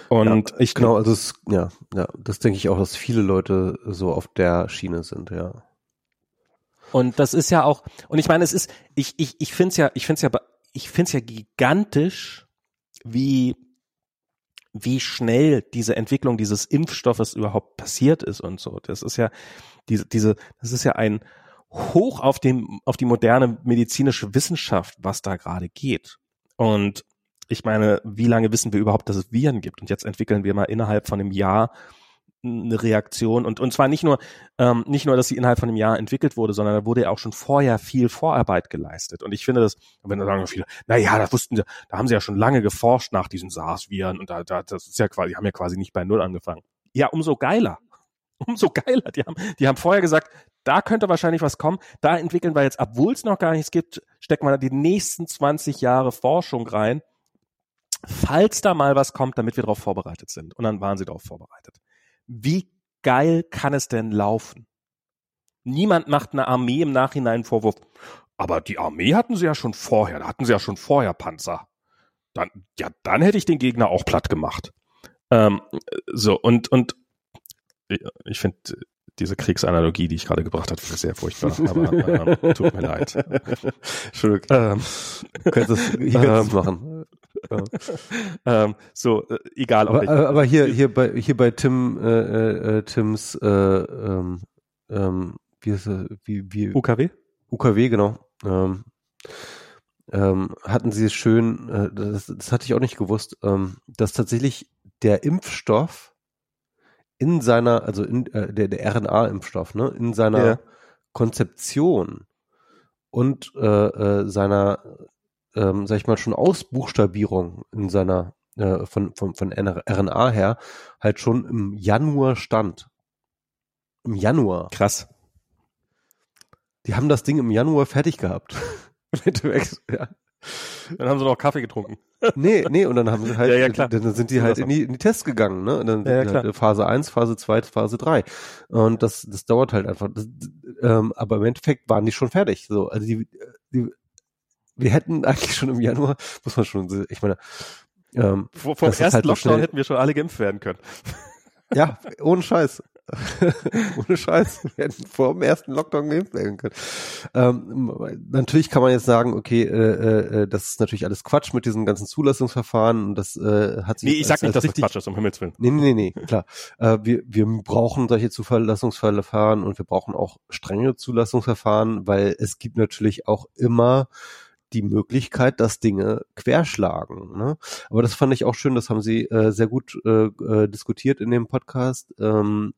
Und ja, ich genau, also es, ja, ja, das denke ich auch, dass viele Leute so auf der Schiene sind, ja. Und das ist ja auch, und ich meine, es ist, ich, ich, ich finde es ja, ich finde es ja, ich finde es ja gigantisch, wie wie schnell diese Entwicklung dieses Impfstoffes überhaupt passiert ist und so. Das ist ja diese, diese, das ist ja ein hoch auf dem, auf die moderne medizinische Wissenschaft, was da gerade geht. Und ich meine, wie lange wissen wir überhaupt, dass es Viren gibt? Und jetzt entwickeln wir mal innerhalb von einem Jahr eine Reaktion und und zwar nicht nur ähm, nicht nur, dass sie innerhalb von einem Jahr entwickelt wurde, sondern da wurde ja auch schon vorher viel Vorarbeit geleistet und ich finde das, wenn da sagen viele, na ja, das wussten sie, da haben sie ja schon lange geforscht nach diesen SARS-Viren und da, da das ist ja quasi, haben ja quasi nicht bei null angefangen. Ja, umso geiler, [laughs] umso geiler. Die haben die haben vorher gesagt, da könnte wahrscheinlich was kommen. Da entwickeln wir jetzt, obwohl es noch gar nichts gibt, stecken wir da die nächsten 20 Jahre Forschung rein falls da mal was kommt, damit wir darauf vorbereitet sind. Und dann waren sie darauf vorbereitet wie geil kann es denn laufen? Niemand macht einer Armee im Nachhinein Vorwurf. Aber die Armee hatten sie ja schon vorher, da hatten sie ja schon vorher Panzer. Dann, ja, dann hätte ich den Gegner auch platt gemacht. Ähm, so, und, und ich finde diese Kriegsanalogie, die ich gerade gebracht habe, sehr furchtbar, aber ähm, tut mir leid. Entschuldigung. Ähm, du könntest, ich könnte es ähm, machen. ähm, so, äh, egal. Aber, aber, aber, hier, hier bei, hier bei Tim, äh, äh, äh Tims, äh, ähm, ähm, wie ist er, wie, wie? UKW? UKW, genau. Ähm, ähm, hatten sie es schön, äh, das, das hatte ich auch nicht gewusst, ähm, dass tatsächlich der Impfstoff in seiner, also in, äh, der, der RNA-Impfstoff, ne, in seiner ja. Konzeption und äh, äh, seiner ähm, sag ich mal, schon Ausbuchstabierung in seiner äh, von, von, von RNA her halt schon im Januar stand. Im Januar. Krass. Die haben das Ding im Januar fertig gehabt. [laughs] ja. Dann haben sie noch Kaffee getrunken. Nee, nee, und dann haben sie halt, [laughs] ja, ja, klar. dann sind die halt in die, in die Tests gegangen, ne? Und dann ja, ja, halt Phase 1, Phase 2, Phase 3. Und das, das dauert halt einfach. Das, ähm, aber im Endeffekt waren die schon fertig. So, also die, die wir hätten eigentlich schon im Januar, muss man schon, ich meine, ähm, Vor, vom ersten halt Lockdown hätten wir schon alle geimpft werden können. Ja, ohne Scheiß. [laughs] ohne Scheiß. Wir hätten vor dem ersten Lockdown geimpft werden können. Ähm, natürlich kann man jetzt sagen, okay, äh, äh, das ist natürlich alles Quatsch mit diesen ganzen Zulassungsverfahren und das äh, hat sich. Nee, ich sag nicht, dass das Quatsch ist, um Himmels Willen. Nee, nee, nee, nee klar. Äh, wir, wir brauchen solche Zulassungsverfahren und wir brauchen auch strenge Zulassungsverfahren, weil es gibt natürlich auch immer die Möglichkeit, dass Dinge querschlagen. Ne? Aber das fand ich auch schön, das haben sie äh, sehr gut äh, äh, diskutiert in dem Podcast. Ähm,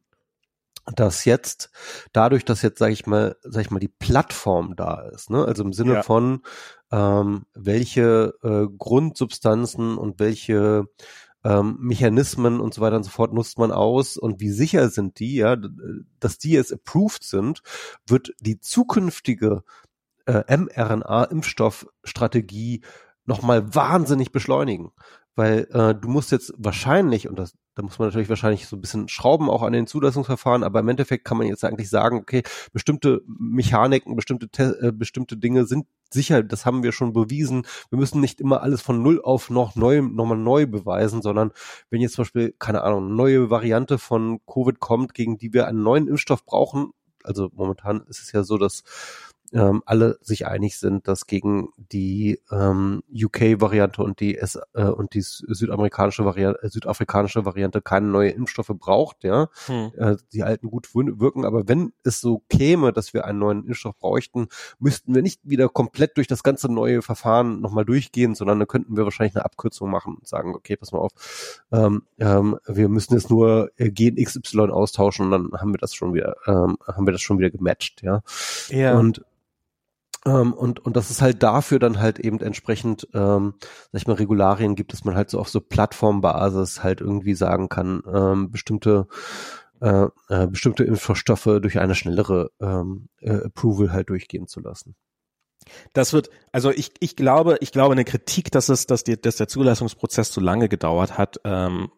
dass jetzt dadurch, dass jetzt sage ich mal, sage ich mal, die Plattform da ist, ne? Also im Sinne ja. von ähm, welche äh, Grundsubstanzen und welche ähm, Mechanismen und so weiter und so fort nutzt man aus und wie sicher sind die, ja, dass die jetzt approved sind, wird die zukünftige äh, mRNA-Impfstoffstrategie nochmal wahnsinnig beschleunigen. Weil äh, du musst jetzt wahrscheinlich, und das, da muss man natürlich wahrscheinlich so ein bisschen schrauben auch an den Zulassungsverfahren, aber im Endeffekt kann man jetzt eigentlich sagen, okay, bestimmte Mechaniken, bestimmte, äh, bestimmte Dinge sind sicher, das haben wir schon bewiesen. Wir müssen nicht immer alles von null auf noch neu, nochmal neu beweisen, sondern wenn jetzt zum Beispiel, keine Ahnung, eine neue Variante von Covid kommt, gegen die wir einen neuen Impfstoff brauchen, also momentan ist es ja so, dass ähm, alle sich einig sind, dass gegen die ähm, UK-Variante und die S äh, und die südamerikanische Variante, äh, südafrikanische Variante keine neue Impfstoffe braucht, ja. Hm. Äh, die alten gut wirken, aber wenn es so käme, dass wir einen neuen Impfstoff bräuchten, müssten wir nicht wieder komplett durch das ganze neue Verfahren nochmal durchgehen, sondern dann könnten wir wahrscheinlich eine Abkürzung machen und sagen, okay, pass mal auf, ähm, ähm, wir müssen jetzt nur äh, Gen XY austauschen und dann haben wir das schon wieder, ähm, haben wir das schon wieder gematcht, ja. Ja. Und ähm, und, und dass es halt dafür dann halt eben entsprechend, ähm, sag ich mal, Regularien gibt, dass man halt so auf so Plattformbasis halt irgendwie sagen kann, ähm, bestimmte äh, äh, bestimmte Impfstoffe durch eine schnellere ähm, äh, Approval halt durchgehen zu lassen. Das wird, also ich, ich glaube, ich glaube, eine Kritik, dass es, dass, die, dass der Zulassungsprozess zu lange gedauert hat, ähm,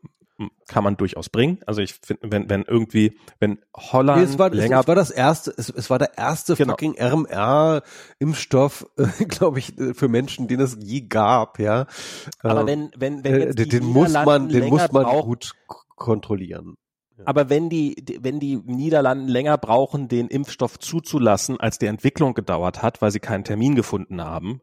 kann man durchaus bringen. Also ich finde, wenn, wenn irgendwie, wenn Holland nee, es war, länger. Es, war das erste, es, es war der erste genau. fucking RMR-Impfstoff, äh, [laughs] glaube ich, für Menschen, den es je gab, ja. Aber äh, wenn, wenn, wenn jetzt äh, den muss man, den muss man braucht, gut kontrollieren. Aber wenn die, wenn die Niederlanden länger brauchen, den Impfstoff zuzulassen, als die Entwicklung gedauert hat, weil sie keinen Termin gefunden haben,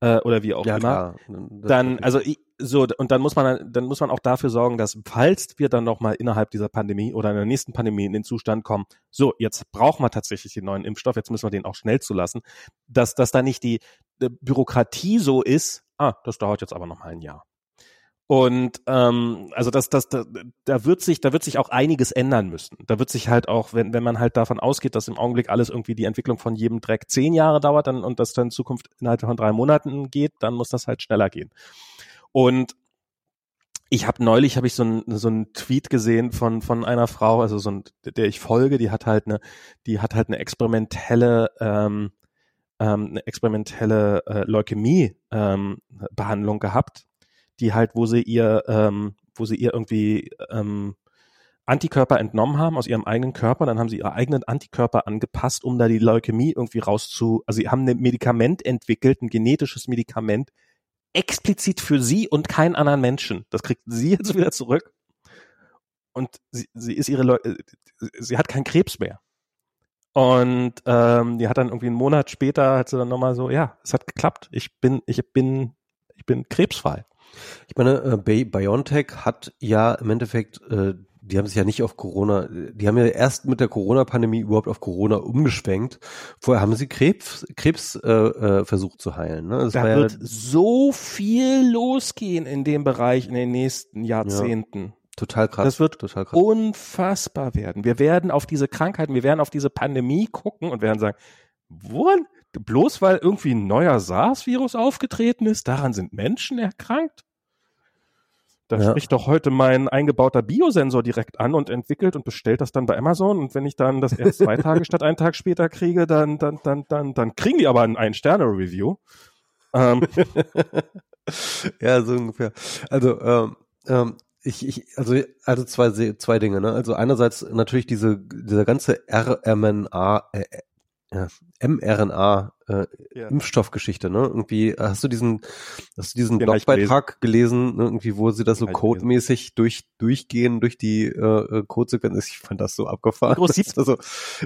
äh, oder wie auch ja, immer, klar. dann, also ich, so, und dann muss man, dann muss man auch dafür sorgen, dass falls wir dann nochmal innerhalb dieser Pandemie oder in der nächsten Pandemie in den Zustand kommen, so, jetzt brauchen wir tatsächlich den neuen Impfstoff, jetzt müssen wir den auch schnell zulassen, dass, dass da nicht die, Bürokratie so ist, ah, das dauert jetzt aber nochmal ein Jahr. Und ähm, also das, das, da, da wird sich, da wird sich auch einiges ändern müssen. Da wird sich halt auch, wenn, wenn man halt davon ausgeht, dass im Augenblick alles irgendwie die Entwicklung von jedem Dreck zehn Jahre dauert dann, und das dann in Zukunft innerhalb von drei Monaten geht, dann muss das halt schneller gehen. Und ich habe neulich habe ich so ein so ein Tweet gesehen von von einer Frau, also so ein, der ich folge, die hat halt eine die hat halt eine experimentelle ähm, ähm, eine experimentelle äh, Leukämie ähm, Behandlung gehabt, die halt wo sie ihr ähm, wo sie ihr irgendwie ähm, Antikörper entnommen haben aus ihrem eigenen Körper, dann haben sie ihre eigenen Antikörper angepasst, um da die Leukämie irgendwie rauszu, also sie haben ein Medikament entwickelt, ein genetisches Medikament, explizit für sie und keinen anderen Menschen. Das kriegt sie jetzt wieder zurück. Und sie, sie ist ihre Leute, äh, sie hat keinen Krebs mehr. Und ähm, die hat dann irgendwie einen Monat später hat sie dann nochmal so, ja, es hat geklappt. Ich bin, ich bin, ich bin krebsfrei. Ich meine, äh, BioNTech hat ja im Endeffekt äh, die haben sich ja nicht auf Corona, die haben ja erst mit der Corona-Pandemie überhaupt auf Corona umgeschwenkt. Vorher haben sie Krebs, Krebs äh, äh, versucht zu heilen. Ne? Das da wird ja, so viel losgehen in dem Bereich in den nächsten Jahrzehnten. Ja, total krass. Das wird total krass. unfassbar werden. Wir werden auf diese Krankheiten, wir werden auf diese Pandemie gucken und werden sagen, wo, bloß weil irgendwie ein neuer SARS-Virus aufgetreten ist, daran sind Menschen erkrankt? Da ja. spricht doch heute mein eingebauter Biosensor direkt an und entwickelt und bestellt das dann bei Amazon. Und wenn ich dann das erst zwei [laughs] Tage statt einen Tag später kriege, dann, dann, dann, dann, dann kriegen die aber ein Ein-Sterne-Review. Ähm. [laughs] ja, so ungefähr. Also, ähm, ähm, ich, ich, also, also zwei, zwei Dinge, ne? Also einerseits natürlich diese, dieser ganze RMNA, äh, ja, mRNA äh, ja. Impfstoffgeschichte, ne? Irgendwie hast du diesen hast du diesen Den Blogbeitrag gelesen, ne? irgendwie wo sie das so codemäßig durch durchgehen durch die äh, äh Codesequenz. Ich fand das so abgefahren. Groß 17, [laughs] also,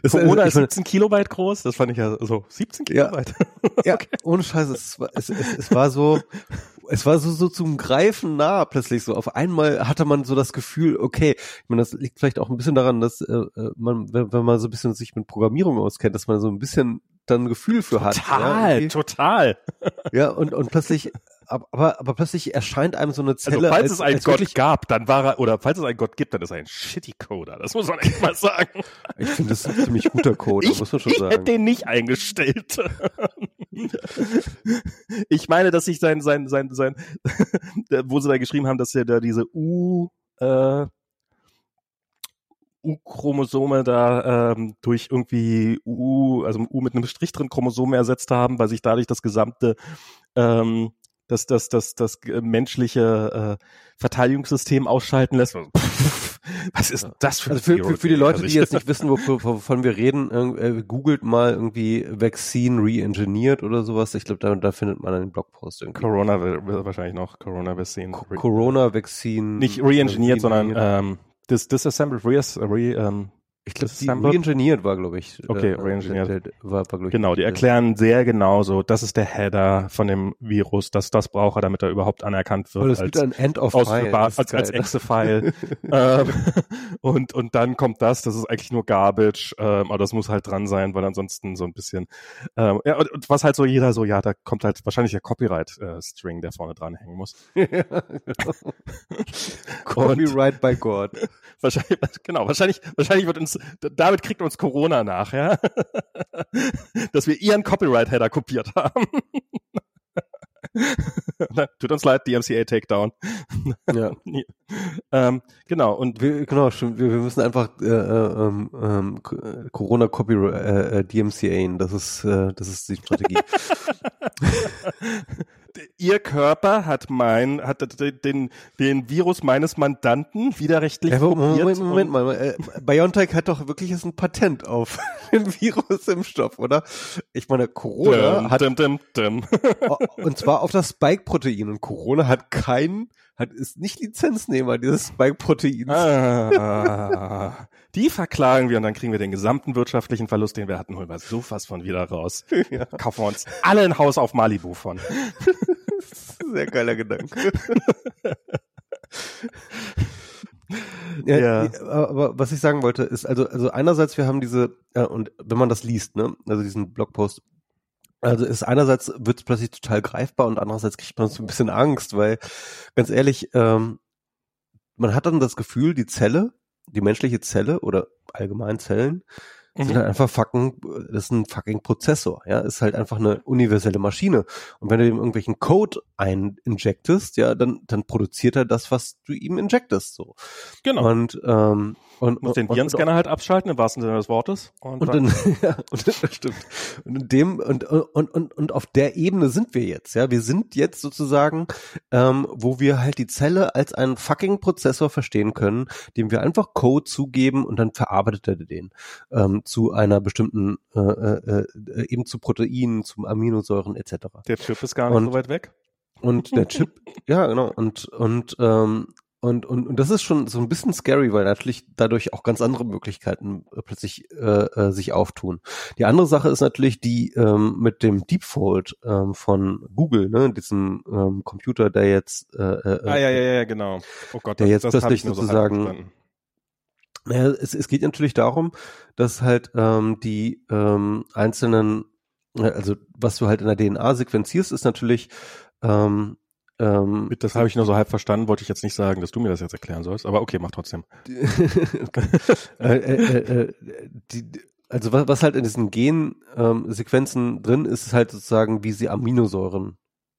ist, Corona ist 17 Kilobyte groß, das fand ich ja so 17 Kilobyte. [laughs] Ja, okay. ja ohne Scheiße, es, es, es, es war so [laughs] es war so, so zum Greifen nah plötzlich so. Auf einmal hatte man so das Gefühl, okay, ich meine, das liegt vielleicht auch ein bisschen daran, dass äh, äh man, wenn, wenn man so ein bisschen sich mit Programmierung auskennt, dass man so ein bisschen dann ein Gefühl für hat. Total, ja, total. Ja, und, und plötzlich, aber, aber plötzlich erscheint einem so eine also Zelle. Also falls als, es einen Gott gab, dann war er, oder falls es einen Gott gibt, dann ist er ein shitty Coder. Das muss man echt mal sagen. Ich finde, das ist ein ziemlich guter Coder, ich, muss man schon ich sagen. Ich hätte den nicht eingestellt. ich meine, dass ich sein, sein, sein, sein, [laughs] wo sie da geschrieben haben, dass er da diese U, äh, U-Chromosome da ähm, durch irgendwie U, also U mit einem Strich drin Chromosome ersetzt haben, weil sich dadurch das gesamte ähm, das, das, das, das menschliche äh, Verteidigungssystem ausschalten lässt. [laughs] Was ist das für, also für, für, für die Leute, die jetzt nicht wissen, wovon wir reden, äh, googelt mal irgendwie Vaccine re-engineered oder sowas. Ich glaube, da, da findet man einen Blogpost irgendwie. Corona wahrscheinlich noch Corona Vaccine. Corona Vaccine. Nicht re-engineered, sondern ähm, dis disassembled, re, re ähm, ich glaube, re-engineert war, glaube ich. Okay, äh, re-engineert. War, war, ich, genau, die erklären sehr genau so, das ist der Header von dem Virus, das, das braucht er, damit er überhaupt anerkannt wird. es gibt ein End of File. Als, als Exe-File. [laughs] ähm, und, und dann kommt das, das ist eigentlich nur Garbage, ähm, aber das muss halt dran sein, weil ansonsten so ein bisschen, ähm, ja, und, und was halt so jeder so, ja, da kommt halt wahrscheinlich der Copyright-String, äh, der vorne dran hängen muss. [laughs] Copyright by God. [laughs] Wahrscheinlich, genau, wahrscheinlich, wahrscheinlich wird uns damit kriegt uns Corona nach, ja. [laughs] Dass wir ihren Copyright-Header kopiert haben. [laughs] Tut uns leid, DMCA Takedown. Ja. [laughs] ähm, genau, und wir, genau, wir, wir müssen einfach äh, äh, ähm, ähm Corona Copyright äh, äh DMCA, das ist, äh, das ist die Strategie. Ihr Körper hat mein, hat den, den Virus meines Mandanten widerrechtlich ja, Moment, Moment, Moment mal. Äh, BioNTech hat doch wirklich jetzt ein Patent auf [laughs] den Virus im Stoff, oder? Ich meine, Corona dim, hat, dim, dim, dim. und zwar auf das Spike-Protein und Corona hat keinen hat, ist nicht Lizenznehmer dieses Spike-Proteins. Ah, die verklagen wir und dann kriegen wir den gesamten wirtschaftlichen Verlust, den wir hatten, holen wir so fast von wieder raus. [laughs] Ja. Kaufen wir uns alle ein Haus auf Malibu von. [laughs] Sehr geiler Gedanke. [laughs] Ja, ja, aber was ich sagen wollte, ist also, also einerseits, wir haben diese, ja, und wenn man das liest, ne, also diesen Blogpost, also ist einerseits wird es plötzlich total greifbar und andererseits kriegt man so ein bisschen Angst, weil ganz ehrlich, ähm, man hat dann das Gefühl, die Zelle, die menschliche Zelle oder allgemein Zellen, mhm. sind halt einfach fucking, das ist ein fucking Prozessor, ja, ist halt einfach eine universelle Maschine. Und wenn du ihm irgendwelchen Code eininjectest, ja, dann, dann produziert er das, was du ihm injectest, so. Genau. Und, ähm, und, muss den Virenscanner halt abschalten, im wahrsten Sinne des Wortes. Und, und dann, [laughs] ja, und [laughs] das stimmt. Und in dem, und, und, und, und auf der Ebene sind wir jetzt, ja. Wir sind jetzt sozusagen, ähm, wo wir halt die Zelle als einen fucking Prozessor verstehen können, dem wir einfach Code zugeben und dann verarbeitet er den ähm, zu einer bestimmten, äh, äh, äh, eben zu Proteinen, zum Aminosäuren etc. Der Chip ist gar nicht und, so weit weg. Und der Chip, [laughs] ja, genau, und, und, ähm, und, und, und das ist schon so ein bisschen scary, weil natürlich dadurch auch ganz andere Möglichkeiten äh, plötzlich äh, äh, sich auftun. Die andere Sache ist natürlich die ähm, mit dem Deepfold ähm, von Google, ne, diesem ähm, Computer, der jetzt äh, äh, ah, ja, ja, ja, genau. Oh Gott, der das, jetzt das plötzlich sozusagen naja, es, es geht natürlich darum, dass halt ähm, die ähm, einzelnen, äh, also was du halt in der DNA sequenzierst, ist natürlich ähm, ähm, das habe ich nur so halb verstanden, wollte ich jetzt nicht sagen, dass du mir das jetzt erklären sollst, aber okay, mach trotzdem. [laughs] äh, äh, äh, die, also was, was halt in diesen Gensequenzen ähm, drin ist, ist halt sozusagen, wie sie Aminosäuren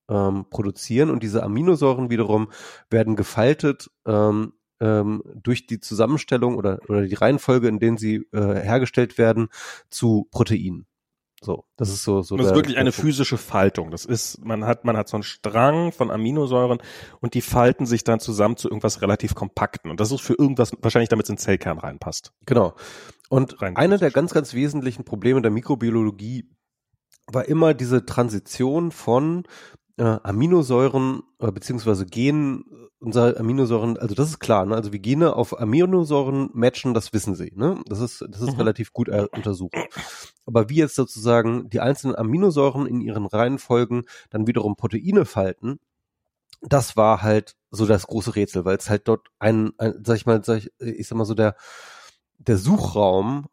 ähm, produzieren und diese Aminosäuren wiederum werden gefaltet ähm, ähm, durch die Zusammenstellung oder, oder die Reihenfolge, in denen sie äh, hergestellt werden, zu Proteinen. So, das ist so, so. Das ist wirklich eine physische Faltung. Das ist, man hat, man hat so einen Strang von Aminosäuren und die falten sich dann zusammen zu irgendwas relativ Kompakten. Und das ist für irgendwas, wahrscheinlich damit es in den Zellkern reinpasst. Genau. Und Rein einer der ganz, ganz wesentlichen Probleme der Mikrobiologie war immer diese Transition von äh, Aminosäuren äh, beziehungsweise Genen unser Aminosäuren, also das ist klar, ne? also wie Gene auf Aminosäuren matchen, das wissen sie, ne? Das ist, das ist mhm. relativ gut äh, untersucht. Aber wie jetzt sozusagen die einzelnen Aminosäuren in ihren Reihenfolgen dann wiederum Proteine falten, das war halt so das große Rätsel, weil es halt dort ein, ein sag ich mal, sag ich, ich sag mal so der, der Suchraum,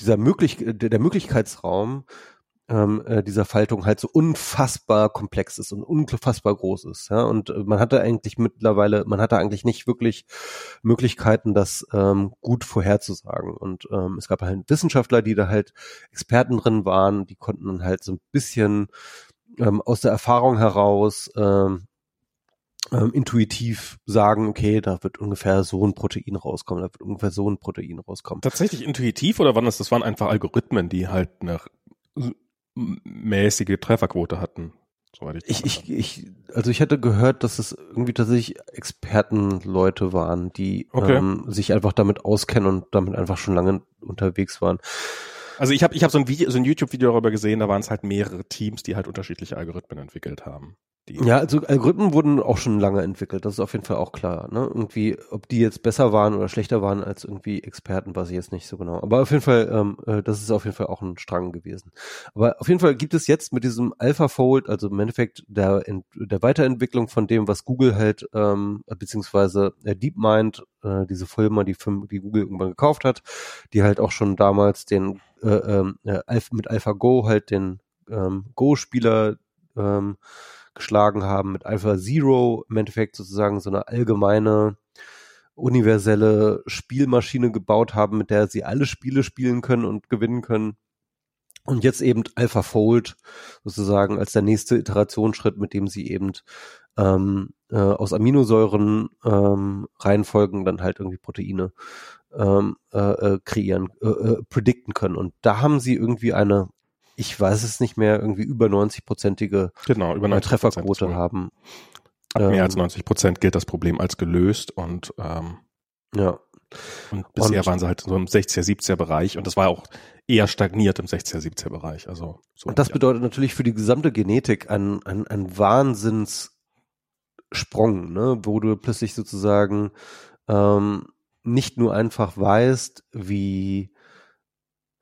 dieser möglich, der, der Möglichkeitsraum ähm, äh, dieser Faltung halt so unfassbar komplex ist und unfassbar groß ist. Ja? Und äh, man hatte eigentlich mittlerweile, man hatte eigentlich nicht wirklich Möglichkeiten, das ähm, gut vorherzusagen. Und ähm, es gab halt Wissenschaftler, die da halt Experten drin waren, die konnten dann halt so ein bisschen ähm, aus der Erfahrung heraus ähm, ähm, intuitiv sagen, okay, da wird ungefähr so ein Protein rauskommen, da wird ungefähr so ein Protein rauskommen. Tatsächlich intuitiv oder waren das, das waren einfach Algorithmen, die halt nach mäßige Trefferquote hatten. Soweit ich, ich, ich, also ich hätte gehört, dass es irgendwie tatsächlich Expertenleute waren, die okay. ähm, sich einfach damit auskennen und damit einfach schon lange unterwegs waren. Also ich habe ich hab so ein Video, so ein YouTube-Video darüber gesehen, da waren es halt mehrere Teams, die halt unterschiedliche Algorithmen entwickelt haben. Ja, also Algorithmen wurden auch schon lange entwickelt, das ist auf jeden Fall auch klar. Ne? Irgendwie, ob die jetzt besser waren oder schlechter waren als irgendwie Experten, weiß ich jetzt nicht so genau. Aber auf jeden Fall, ähm, äh, das ist auf jeden Fall auch ein Strang gewesen. Aber auf jeden Fall gibt es jetzt mit diesem AlphaFold, also im Endeffekt der, der Weiterentwicklung von dem, was Google halt, ähm, beziehungsweise äh, DeepMind, äh, diese Firma, die, die Google irgendwann gekauft hat, die halt auch schon damals den äh, ähm, äh, mit AlphaGo halt den ähm, Go-Spieler ähm, geschlagen haben, mit Alpha Zero im Endeffekt sozusagen so eine allgemeine universelle Spielmaschine gebaut haben, mit der sie alle Spiele spielen können und gewinnen können. Und jetzt eben AlphaFold sozusagen als der nächste Iterationsschritt, mit dem sie eben ähm, äh, aus Aminosäuren ähm, Reihenfolgen dann halt irgendwie Proteine ähm, äh, äh, kreieren, äh, äh, predikten können. Und da haben sie irgendwie eine, ich weiß es nicht mehr, irgendwie über 90-prozentige genau, über 90 Trefferquote haben. Ab mehr als 90 ähm, Prozent gilt das Problem als gelöst und ähm, ja. Und bisher und, waren sie halt so im 60er, 70er Bereich und das war auch eher stagniert im 60er, 70er Bereich. Also so und das ja. bedeutet natürlich für die gesamte Genetik ein, ein, ein Wahnsinnssprung, ne, wo du plötzlich sozusagen ähm, nicht nur einfach weißt, wie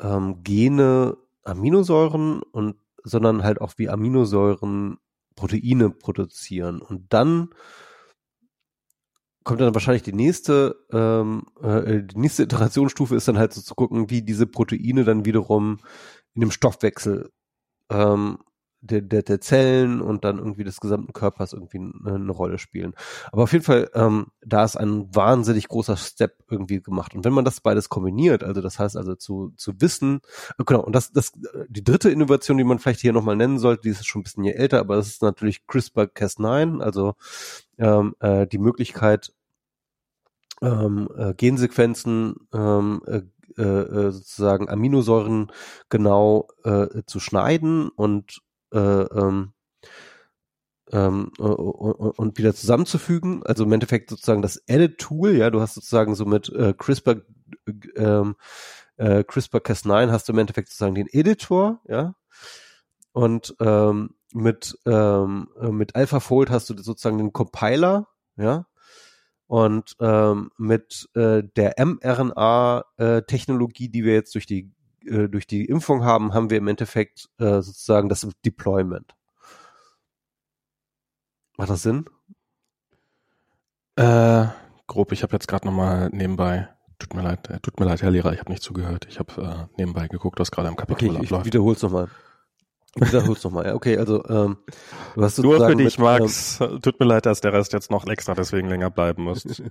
ähm, Gene Aminosäuren und sondern halt auch wie Aminosäuren Proteine produzieren. Und dann kommt dann wahrscheinlich die nächste, ähm, äh, die nächste Iterationsstufe ist dann halt so zu gucken, wie diese Proteine dann wiederum in dem Stoffwechsel ähm, der, der, der Zellen und dann irgendwie des gesamten Körpers irgendwie eine, Rolle spielen. Aber auf jeden Fall, ähm, da ist ein wahnsinnig großer Step irgendwie gemacht. Und wenn man das beides kombiniert, also das heißt also zu, zu wissen, äh, genau, und das, das, die dritte Innovation, die man vielleicht hier nochmal nennen sollte, die ist schon ein bisschen hier älter, aber das ist natürlich CRISPR-Cas9, also ähm, äh, die Möglichkeit, ähm, äh, Gensequenzen ähm, äh, äh, sozusagen Aminosäuren genau äh, zu schneiden und äh, ähm, ähm, und wieder zusammenzufügen. Also im Endeffekt sozusagen das Edit-Tool, ja, du hast sozusagen so mit äh, CRISPR, ähm, äh, CRISPR-Cas9 hast du im Endeffekt sozusagen den Editor, ja, und ähm, mit, ähm, mit AlphaFold hast du sozusagen den Compiler, ja, und ähm, mit äh, der mRNA-Technologie, äh, die wir jetzt durch die äh, durch die Impfung haben, haben wir im Endeffekt äh, sozusagen das Deployment. Macht das Sinn? Äh, grob, ich habe jetzt gerade nochmal nebenbei, tut mir leid, äh, tut mir leid, Herr Lehrer, ich habe nicht zugehört. Ich habe äh, nebenbei geguckt, was gerade am Kapitel okay, ich, abläuft. Ich wiederhol's nochmal. Wiederhol's nochmal. Ja, okay, also ähm, du hast Nur für dich, mit, Max. Ähm, Tut mir leid, dass der Rest jetzt noch extra deswegen länger bleiben muss. [laughs]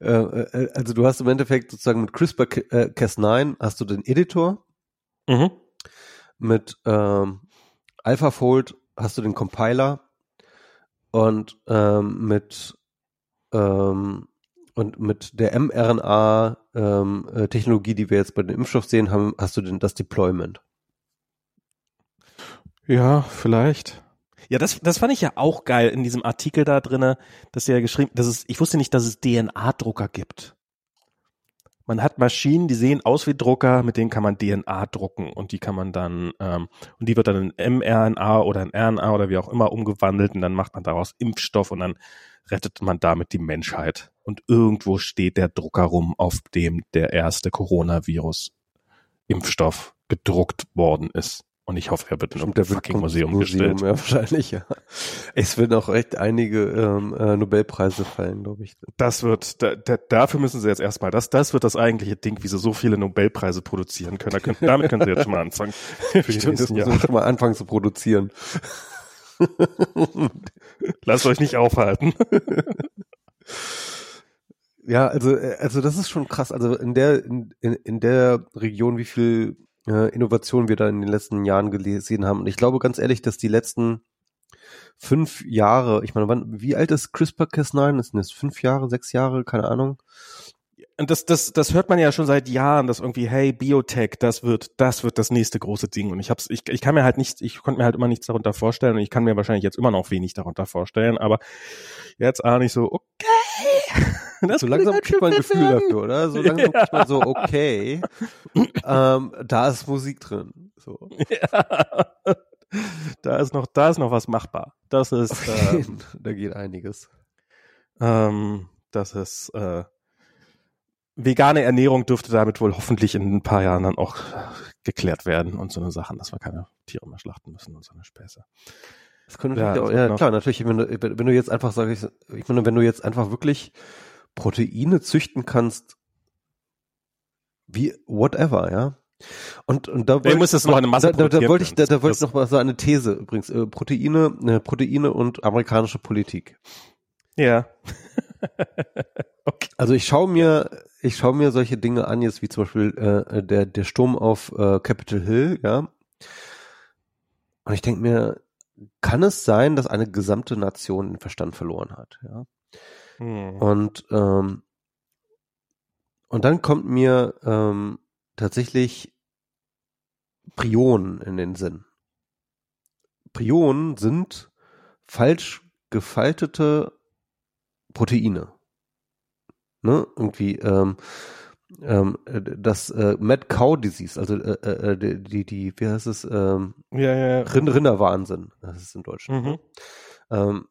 Äh, äh, also du hast im Endeffekt sozusagen mit CRISPR-Cas9 hast du den Editor. Mhm. Mit ähm, AlphaFold hast du den Compiler und ähm, mit ähm, und mit der mRNA-Technologie, ähm, die wir jetzt bei dem Impfstoff sehen, haben, hast du den, das Deployment. Ja, vielleicht. Ja, das, das fand ich ja auch geil in diesem Artikel da drinne, dass ja geschrieben, dass es, ich wusste nicht, dass es DNA-Drucker gibt. Man hat Maschinen, die sehen aus wie Drucker, mit denen kann man DNA drucken und die kann man dann, ähm, und die wird dann in mRNA oder in RNA oder wie auch immer umgewandelt und dann macht man daraus Impfstoff und dann rettet man damit die Menschheit. Und irgendwo steht der Drucker rum, auf dem der erste Coronavirus-Impfstoff gedruckt worden ist. Und ich hoffe, er wird in einem fucking Museum, Museum gestellt. Ja, [laughs] wahrscheinlich, ja. Es werden auch echt einige ähm, äh, Nobelpreise fallen, glaube ich. Das wird, da, da, dafür müssen sie jetzt erstmal, das, das wird das eigentliche Ding, wie sie so viele Nobelpreise produzieren können. Da können damit können sie jetzt schon mal anfangen. [laughs] Für Stimmt, das müssen schon mal anfangen zu produzieren. [laughs] Lasst euch nicht aufhalten. ja, also, äh, also das ist schon krass. Also in der, in, in der Region, wie viel äh, Innovationen wir da in den letzten Jahren gesehen haben. Und ich glaube ganz ehrlich, dass die letzten fünf Jahre, ich meine, wann, wie alt ist CRISPR-Cas9? Ist das fünf Jahre, sechs Jahre, keine Ahnung? Und das, das, das hört man ja schon seit Jahren, dass irgendwie, hey, Biotech, das wird, das wird das nächste große Ding. Und ich hab's, ich, ich kann mir halt nicht, ich konnte mir halt immer nichts darunter vorstellen und ich kann mir wahrscheinlich jetzt immer noch wenig darunter vorstellen, aber jetzt ahne ich so, okay. [laughs] Das so langsam kriegt man ein Gefühl werden. dafür, oder? So [laughs] langsam ja. kriegt man so, okay, ähm, da ist Musik drin. So. [laughs] Ja. Da ist noch, da ist noch was machbar. Das ist, ähm, da geht einiges. Ähm, das ist, äh, vegane Ernährung dürfte damit wohl hoffentlich in ein paar Jahren dann auch geklärt werden und so eine Sachen, dass wir keine Tiere mehr schlachten müssen und so eine Späße. Das könnte ja, auch, ja klar, natürlich, wenn du, wenn du jetzt einfach sagst, ich meine, wenn du jetzt einfach wirklich Proteine züchten kannst, wie, whatever, ja. Und, und da wollte, das noch eine Masse da, da, da wollte ich, da, da wollte ich noch mal so eine These übrigens, äh, Proteine, äh, Proteine und amerikanische Politik. Ja. [laughs] okay. Also ich schaue mir, ich schaue mir solche Dinge an, jetzt wie zum Beispiel äh, der, der Sturm auf äh, Capitol Hill, ja. Und ich denke mir, kann es sein, dass eine gesamte Nation den Verstand verloren hat, ja? Hm. Und ähm, und dann kommt mir ähm, tatsächlich Prionen in den Sinn. Prionen sind falsch gefaltete Proteine. Ne? Irgendwie ähm, ähm, das äh, Mad Cow Disease, also äh, äh, äh die, die, wie heißt es? Ähm, ja, ja, ja. Rinderwahnsinn, das ist in Deutschland. Ne? Mhm. Ähm,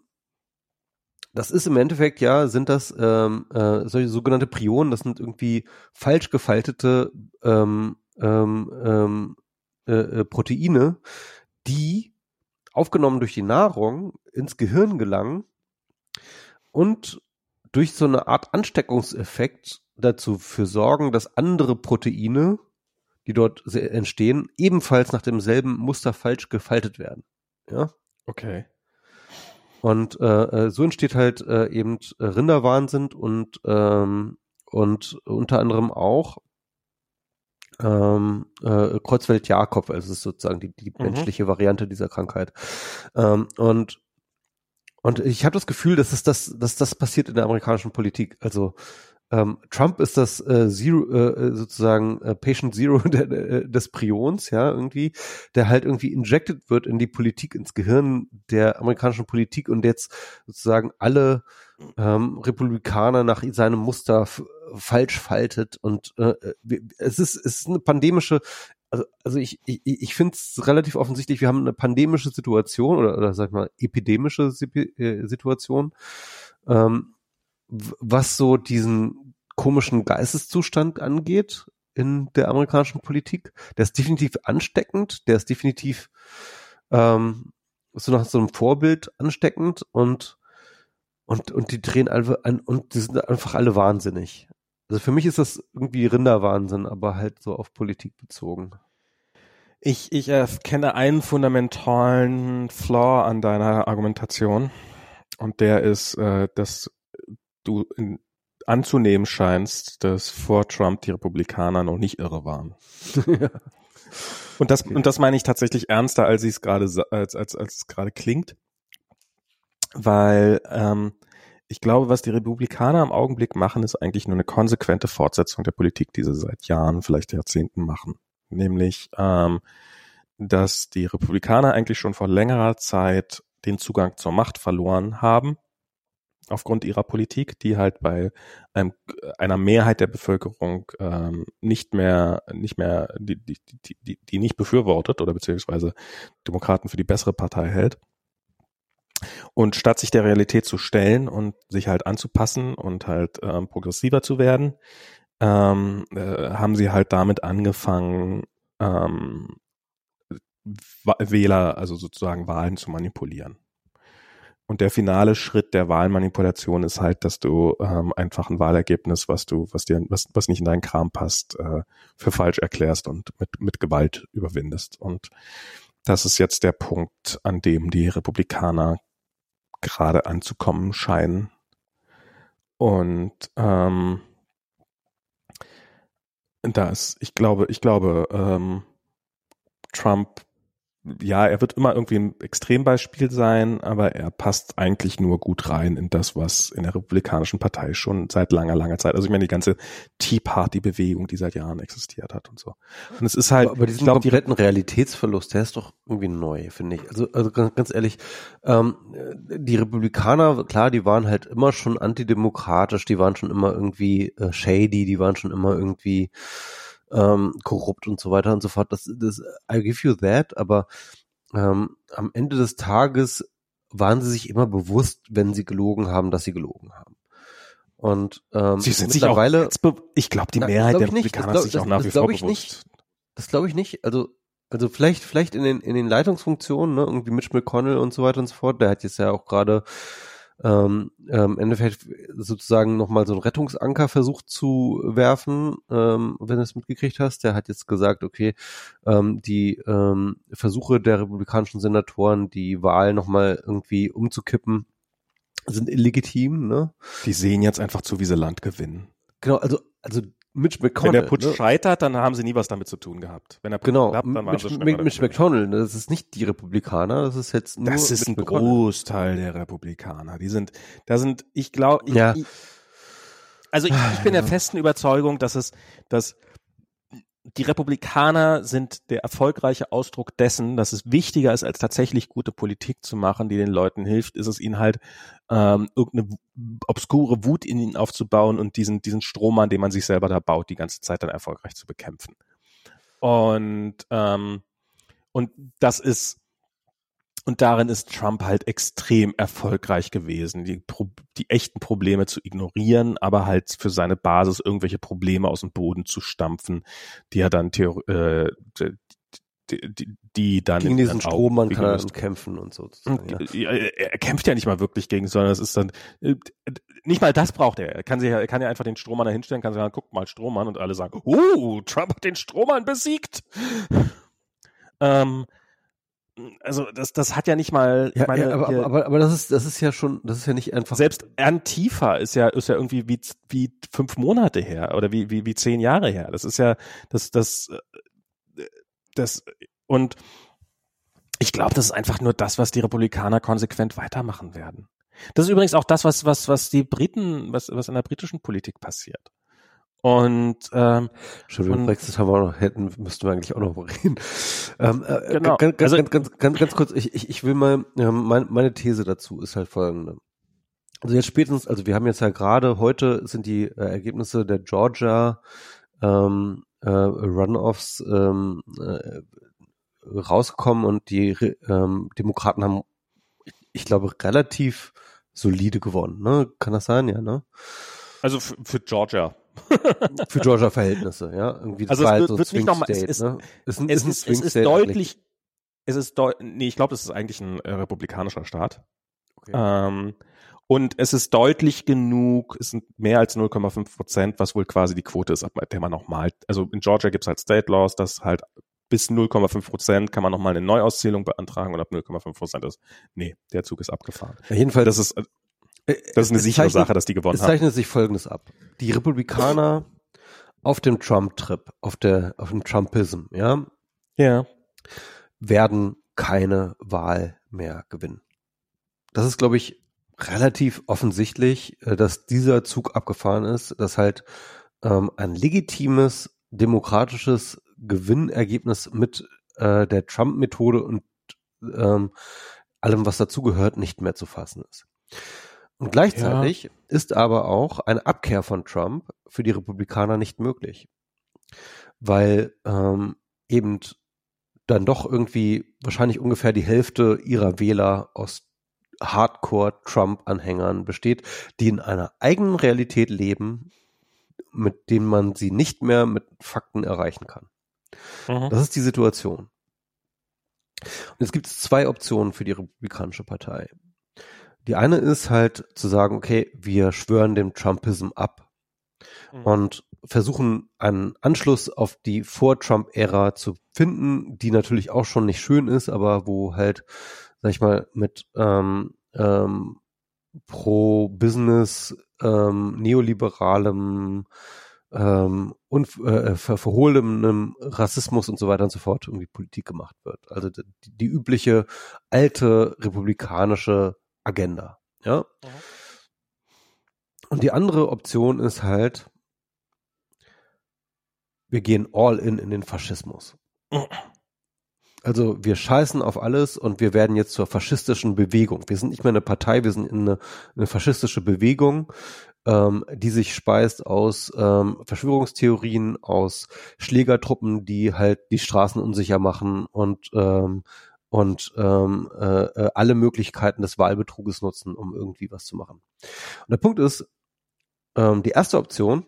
das ist im Endeffekt ja, sind das ähm, äh, solche sogenannte Prionen, das sind irgendwie falsch gefaltete ähm, ähm, ähm, äh, äh Proteine, die aufgenommen durch die Nahrung ins Gehirn gelangen und durch so eine Art Ansteckungseffekt dazu für sorgen, dass andere Proteine, die dort entstehen, ebenfalls nach demselben Muster falsch gefaltet werden. Ja. Okay. Und äh, äh so entsteht halt äh, eben Rinderwahnsinn und ähm, und unter anderem auch ähm, äh, Kreuzfeld-Jakob, also ist sozusagen die, die mhm. menschliche Variante dieser Krankheit. Ähm, und und ich habe das Gefühl, dass es das, dass das passiert in der amerikanischen Politik. Also ähm, Trump ist das äh, Zero, äh, sozusagen äh, Patient Zero [laughs] der, äh, des Prions, ja, irgendwie, der halt irgendwie injected wird in die Politik, ins Gehirn der amerikanischen Politik und jetzt sozusagen alle ähm, Republikaner nach seinem Muster falsch faltet und äh, es ist es ist eine pandemische also, also ich, ich, ich finde es relativ offensichtlich, wir haben eine pandemische Situation oder, oder sag mal epidemische äh, Situation, ähm, was so diesen komischen Geisteszustand angeht in der amerikanischen Politik. Der ist definitiv ansteckend, der ist definitiv ähm, so nach so einem Vorbild ansteckend und und und die drehen einfach an und die sind einfach alle wahnsinnig. Also für mich ist das irgendwie Rinderwahnsinn, aber halt so auf Politik bezogen. Ich, ich äh, kenne einen fundamentalen Flaw an deiner Argumentation und der ist, äh, dass du anzunehmen scheinst, dass vor Trump die Republikaner noch nicht irre waren. [laughs] ja. Und das okay. und das meine ich tatsächlich ernster, als es gerade als als als es gerade klingt, weil ähm, ich glaube, was die Republikaner im Augenblick machen, ist eigentlich nur eine konsequente Fortsetzung der Politik, die sie seit Jahren, vielleicht Jahrzehnten machen. Nämlich, ähm, dass die Republikaner eigentlich schon vor längerer Zeit den Zugang zur Macht verloren haben, aufgrund ihrer Politik, die halt bei einem, einer Mehrheit der Bevölkerung ähm, nicht mehr, nicht mehr, die, die, die, die nicht befürwortet oder beziehungsweise Demokraten für die bessere Partei hält. Und statt sich der Realität zu stellen und sich halt anzupassen und halt ähm, progressiver zu werden, ähm, äh, haben sie halt damit angefangen, ähm, Wähler, also sozusagen Wahlen zu manipulieren. Und der finale Schritt der Wahlmanipulation ist halt, dass du ähm, einfach ein Wahlergebnis, was du, was dir, was, was nicht in deinen Kram passt, äh, für falsch erklärst und mit, mit Gewalt überwindest. Und das ist jetzt der Punkt, an dem die Republikaner gerade anzukommen scheinen. Und ähm, da ist, ich glaube, ich glaube, ähm, Trump ja, er wird immer irgendwie ein Extrembeispiel sein, aber er passt eigentlich nur gut rein in das, was in der Republikanischen Partei schon seit langer, langer Zeit, also ich meine die ganze Tea Party Bewegung, die seit Jahren existiert hat und so. Und es ist halt, aber diesen ich glaube, kompletten Realitätsverlust, der ist doch irgendwie neu, finde ich. Also, also ganz, ganz ehrlich, ähm, die Republikaner, klar, die waren halt immer schon antidemokratisch, die waren schon immer irgendwie äh, shady, die waren schon immer irgendwie ähm, korrupt und so weiter und so fort. Das, das, I give you that, aber ähm, am Ende des Tages waren sie sich immer bewusst, wenn sie gelogen haben, dass sie gelogen haben. Und ähm, sie sind mittlerweile, sich auch ich glaube, die Mehrheit der Republikaner ist sich auch nach wie vor bewusst. Nicht. Das glaube ich nicht. Also also vielleicht vielleicht in den in den Leitungsfunktionen, ne, irgendwie Mitch McConnell und so weiter und so fort. Der hat jetzt ja auch gerade ähm, ähm, im Endeffekt sozusagen nochmal so einen Rettungsanker versucht zu werfen, ähm, wenn du es mitgekriegt hast. Der hat jetzt gesagt, okay, ähm, die ähm, Versuche der republikanischen Senatoren, die Wahl nochmal irgendwie umzukippen, sind illegitim. Ne? Die sehen jetzt einfach zu, wie sie Land gewinnen. Genau, also also Mitch McConnell. Wenn der Putsch ne? scheitert, dann haben sie nie was damit zu tun gehabt. Wenn er genau, klappt, dann Mitch, Mitch, Mitch McConnell, ne, das ist nicht die Republikaner, das ist jetzt nur Das ist Mitch ein McConnell. Großteil der Republikaner. Die sind, da sind, ich glaube, ja. also ich, ich bin der festen Überzeugung, dass es, dass die Republikaner sind der erfolgreiche Ausdruck dessen, dass es wichtiger ist, als tatsächlich gute Politik zu machen, die den Leuten hilft, ist es ihnen halt ähm, irgendeine obskure Wut in ihnen aufzubauen und diesen diesen Strohmann, den man sich selber da baut, die ganze Zeit dann erfolgreich zu bekämpfen. Und ähm, und das ist und darin ist Trump halt extrem erfolgreich gewesen, die, die echten Probleme zu ignorieren, aber halt für seine Basis irgendwelche Probleme aus dem Boden zu stampfen, die er dann äh, die, die, die dann gegen diesen Strohmann kann er kämpfen und so. Ja. Er kämpft ja nicht mal wirklich gegen, sondern es ist dann äh, nicht mal das braucht er. Er kann sich, er kann ja einfach den Strohmann da hinstellen, kann sagen, guck mal Strohmann und alle sagen, oh, Trump hat den Strohmann besiegt. [laughs] ähm, also das, das hat ja nicht mal. Ja, meine, ja, aber, aber, aber, aber das ist, das ist ja schon, das ist ja nicht einfach. Selbst Antifa ist ja, ist ja irgendwie wie, wie fünf Monate her oder wie, wie, wie zehn Jahre her. Das ist ja, das, das, äh, das und ich glaube, das ist einfach nur das, was die Republikaner konsequent weitermachen werden. Das ist übrigens auch das, was, was, was die Briten, was, was in der britischen Politik passiert. Und ähm, schon über Brexit haben wir auch noch, hätten, müssten wir eigentlich auch noch reden. [laughs] Ähm, äh, genau. Ganz, also, ganz, ganz, ganz, ganz kurz, ich, ich, ich will mal, ähm, mein, meine These dazu ist halt folgende. Also jetzt spätestens, also wir haben jetzt ja gerade, heute sind die äh, Ergebnisse der Georgia ähm, äh, Runoffs ähm, äh, rausgekommen und die ähm, Demokraten haben, ich, ich glaube, relativ solide gewonnen. Ne? Kann das sein, ja, ne? Also für, für Georgia. [laughs] Für Georgia Verhältnisse, ja. Irgendwie das also es wird, so wird nicht nochmal, es ist, ne? es, ist, es, ist, es ist deutlich, es ist deut nee, ich glaube, das ist eigentlich ein äh, republikanischer Staat. Okay. Ähm, und es ist deutlich genug, es sind mehr als 0,5 Prozent, was wohl quasi die Quote ist, ab der man nochmal, also in Georgia gibt es halt State Laws, dass halt bis 0,5 Prozent kann man nochmal eine Neuauszählung beantragen und ab 0,5 Prozent ist, nee, der Zug ist abgefahren. Ja, jedenfalls, das ist, äh, das ist eine sichere zeichnet, Sache, dass die gewonnen haben. Es zeichnet sich Folgendes ab. Die Republikaner auf dem Trump-Trip, auf der, auf dem Trumpism, ja, ja, werden keine Wahl mehr gewinnen. Das ist, glaube ich, relativ offensichtlich, äh, dass dieser Zug abgefahren ist, dass halt ähm, ein legitimes demokratisches Gewinnergebnis mit äh, der Trump-Methode und ähm, allem, was dazugehört, nicht mehr zu fassen ist. Und gleichzeitig ja. ist aber auch eine Abkehr von Trump für die Republikaner nicht möglich, weil ähm, eben dann doch irgendwie wahrscheinlich ungefähr die Hälfte ihrer Wähler aus Hardcore-Trump-Anhängern besteht, die in einer eigenen Realität leben, mit denen man sie nicht mehr mit Fakten erreichen kann. Mhm. Das ist die Situation. Und jetzt gibt es zwei Optionen für die Republikanische Partei. Die eine ist halt zu sagen, okay, wir schwören dem Trumpism ab mhm. und versuchen einen Anschluss auf die Vor-Trump-Ära zu finden, die natürlich auch schon nicht schön ist, aber wo halt, sag ich mal, mit ähm, ähm, pro-Business, ähm, neoliberalem ähm, und äh, ver verhohlenem Rassismus und so weiter und so fort irgendwie Politik gemacht wird. Also die, die übliche alte republikanische Agenda. Ja. Mhm. Und die andere Option ist halt, wir gehen all in in den Faschismus. Also wir scheißen auf alles und wir werden jetzt zur faschistischen Bewegung. Wir sind nicht mehr eine Partei, wir sind eine, eine faschistische Bewegung, ähm, die sich speist aus ähm, Verschwörungstheorien, aus Schlägertruppen, die halt die Straßen unsicher machen und ähm, und ähm, äh, äh, alle Möglichkeiten des Wahlbetruges nutzen, um irgendwie was zu machen. Und der Punkt ist, ähm, die erste Option,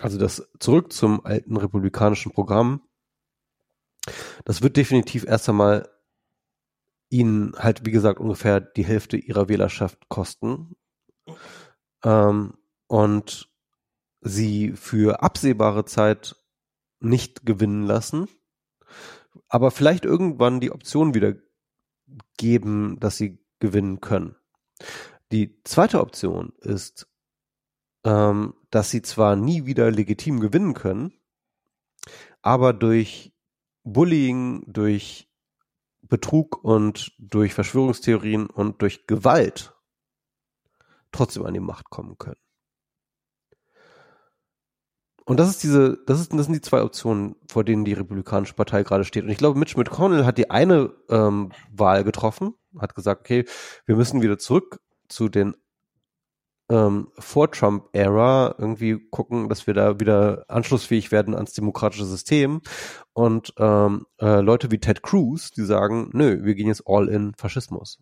also das zurück zum alten republikanischen Programm, das wird definitiv erst einmal ihnen halt, wie gesagt, ungefähr die Hälfte ihrer Wählerschaft kosten ähm, und sie für absehbare Zeit nicht gewinnen lassen aber vielleicht irgendwann die Option wieder geben, dass sie gewinnen können. Die zweite Option ist, ähm, dass sie zwar nie wieder legitim gewinnen können, aber durch Bullying, durch Betrug und durch Verschwörungstheorien und durch Gewalt trotzdem an die Macht kommen können. Und das ist diese, das ist, das sind die zwei Optionen, vor denen die Republikanische Partei gerade steht. Und ich glaube, Mitch McConnell hat die eine ähm, Wahl getroffen, hat gesagt, okay, wir müssen wieder zurück zu den ähm, vor Trump-Ära irgendwie gucken, dass wir da wieder anschlussfähig werden ans demokratische System. Und ähm, äh, Leute wie Ted Cruz, die sagen, nö, wir gehen jetzt all in Faschismus.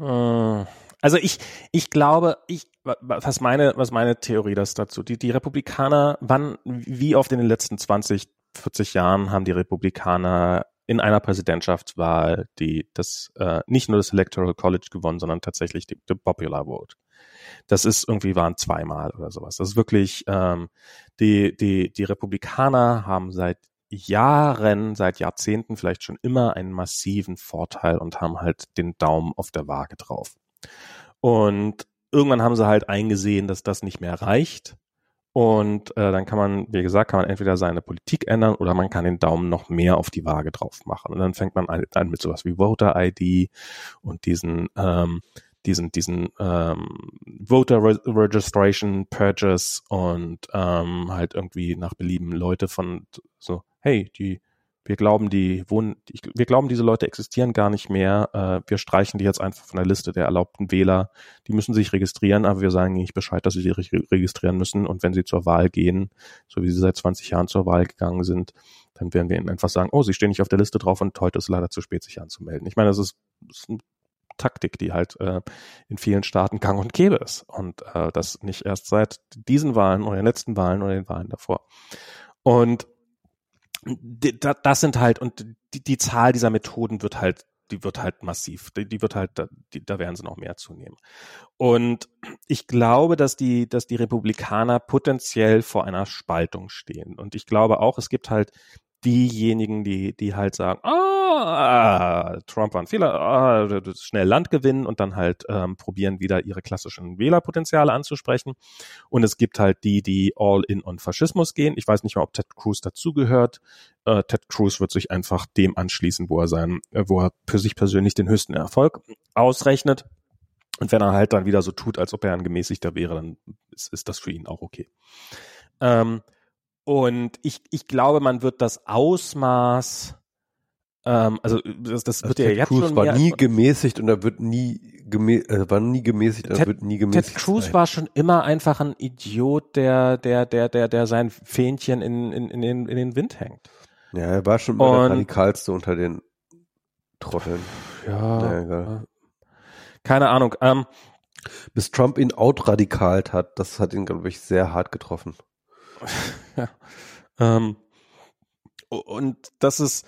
Äh, also ich, ich glaube, ich, was meine, was meine Theorie das dazu? Die, die Republikaner, wann, wie oft in den letzten 20, 40 Jahren haben die Republikaner in einer Präsidentschaftswahl die das äh, nicht nur das Electoral College gewonnen, sondern tatsächlich die, die Popular Vote. Das ist irgendwie waren zweimal oder sowas. Das ist wirklich ähm, die die die Republikaner haben seit Jahren, seit Jahrzehnten vielleicht schon immer einen massiven Vorteil und haben halt den Daumen auf der Waage drauf. Und irgendwann haben sie halt eingesehen, dass das nicht mehr reicht. Und äh, dann kann man, wie gesagt, kann man entweder seine Politik ändern oder man kann den Daumen noch mehr auf die Waage drauf machen. Und dann fängt man an, an mit sowas wie Voter ID und diesen ähm, diesen diesen ähm, Voter Registration Purges und ähm, halt irgendwie nach Belieben Leute von so hey die wir glauben, die wohnen, wir glauben, diese Leute existieren gar nicht mehr. Äh, wir streichen die jetzt einfach von der Liste der erlaubten Wähler. Die müssen sich registrieren, aber wir sagen nicht Bescheid, dass sie sich registrieren müssen. Und wenn sie zur Wahl gehen, so wie sie seit 20 Jahren zur Wahl gegangen sind, dann werden wir ihnen einfach sagen, oh, sie stehen nicht auf der Liste drauf und heute ist leider zu spät, sich anzumelden. Ich meine, das ist, das ist eine Taktik, die halt äh, in vielen Staaten gang und gäbe ist. Und äh, das nicht erst seit diesen Wahlen oder den letzten Wahlen oder den Wahlen davor. Und das sind halt, und die, die Zahl dieser Methoden wird halt, die wird halt massiv, die, die wird halt, die, da werden sie noch mehr zunehmen. Und ich glaube, dass die, dass die Republikaner potenziell vor einer Spaltung stehen. Und ich glaube auch, es gibt halt diejenigen, die, die halt sagen, ah, Trump war ein Fehler, ah, schnell Land gewinnen und dann halt ähm, probieren wieder ihre klassischen Wählerpotenziale anzusprechen. Und es gibt halt die, die all in on Faschismus gehen. Ich weiß nicht mal, ob Ted Cruz dazugehört. Äh, Ted Cruz wird sich einfach dem anschließen, wo er sein, äh, wo er für sich persönlich den höchsten Erfolg ausrechnet. Und wenn er halt dann wieder so tut, als ob er ein Gemäßigter wäre, dann ist, ist das für ihn auch okay. Ähm, und ich, ich glaube, man wird das Ausmaß, ähm, also das, das wird also ja Ted jetzt Cruz schon war nie gemäßigt und er wird nie gemä äh, war nie gemäßigt, er wird nie gemäßigt. Ted Cruz sein. war schon immer einfach ein Idiot, der der der der der sein Fähnchen in in in den in den Wind hängt. Ja, er war schon mal der radikalste unter den Trotteln. Ja. ja egal. Keine Ahnung. Ähm, Bis Trump ihn outradikalt hat, das hat ihn glaube ich sehr hart getroffen. [laughs] ja. Ähm, und das ist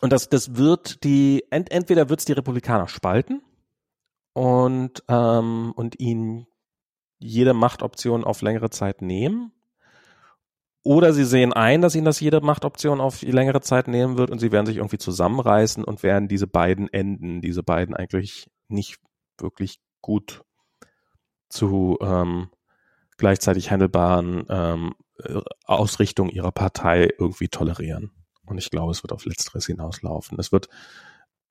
und das das wird die ent, entweder wird es die Republikaner spalten und ähm, und ihnen jede Machtoption auf längere Zeit nehmen oder sie sehen ein, dass ihnen das jede Machtoption auf längere Zeit nehmen wird und sie werden sich irgendwie zusammenreißen und werden diese beiden Enden, diese beiden eigentlich nicht wirklich gut zu ähm, gleichzeitig handelbaren ähm, Ausrichtung ihrer Partei irgendwie tolerieren. Und ich glaube, es wird auf Letzteres hinauslaufen. Es wird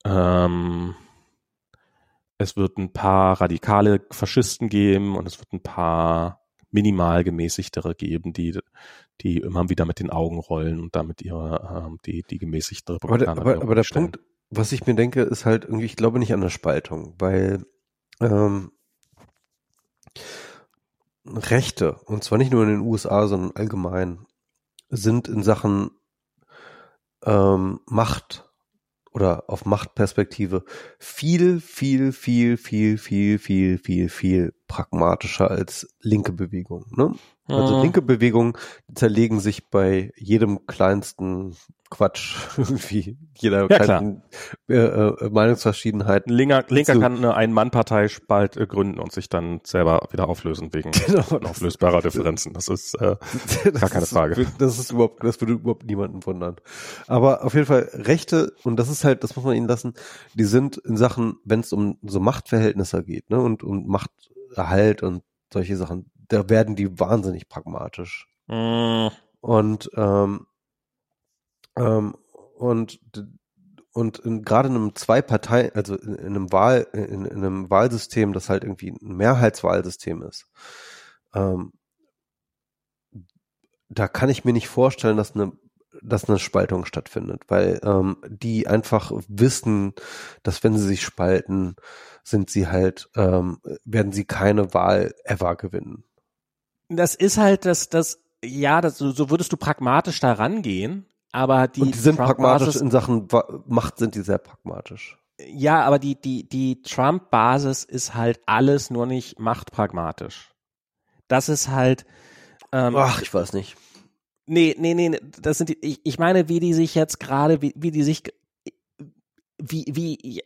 ähm, es wird ein paar radikale Faschisten geben und es wird ein paar minimal gemäßigtere geben, die die immer wieder mit den Augen rollen und damit ihre ähm, die die gemäßigte Republikaner Aber, aber, aber der Punkt, was ich mir denke, ist halt irgendwie, ich glaube nicht an eine Spaltung, weil ähm, Rechte, und zwar nicht nur in den USA, sondern allgemein, sind in Sachen ähm, Macht oder auf Machtperspektive viel, viel, viel, viel, viel, viel, viel, viel pragmatischer als linke Bewegungen. Ne? Also mhm. linke Bewegungen zerlegen sich bei jedem kleinsten Quatsch [laughs] irgendwie, jeder ja, kleinen äh, äh, Meinungsverschiedenheit. Linker, Linker kann eine Ein-Mann-Partei bald äh, gründen und sich dann selber wieder auflösen wegen [laughs] genau, auflösbarer Differenzen. Das ist äh, [laughs] gar keine Frage. das ist überhaupt, das würde überhaupt niemanden wundern. Aber auf jeden Fall Rechte, und das ist halt, das muss man ihnen lassen, die sind in Sachen, wenn es um so Machtverhältnisse geht, ne, und um Machterhalt und solche Sachen, da werden die wahnsinnig pragmatisch. Mm. Und ähm, ähm, und und in, gerade in einem zwei Partei, also in, in einem Wahl, in, in, einem Wahlsystem, das halt irgendwie ein Mehrheitswahlsystem ist, ähm, da kann ich mir nicht vorstellen, dass eine dass eine Spaltung stattfindet, weil ähm, die einfach wissen, dass wenn sie sich spalten, sind sie halt, ähm, werden sie keine Wahl ever gewinnen das ist halt das, das, ja, das, so würdest du pragmatisch da rangehen, aber die. Und die sind pragmatisch in Sachen Macht sind die sehr pragmatisch. Ja, aber die, die, die Trump-Basis ist halt alles nur nicht machtpragmatisch. Das ist halt. Ähm, Ach, ich weiß nicht. Nee, nee, nee, das sind die, ich, ich meine, wie die sich jetzt gerade, wie, wie die sich, wie, wie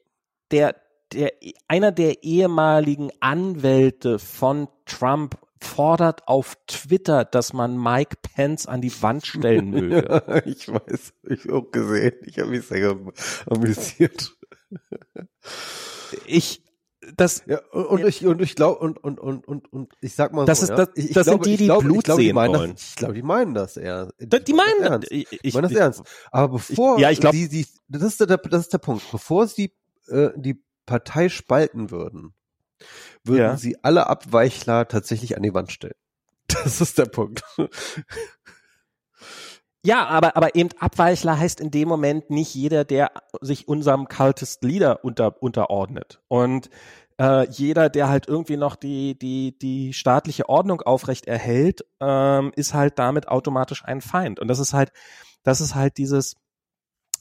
der, der, einer der ehemaligen Anwälte von Trump fordert auf Twitter, dass man Mike Pence an die Wand stellen möge. Ja, [laughs] ich weiß, ich auch gesehen. Ich habe mich sehr amüsiert. Ich, das ja, und, und ich und ich glaube und und und und und ich sag mal das so, ist ja, das, ich, ich das glaube, sind die die glaube, Blut glaube, sehen meinen wollen. Das, ich glaube die meinen das eher. Die, die meinen das ernst. ich, ich, ich meine das ernst. Aber bevor ich, ja ich glaube die, die das ist der das ist der Punkt. Bevor sie äh, die Partei spalten würden würden Ja. sie alle Abweichler tatsächlich an die Wand stellen. [laughs] Das ist der Punkt Ja, aber, aber eben Abweichler heißt in dem Moment nicht jeder, der sich unserem Cultist Leader unter, unterordnet. Und äh, jeder, der halt irgendwie noch die, die, die staatliche Ordnung aufrecht erhält, ähm, ist halt damit automatisch ein Feind. Und das ist halt, das ist halt dieses,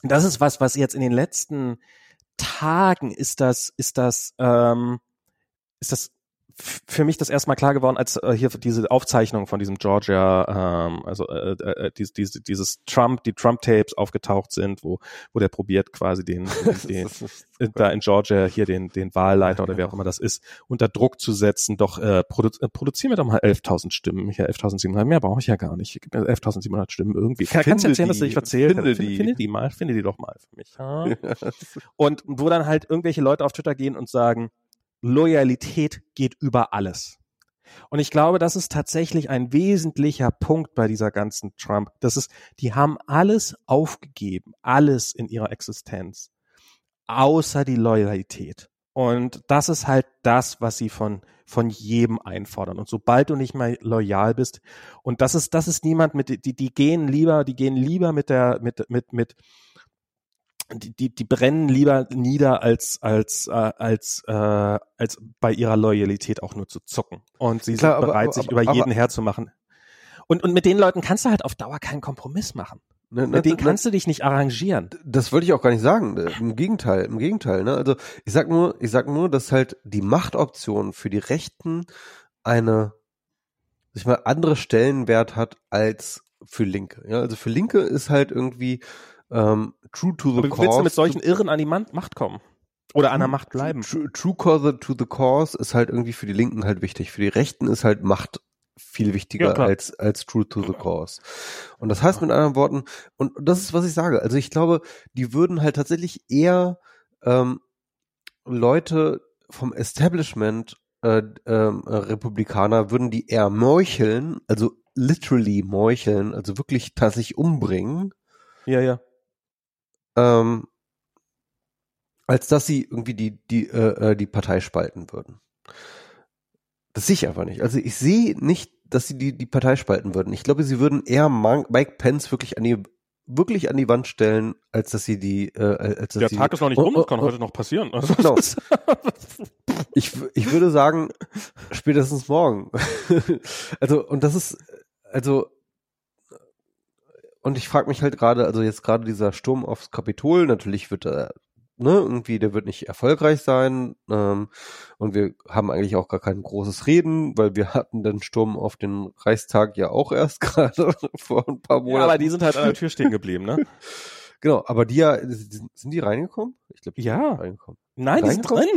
das ist was, was jetzt in den letzten Tagen ist das, ist das, ähm, ist das für mich das erstmal klar geworden, als äh, hier diese Aufzeichnung von diesem Georgia, ähm, also äh, äh, dieses, dieses, dieses Trump, die Trump-Tapes aufgetaucht sind, wo, wo der probiert quasi den, [laughs] den, den da in Georgia hier den, den Wahlleiter oder wer auch immer das ist, unter Druck zu setzen, doch äh, produ äh, produzieren wir doch mal 11.000 Stimmen, hier 11.700, mehr brauche ich ja gar nicht, gib mir 11.700 Stimmen irgendwie. Kann, kannst du erzählen, dass die, ich erzählt finde habe? Finde, die. finde die mal, finde die doch mal für mich. Ja? [laughs] Und wo dann halt irgendwelche Leute auf Twitter gehen und sagen, Loyalität geht über alles. Und ich glaube, das ist tatsächlich ein wesentlicher Punkt bei dieser ganzen Trump. Das ist, die haben alles aufgegeben, alles in ihrer Existenz, außer die Loyalität. Und das ist halt das, was sie von, von jedem einfordern. Und sobald du nicht mehr loyal bist, und das ist, das ist niemand mit, die, die gehen lieber, die gehen lieber mit der, mit, mit, mit, die, die, die brennen lieber nieder, als, als, äh, als, äh, als bei ihrer Loyalität auch nur zu zucken. Und sie Klar, sind aber- bereit, aber- sich aber- über jeden herzumachen. Und, und mit den Leuten kannst du halt auf Dauer keinen Kompromiss machen. Ne, ne, Mit denen ne, kannst du dich nicht arrangieren. Das wollte ich auch gar nicht sagen. Im Gegenteil, im Gegenteil. Ne? Also ich sag nur, ich sag nur, dass halt die Machtoption für die Rechten eine, ich mal, andere Stellenwert hat als für Linke. Ja, also für Linke ist halt irgendwie ähm, true to the Aber cause. willst du mit solchen Irren an die Macht kommen? Oder an der Macht bleiben? True, true cause to the cause ist halt irgendwie für die Linken halt wichtig. Für die Rechten ist halt Macht viel wichtiger Ja, als, als true to the cause. Und das heißt mit anderen Worten, und das ist, was ich sage. Also ich glaube, die würden halt tatsächlich eher ähm, Leute vom Establishment, äh, äh, Republikaner, würden die eher meucheln, also literally meucheln, also wirklich tatsächlich umbringen, Ja, ja. Ähm, als dass sie irgendwie die, die, äh, äh, die Partei spalten würden. Das sehe ich einfach nicht. Also ich sehe nicht, dass sie die, die Partei spalten würden. Ich glaube, sie würden eher Mike Pence wirklich an die, wirklich an die Wand stellen, als dass sie die, äh, als dass Der sie Tag ist noch nicht Oh, rum, oh, das kann oh. heute noch passieren. Also, Genau. [laughs] Ich, ich würde sagen, spätestens morgen. [laughs] also, und das ist, also, und ich frage mich halt gerade, also jetzt gerade dieser Sturm aufs Kapitol, natürlich wird er, ne, irgendwie, der wird nicht erfolgreich sein, ähm, und wir haben eigentlich auch gar kein großes Reden, weil wir hatten den Sturm auf den Reichstag ja auch erst [laughs] gerade vor ein paar ja, Monaten. aber die sind halt an der Tür stehen geblieben, ne? [laughs] genau, aber die ja, sind die reingekommen? Ich glaube, die Ja. sind reingekommen. Nein, die sind drin.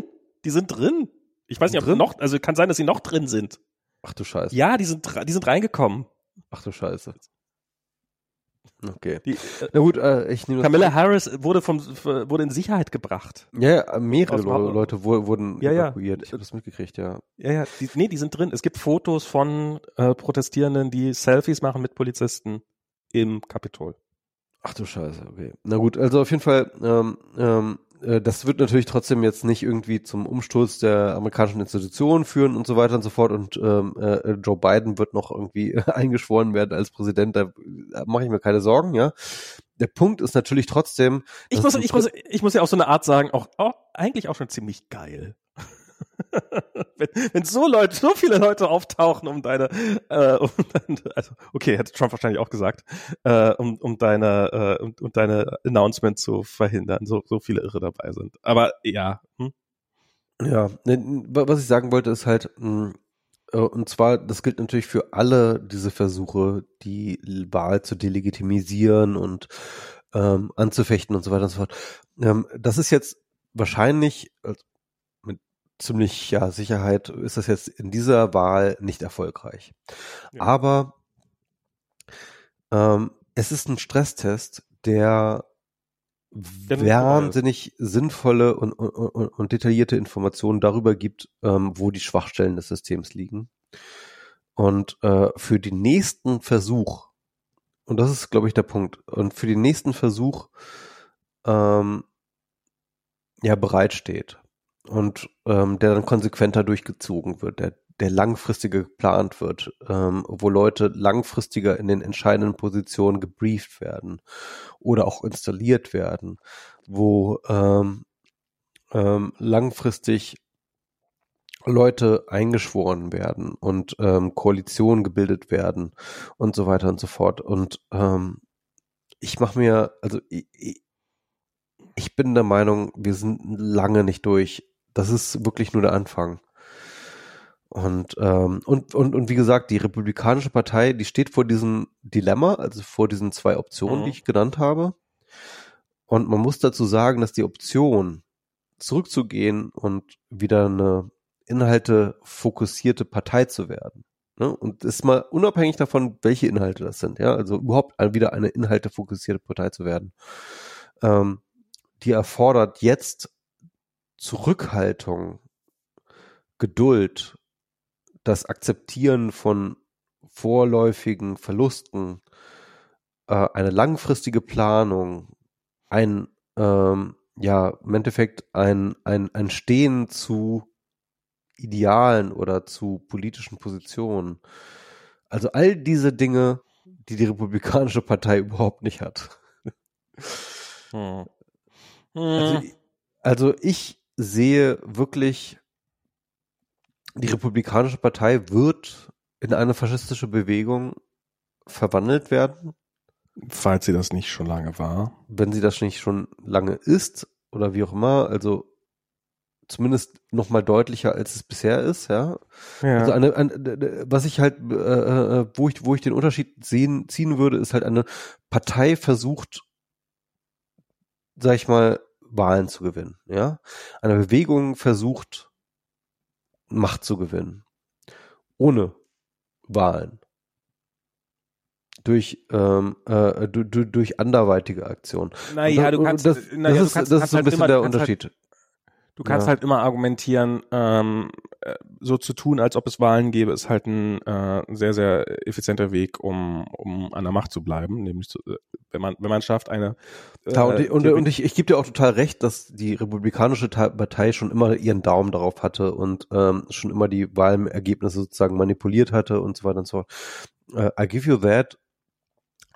Die sind drin. Ich weiß nicht, ob Drin? noch, also kann sein, dass sie noch drin sind. Ach du Scheiße. Ja, die sind, die sind reingekommen. Ach du Scheiße. Okay. Die, äh, Na gut, äh, ich nehme das- Camilla Harris wurde vom, wurde in Sicherheit gebracht. Ja, ja, mehrere Aus Marburg. Leute wurden Ja, ja. evakuiert. Ich habe das mitgekriegt, ja. Ja, ja, die, nee, die sind drin. Es gibt Fotos von äh, Protestierenden, die Selfies machen mit Polizisten im Kapitol. Ach du Scheiße, okay. Na gut, also auf jeden Fall, ähm, ähm, äh, das wird natürlich trotzdem jetzt nicht irgendwie zum Umsturz der amerikanischen Institutionen führen und so weiter und so fort. Und ähm, äh, Joe Biden wird noch irgendwie [laughs] eingeschworen werden als Präsident. Da, da mache ich mir keine Sorgen, ja. Der Punkt ist natürlich trotzdem. Ich muss, ich muss, ich muss ja auf so eine Art sagen, auch, auch eigentlich auch schon ziemlich geil. Wenn, wenn so Leute, so viele Leute auftauchen, um deine, äh, um deine also okay, hätte Trump wahrscheinlich auch gesagt, äh, um, um deine, äh, um, um deine Announcement zu verhindern, so, so viele Irre dabei sind. Aber ja, hm? Ja, ne, wa- was ich sagen wollte, ist halt, mh, Äh, und zwar, das gilt natürlich für alle diese Versuche, die Wahl zu delegitimisieren und ähm, anzufechten und so weiter und so fort. Ähm, das ist jetzt wahrscheinlich ziemlicher Sicherheit ist das jetzt in dieser Wahl nicht erfolgreich. Ja. Aber ähm, es ist ein Stresstest, der wahnsinnig sinnvolle und, und, und, detaillierte Informationen darüber gibt, ähm, wo die Schwachstellen des Systems liegen. Und äh, für den nächsten Versuch, und das ist, glaube ich, der Punkt, und für den nächsten Versuch ähm, ja bereitsteht und ähm, der dann konsequenter durchgezogen wird, der der langfristiger geplant wird, ähm, wo Leute langfristiger in den entscheidenden Positionen gebrieft werden oder auch installiert werden, wo ähm, ähm, langfristig Leute eingeschworen werden und ähm, Koalitionen gebildet werden und so weiter und so fort. Und ähm, ich mache mir, also ich, ich bin der Meinung, wir sind lange nicht durch. Das ist wirklich nur der Anfang. Und, ähm, und, und, und wie gesagt, die Republikanische Partei, die steht vor diesem Dilemma, also vor diesen zwei Optionen, mhm. die ich genannt habe. Und man muss dazu sagen, dass die Option, zurückzugehen und wieder eine Inhalte fokussierte Partei zu werden. Ne? Und ist mal unabhängig davon, welche Inhalte das sind, ja, also überhaupt wieder eine Inhalte fokussierte Partei zu werden. Ähm, die erfordert jetzt Zurückhaltung, Geduld das Akzeptieren von vorläufigen Verlusten, äh, eine langfristige Planung, ein, ähm, ja, im Endeffekt ein, ein, ein Stehen zu Idealen oder zu politischen Positionen. Also all diese Dinge, die die Republikanische Partei [laughs] überhaupt nicht hat. Hm. Also, hm. also ich sehe wirklich die Republikanische Partei wird in eine faschistische Bewegung verwandelt werden. Falls sie das nicht schon lange war. Wenn sie das nicht schon lange ist oder wie auch immer, also zumindest noch mal deutlicher als es bisher ist, ja. ja. Also eine, eine, was ich halt, äh, äh, wo ich, wo ich den Unterschied sehen ziehen würde, ist halt eine Partei versucht, sag ich mal, Wahlen zu gewinnen, ja. Eine Bewegung versucht Macht zu gewinnen. Ohne Wahlen. Durch, ähm, äh, durch, durch anderweitige Aktionen. Naja, du kannst, das, naja, das, ist, kannst, das ist so ein bisschen immer, der Unterschied. Halt, du kannst ja. halt immer argumentieren, ähm, äh, so zu tun, als ob es Wahlen gäbe, ist halt ein äh, sehr, sehr effizienter Weg, um, um an der Macht zu bleiben. Nämlich, zu, äh, wenn man, wenn man schafft, eine. Äh, Klar, und, und, und ich, ich gebe dir auch total recht, dass die Republikanische Partei schon immer ihren Daumen darauf hatte und ähm, schon immer die Wahlergebnisse sozusagen manipuliert hatte und so weiter und so fort. Uh, I give you that.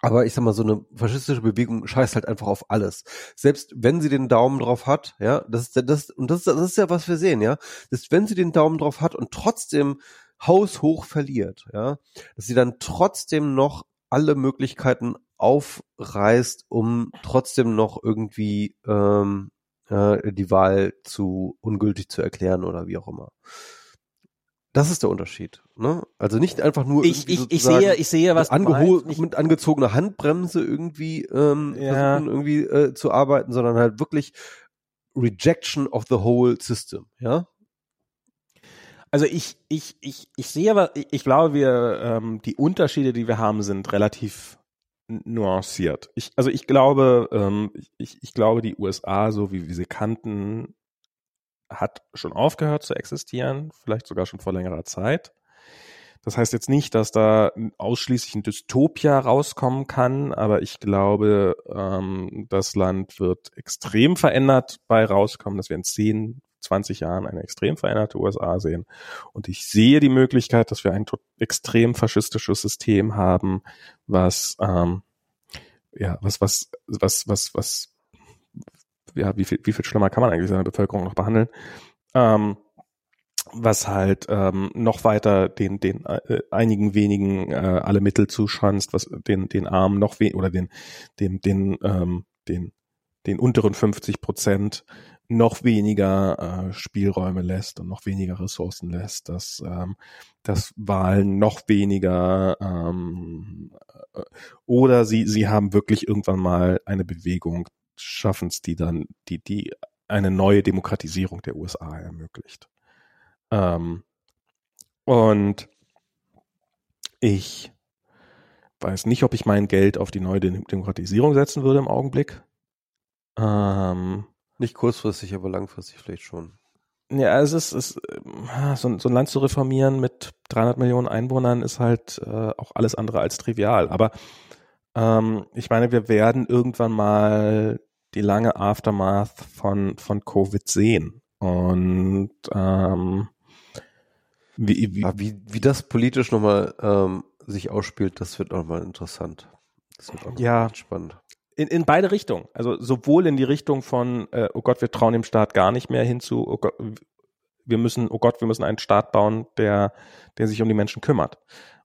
Aber ich sag mal, so eine faschistische Bewegung scheißt halt einfach auf alles. Selbst wenn sie den Daumen drauf hat, ja, das ist das, und das ist, das ist ja, was wir sehen, ja. Selbst wenn sie den Daumen drauf hat und trotzdem haushoch verliert, ja, dass sie dann trotzdem noch alle Möglichkeiten aufreißt, um trotzdem noch irgendwie ähm, äh, die Wahl zu ungültig zu erklären oder wie auch immer. Das ist der Unterschied. Ne? Also nicht einfach nur ich, ich, ich sehe, ich sehe, was angeho mit angezogener Handbremse irgendwie ähm, ja. versuchen irgendwie äh, zu arbeiten, sondern halt wirklich Rejection of the whole system. Ja. Also ich, ich, ich, ich sehe aber, ich glaube, wir ähm, die Unterschiede, die wir haben, sind relativ nuanciert. Ich, also ich glaube, ähm, ich, ich glaube, die USA, so wie wir sie kannten, hat schon aufgehört zu existieren, vielleicht sogar schon vor längerer Zeit. Das heißt jetzt nicht, dass da ausschließlich ein Dystopia rauskommen kann, aber ich glaube, ähm, das Land wird extrem verändert bei rauskommen, dass wir in 10, 20 Jahren eine extrem veränderte USA sehen. Und ich sehe die Möglichkeit, dass wir ein extrem faschistisches System haben, was ähm, ja, was, was, was, was, was ja, wie viel, wie viel schlimmer kann man eigentlich seine Bevölkerung noch behandeln? Ähm, was halt ähm, noch weiter den den äh, einigen wenigen äh, alle Mittel zuschanzt, was den den Armen noch we oder den den den ähm, den den unteren 50 Prozent noch weniger äh, Spielräume lässt und noch weniger Ressourcen lässt, dass, ähm, dass Wahlen noch weniger ähm, äh, oder sie, sie haben wirklich irgendwann mal eine Bewegung, schaffen es, die dann, die, die eine neue Demokratisierung der USA ermöglicht. Ähm, und ich weiß nicht, ob ich mein Geld auf die neue Demokratisierung setzen würde im Augenblick. Ähm, nicht kurzfristig, aber langfristig vielleicht schon. Ja, es ist, es, äh, so, so ein Land zu reformieren mit 300 Millionen Einwohnern ist halt äh, auch alles andere als trivial. Aber ähm, ich meine, wir werden irgendwann mal die lange Aftermath von, von Covid sehen. Und ähm, wie, wie, wie, wie das politisch nochmal ähm, sich ausspielt, das wird nochmal interessant. Das wird auch ja, spannend. In, in beide Richtungen. Also sowohl in die Richtung von, äh, oh Gott, wir trauen dem Staat gar nicht mehr hinzu, oh Gott, wir müssen, oh Gott, wir müssen einen Staat bauen, der, der sich um die Menschen kümmert.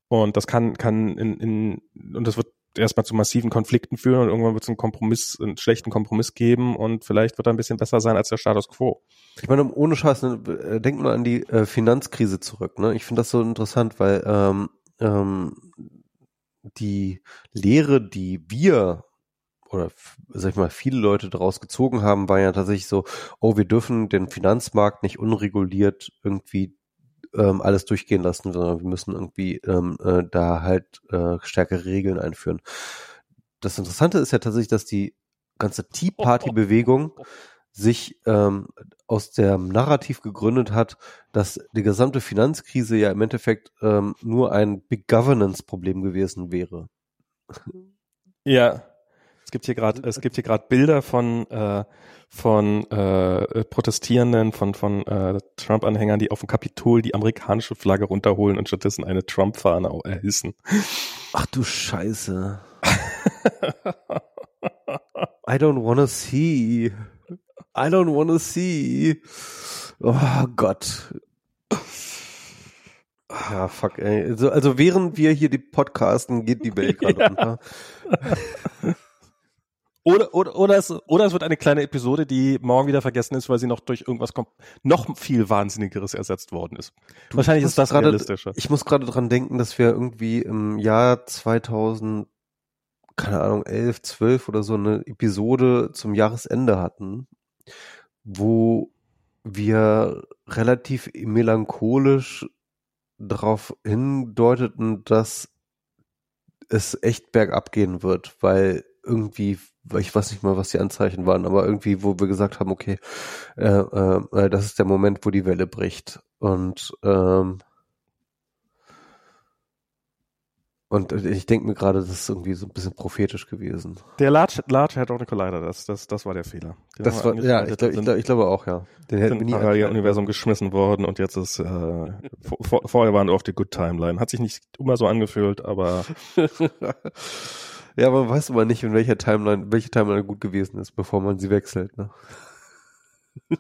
Und das kann, kann in, in, und das wird erstmal zu massiven Konflikten führen und irgendwann wird es einen Kompromiss, einen schlechten Kompromiss geben und vielleicht wird er ein bisschen besser sein als der Status quo. Ich meine, ohne Scheiß, ne, äh, denk mal an die äh, Finanzkrise zurück. Ne? Ich finde das so interessant, weil ähm, ähm, die Lehre, die wir oder sag ich mal, viele Leute daraus gezogen haben, war ja tatsächlich so, oh, wir dürfen den Finanzmarkt nicht unreguliert irgendwie ähm, alles durchgehen lassen, sondern wir müssen irgendwie ähm, äh, da halt äh, stärkere Regeln einführen. Das Interessante ist ja tatsächlich, dass die ganze Tea Party Bewegung sich ähm, aus dem Narrativ gegründet hat, dass die gesamte Finanzkrise ja im Endeffekt ähm, nur ein Big Governance Problem gewesen wäre. Ja, es gibt hier gerade es gibt hier gerade Bilder von äh, von äh, Protestierenden, von von äh, Trump-Anhängern, die auf dem Kapitol die amerikanische Flagge runterholen und stattdessen eine Trump-Fahne erhissen. Ach du Scheiße. I don't wanna see. I don't wanna see. Oh Gott. Ja, fuck, ey. Also, also während wir hier die podcasten, geht die Welt gerade [laughs] ja. runter. Oder, oder, oder, es, oder es wird eine kleine Episode, die morgen wieder vergessen ist, weil sie noch durch irgendwas noch viel Wahnsinnigeres ersetzt worden ist. Du, Wahrscheinlich ist das grade, realistischer. Ich muss gerade dran denken, dass wir irgendwie im Jahr 2000, keine Ahnung, 11, 12 oder so eine Episode zum Jahresende hatten, wo wir relativ melancholisch darauf hindeuteten, dass es echt bergab gehen wird, weil irgendwie ich weiß nicht mal, was die Anzeichen waren, aber irgendwie, wo wir gesagt haben, okay, äh, äh, das ist der Moment, wo die Welle bricht. Und ähm, und ich denke mir gerade, das ist irgendwie so ein bisschen prophetisch gewesen. Der Large, Large Hadron Collider, das, das, das war der Fehler. Den das war, ja, ich, glaub, ich, glaub, ich glaube auch, ja. Den hätten wir nie Paralleluniversum geschmissen worden und jetzt ist, äh, vor, vorher waren wir auf die Good Timeline. Hat sich nicht immer so angefühlt, aber [laughs] Ja, man weiß aber nicht, in welcher Timeline, welche Timeline gut gewesen ist, bevor man sie wechselt, ne? [laughs]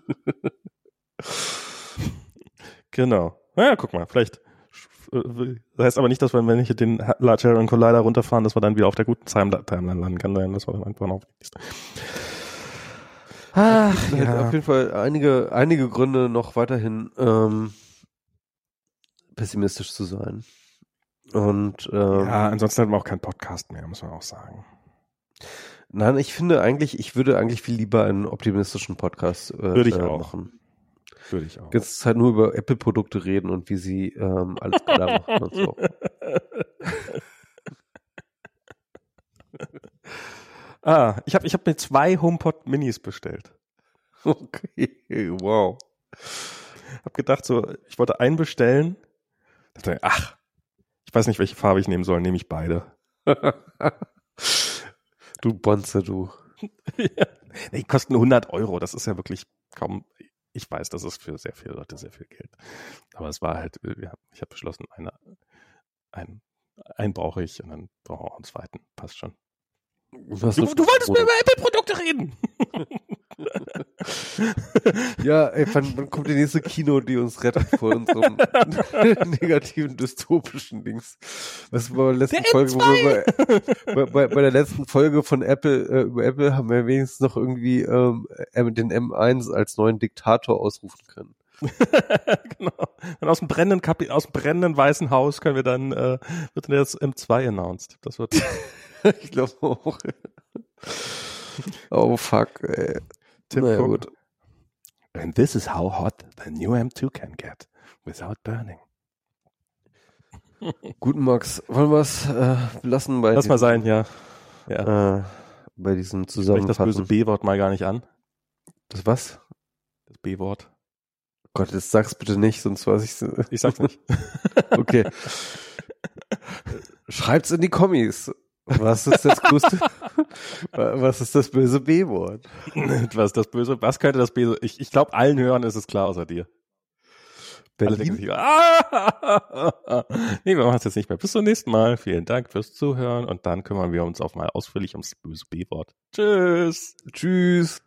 genau. Naja, guck mal, vielleicht das heißt aber nicht, dass wir, wenn ich den Large Hadron Collider runterfahren, dass wir dann wieder auf der guten Timeline landen. Kann sein, dass wir dann einfach noch Ach, ja. Auf jeden Fall einige, einige Gründe noch weiterhin ähm, pessimistisch zu sein. Und ähm, ja, ansonsten hätten wir auch keinen Podcast mehr, muss man auch sagen. Nein, ich finde eigentlich, ich würde eigentlich viel lieber einen optimistischen Podcast äh, würde ich äh, auch. machen. Würde ich auch. Jetzt halt nur über Apple-Produkte reden und wie sie ähm, alles klar [laughs] machen und so. [laughs] ah, ich habe ich hab mir zwei HomePod Minis bestellt. [laughs] Okay, wow. Hab gedacht so, ich wollte einen bestellen. Dachte, ach, ich weiß nicht, welche Farbe ich nehmen soll. Nehme ich beide. [laughs] du Bonze, du. [laughs] ja. Die kosten 100 Euro. Das ist ja wirklich kaum. Ich weiß, das ist für sehr viele Leute sehr viel Geld. Aber es war halt, ja, ich habe beschlossen, eine, einen, einen brauche ich und dann brauche ich auch einen zweiten. Passt schon. Du, du, wolltest mir über Apple-Produkte reden. [laughs] Ja, ey, wann, wann kommt die nächste Kino, die uns rettet vor unserem [laughs] negativen, dystopischen Dings? Was bei der letzten Der Folge, bei, bei, bei, bei der letzten Folge von Apple, äh, über Apple haben wir wenigstens noch irgendwie ähm, äh, den M1 als neuen Diktator ausrufen können. [laughs] genau. Und aus dem brennenden Kapi aus dem brennenden Weißen Haus können wir dann, äh, wird dann jetzt M2 announced. Das wird. [laughs] ich glaube auch. Oh fuck, ey. Tim naja, Cook. gut. And this is how hot the new M2 can get without burning. [laughs] Gut, Max, wollen wir es äh, lassen bei, Lass mal sein, ja. Ja. äh, bei diesem Sprech das böse Zusammenfassen. B-Wort mal gar nicht an. Das was? Das B-Wort. Gott, jetzt sag's bitte nicht, sonst weiß ich's. Ich sag's nicht. [laughs] Okay. [laughs] Schreibt's in die Kommis. Was ist das größte? Was ist das böse B-Wort? [laughs] was das böse? Was könnte das böse? Ich, ich glaube, allen Hörern ist es klar, außer dir. Berlin? ah! [laughs] nee, wir machen es jetzt nicht mehr. Bis zum nächsten Mal. Vielen Dank fürs Zuhören und dann kümmern wir uns auch mal ausführlich ums böse B-Wort. Tschüss. Tschüss.